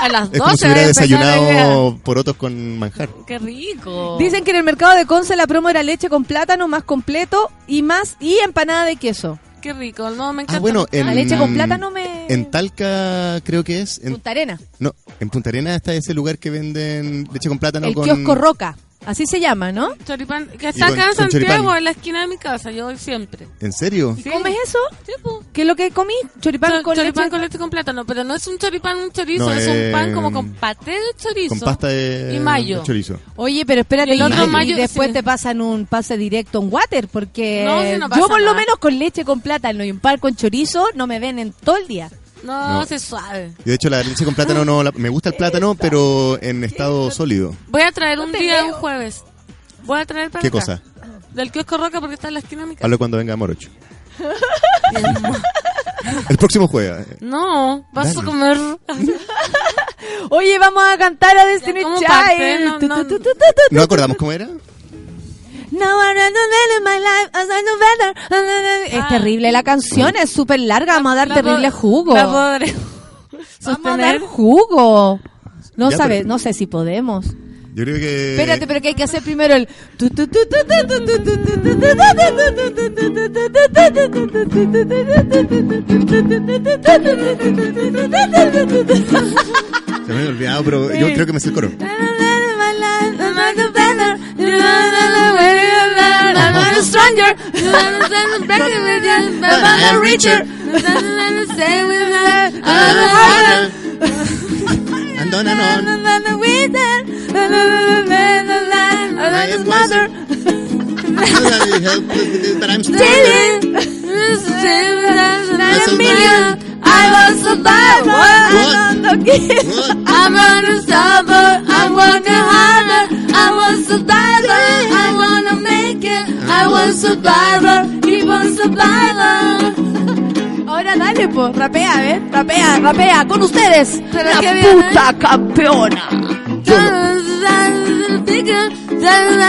A las Es como 12 si hubiera desayunado porotos con manjar. Qué rico. Dicen que en el mercado de Conce la promo era leche con plátano más completo y más y empanada de queso. Qué rico. No, me encanta. Ah, bueno, en, La leche con plátano me... en Talca creo que es. En, Punta Arena. no, en Punta Arenas está ese lugar que venden leche con plátano el con... kiosco Roca. Así se llama, ¿no? Choripán, que está con- acá en Santiago, en la esquina de mi casa. Yo voy siempre. ¿En serio? ¿Y comes eso? Sí, po. ¿Qué es lo que comí? Choripán Chor- con choripán leche. con leche con plátano, pero no es un choripán un chorizo, No, es eh, un pan como con paté de chorizo. Con pasta de, y mayo. de chorizo. Oye, pero espérate, Y el otro y mayo, después sí. te pasan un pase directo en water, porque No, si no pasa yo por lo menos con leche con plátano y un par con chorizo no me ven en todo el día. No, No. se suave. Y de hecho la leche con plátano no... la- me gusta el plátano, pero en estado sólido. Voy a traer un día, un jueves. Voy a traer para ¿Qué acá. cosa? Del kiosco Roca porque está en la esquina de mi casa. Hablo cuando venga Morocho. el próximo jueves. eh. No, vas Dale. a comer. Oye, vamos a cantar a Destiny ¿cómo Child. No. ¿No acordamos cómo era? No, I don't know in my life, I don't know better. Es Ah. terrible la canción, es súper larga, vamos a dar La terrible jugo. La podré Vamos a dar jugo. No Ya, sabe, pero- no sé si podemos. Yo creo que... Espérate, pero que hay que hacer primero el. Se me había olvidado, pero yo creo que me sé el coro. Stay with her. And on and on. His mother. But I'm still I was survivor. What? I'm on a survivor. I'm working harder. I was survivor. I wanna make it. I was survivor. On survivor. Ahora dale, pues, rapea, a ver, rapea, rapea, con ustedes, la qué bien, puta campeona.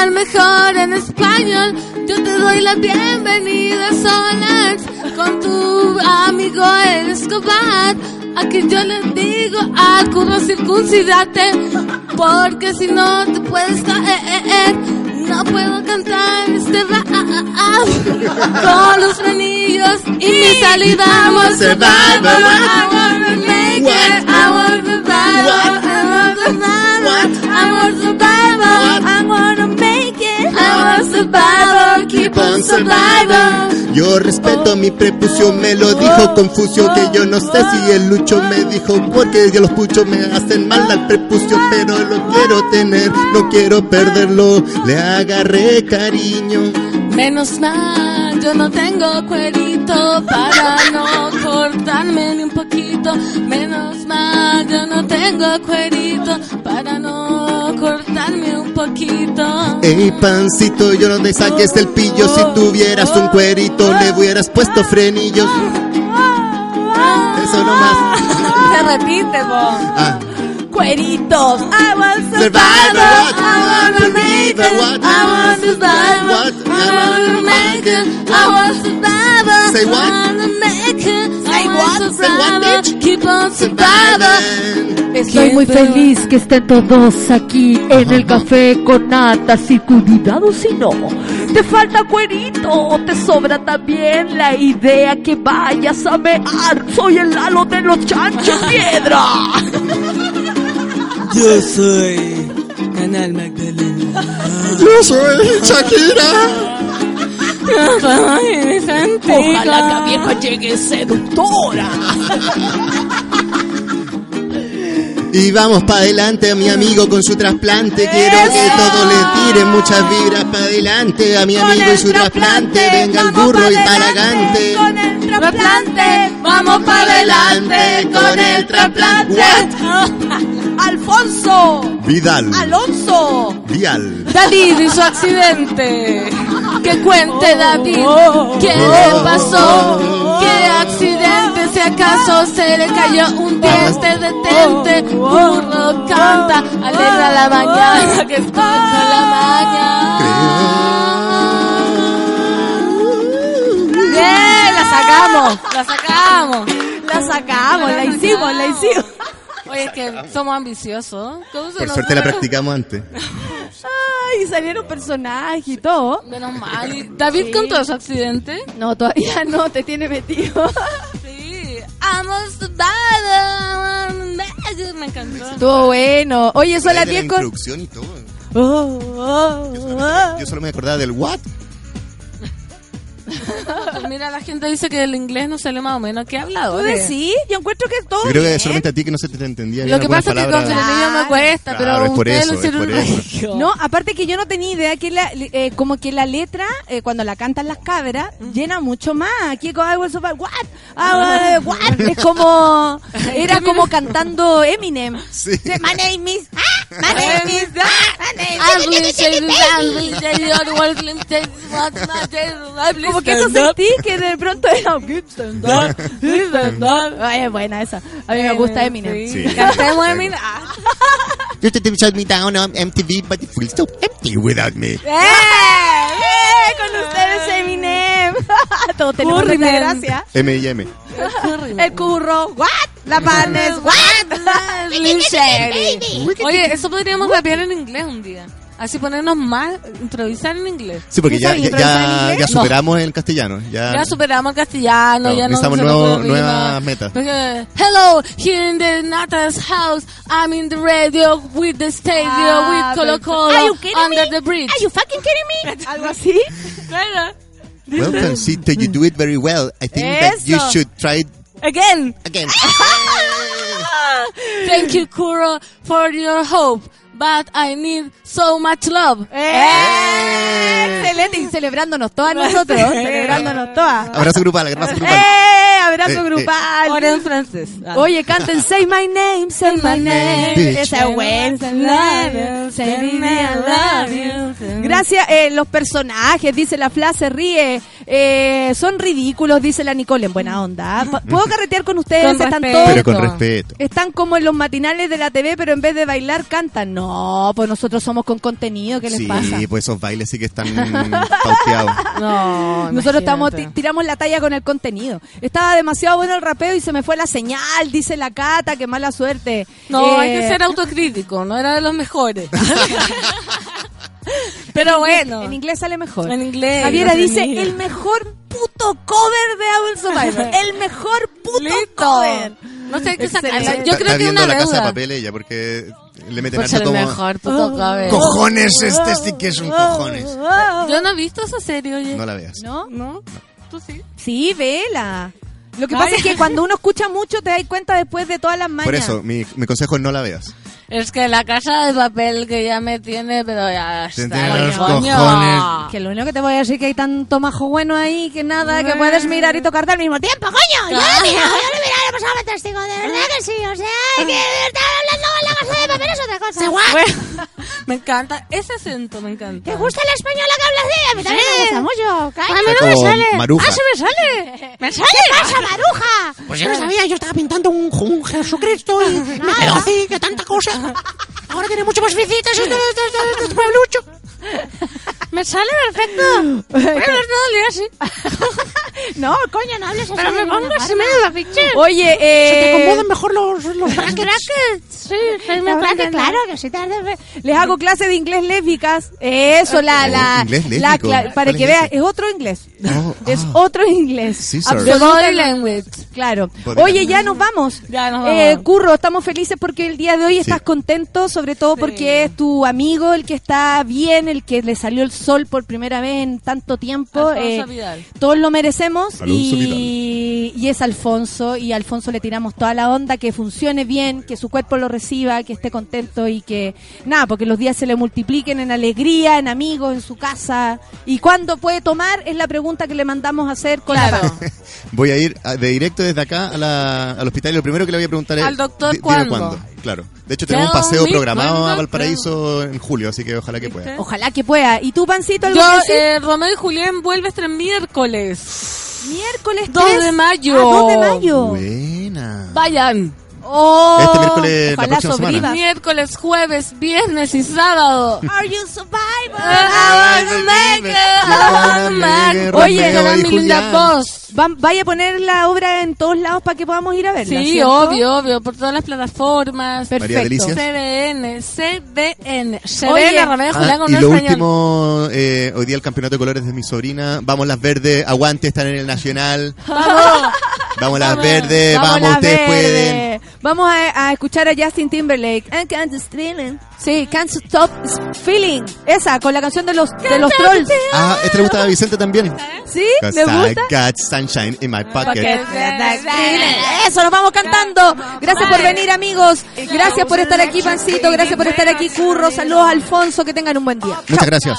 Al mejor en español. Yo te doy la bienvenida, Solange, con tu amigo el Escobar. Aquí yo les digo, acudo circuncidate, porque si no te puedes caer. No puedo cantar este rap con los frenillos y mi salida. A. I wanna make it. I wanna survive. I wanna survive. I wanna survive. I wanna make it. I wanna survive. Keep on surviving. Yo respeto mi prepucio, me lo dijo Confucio, que yo no sé si el Lucho me dijo, porque los puchos me hacen mal al prepucio, pero lo quiero tener, no quiero perderlo, le agarré cariño. Menos mal, yo no tengo cuerito para no cortarme ni un poquito. Menos mal, yo no tengo cuerito para no cortarme un poquito. Ey, pancito, yo no te saques el pillo, si tuvieras un cuerito, le hubieras puesto frenillos. Eso nomás. Se repite, vos. Ah. Cueritos, I was Survivor, what? I wanna make it. What? I want to survive. What? I wanna make it. I want to survive. Say what? I make it. Want to Say what, Estoy muy feliz que estén todos aquí en el café con natas y cuidado si no. Te falta cuerito o te sobra también la idea que vayas a mear. Soy el halo de los chanchos piedra. Yo soy Canal Magdalena. Yo soy Shakira. Ojalá la vieja llegue seductora. Y vamos para adelante a mi amigo con su trasplante. Quiero que todos le tiren muchas vibras para adelante. A mi amigo y su trasplante. Venga el burro y paragante. Con el Trasplante, vamos para adelante con el trasplante. Alfonso, Vidal. Alonso, Vial. David y su accidente. Que cuente David qué le pasó. ¿Qué accidente? Si acaso se le cayó un diente, detente. Burro canta, alegra la mañana que estoy con la mañana. ¡Bien! La sacamos, la sacamos. la sacamos, la hicimos, la hicimos. Oye, es que somos ambiciosos. ¿Cómo se Por suerte la practicamos antes. Ay, salieron personajes y todo. Menos mal. ¿Y David contó su accidente? No, todavía no, te tiene metido. Sí. Me encantó. Estuvo bueno. Oye, son las de la 10 con... introducción y todo. Oh, oh, oh. Yo solo me acordaba del what. Pues mira, la gente dice que el inglés no sale más o menos. ¿Qué ¿Tú habladores? decís? Yo encuentro que todo Yo creo que bien. solamente a ti que no se te entendía bien Lo que pasa es que con el niño me cuesta, Claro, es pero por ustedes eso, lo es hicieron por eso. regio. No, aparte que yo no tenía idea que la, eh, como que la letra, eh, cuando la cantan las cabras, llena mucho más. Aquí con I was so bad, what? Es como, era como cantando Eminem. Sí. My name is, ah, my name is, ah, my name is- Como que eso sentí que de pronto era. Ay, es buena esa. A mí me gusta Eminem. Sí. Cantemos Eminem. You to shut me down on MTV, but it feels so empty without me. ¡Eh! ¡Eh! Con ustedes Eminem. Todos tenemos Man. gracia. M y M. El curro, what? La panes, what? Oye, eso podríamos rapear en inglés un día. Así ponernos más, improvisar en inglés. Sí, porque ya, ¿Sabes ya, ya, inglés? ya No. superamos el castellano. Ya, Ya superamos el castellano, Claro, ya no necesitamos puede nuevas metas. Hello, here in the Natas house. I'm in the radio with the stadium Ah, with Colo. Colo Are you kidding under me? the bridge. Are you fucking kidding me? Algo así. Claro. Well, Francito, you do it very well. I think that you Eso. should try it Again. again. Thank you, Kuro, for your hope. But I need so much love. ¡Eh! Excelente, y celebrándonos todas nosotros, celebrándonos todas. Abrazo grupal, abrazo grupal. ¡Eh! Abrazo Eh, eh. grupal. Ahora en francés. Ah. Oye, canten Say My Name, Say My Name. Esa es buena. Love you, Say me I love you. Gracias, eh, los personajes, dice la Fla, se ríe. Eh, son ridículos, dice la Nicole, en buena onda. ¿ah? ¿Puedo carretear con ustedes? Con Están respeto. todos... Pero con respeto. Están como en los matinales de la TV, pero en vez de bailar cantan. No, pues nosotros somos con contenido, ¿qué les Sí, pasa? pues esos bailes sí que están pauteados. No, Nosotros estamos tiramos la talla con el contenido. Estaba demasiado bueno el rapeo y se me fue la señal, dice la Cata, qué mala suerte. No, Eh, hay que ser autocrítico, no era de los mejores. Pero bueno. En inglés sale mejor. En inglés. Javiera no dice el mejor puto cover de Abel Survivor. el mejor puto Listo. cover. No sé qué. Excelente. Yo creo está que viendo una la casa de deuda. papel ella porque le meten Pues el como... mejor puto cover. Cojones, este sí que es un cojones. Yo no he visto esa serie, oye. No la veas. ¿No? ¿No? ¿Tú sí? Sí, vela. Lo que Ay. pasa es que cuando uno escucha mucho te das cuenta después de todas las mañas. Por eso, mi, mi consejo es no la veas. Es que la casa de papel que ya me tiene, pero ya está. tiene los coño. cojones. Que lo único que te voy a decir que hay tanto majo bueno ahí que nada, que puedes mirar y tocarte al mismo tiempo, coño. Yo lo miro, yo lo miro, lo pasaba fantástico, de verdad que sí, o sea, hay que estar hablando con la casa de papel es otra cosa. Bueno, me encanta. Ese acento me encanta. ¿Te gusta la española que hablas de? A mí también me gusta mucho. A mí no me sale. Maruja. Ah, se me sale. Me sale. ¿Qué pasa, Maruja? Pues yo no sabía, yo estaba pintando un, un Jesucristo y me quedó así, que tanta cosa. Ahora tiene mucho más visitas este, este, este, este pueblucho. Me sale perfecto. El día así. No, coño, no hables así. Pero me pongo así medio la ficha. Oye, eh... Se te acomodan mejor los, los brackets. Brackets. Sí, verdad que claro, que sí te has de ver. Les hago clase de inglés lésbicas. Eso, la, la, inglés la para ¿Cuál que veas, es otro inglés. Oh, Es ah. otro inglés. Body language. Claro. Body Oye, language. ya nos vamos. Ya nos Eh, vamos. Curro, estamos felices porque el día de hoy Sí. estás contento, sobre todo porque es tu amigo el que está bien, el que le salió el sol por primera vez en tanto tiempo. Eh, Vidal. todos lo merecemos y, y es Alfonso y a Alfonso le tiramos toda la onda, que funcione bien, que su cuerpo lo reciba, que esté contento y que nada, porque los días se le multipliquen en alegría, en amigos, en su casa. ¿Y cuándo puede tomar? Es la pregunta que le mandamos a hacer con la Claro. Voy a ir de directo desde acá a la- al hospital y lo primero que le voy a preguntar es... Al doctor, ¿cuándo? Claro. De hecho, tenemos un paseo me programado a Valparaíso en julio, así que ojalá que pueda. Ojalá que pueda. ¿Y tú, Pancito, algo Yo, eh, Romeo y Julián vuelve este miércoles. Miércoles 2 tres. de mayo. Ah, 2 de mayo. Buena. Vayan. Oh, Este miércoles, la semana. Miércoles, jueves, viernes y sábado. Are you survivor? Oye, y mi linda voz. Va- vaya a poner la obra en todos lados para que podamos ir a verla. Sí, ¿cierto? obvio, obvio, por todas las plataformas. Perfecto. María Delicias. CBN, CBN. Se Oye. ve la Romeo y Ah, Julián con y un lo español. último, eh, hoy día el campeonato de colores de mi sobrina. Vamos las verdes, aguante, están en el nacional. Vamos. Vamos las verdes, Vamos, vamos, ustedes verde. pueden. Vamos a, a escuchar a Justin Timberlake. I can't stop feeling. Sí, can't stop feeling. Esa, con la canción de los, de los trolls. Ah, este le gusta a Vicente también. ¿Sí? ¿Me gusta? I got sunshine in my pocket. Eso, nos vamos cantando. Gracias por venir, amigos. Gracias por estar aquí, Pancito. Gracias por estar aquí, Curro. Saludos, Alfonso. Que tengan un buen día. Muchas gracias.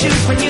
see but you when you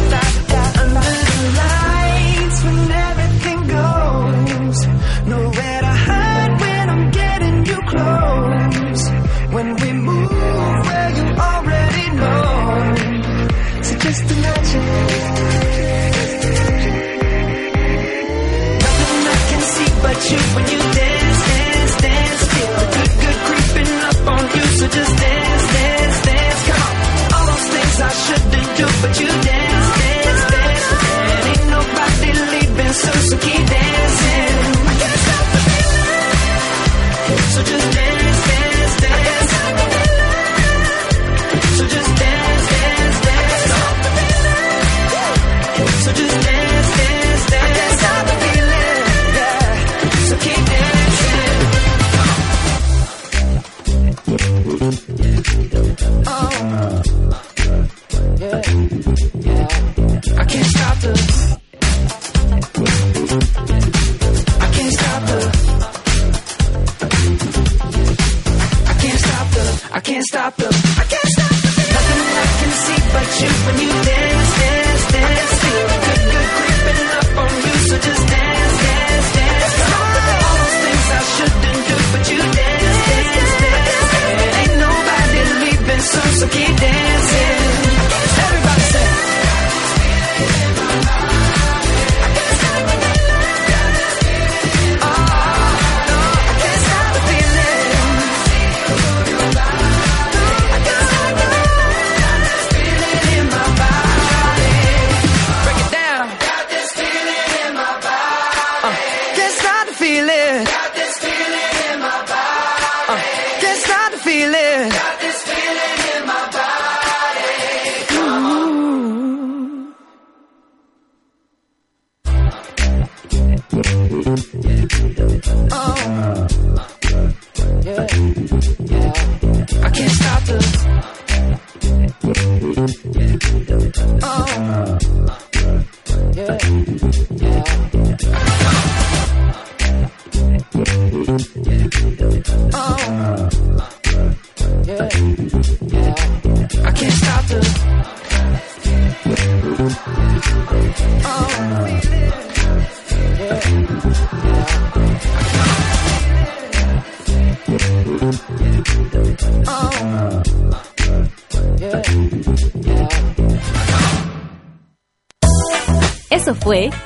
Keep dancing.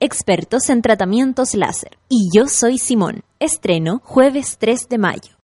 expertos en tratamientos láser. Y yo soy Simón. Estreno jueves 3 de mayo.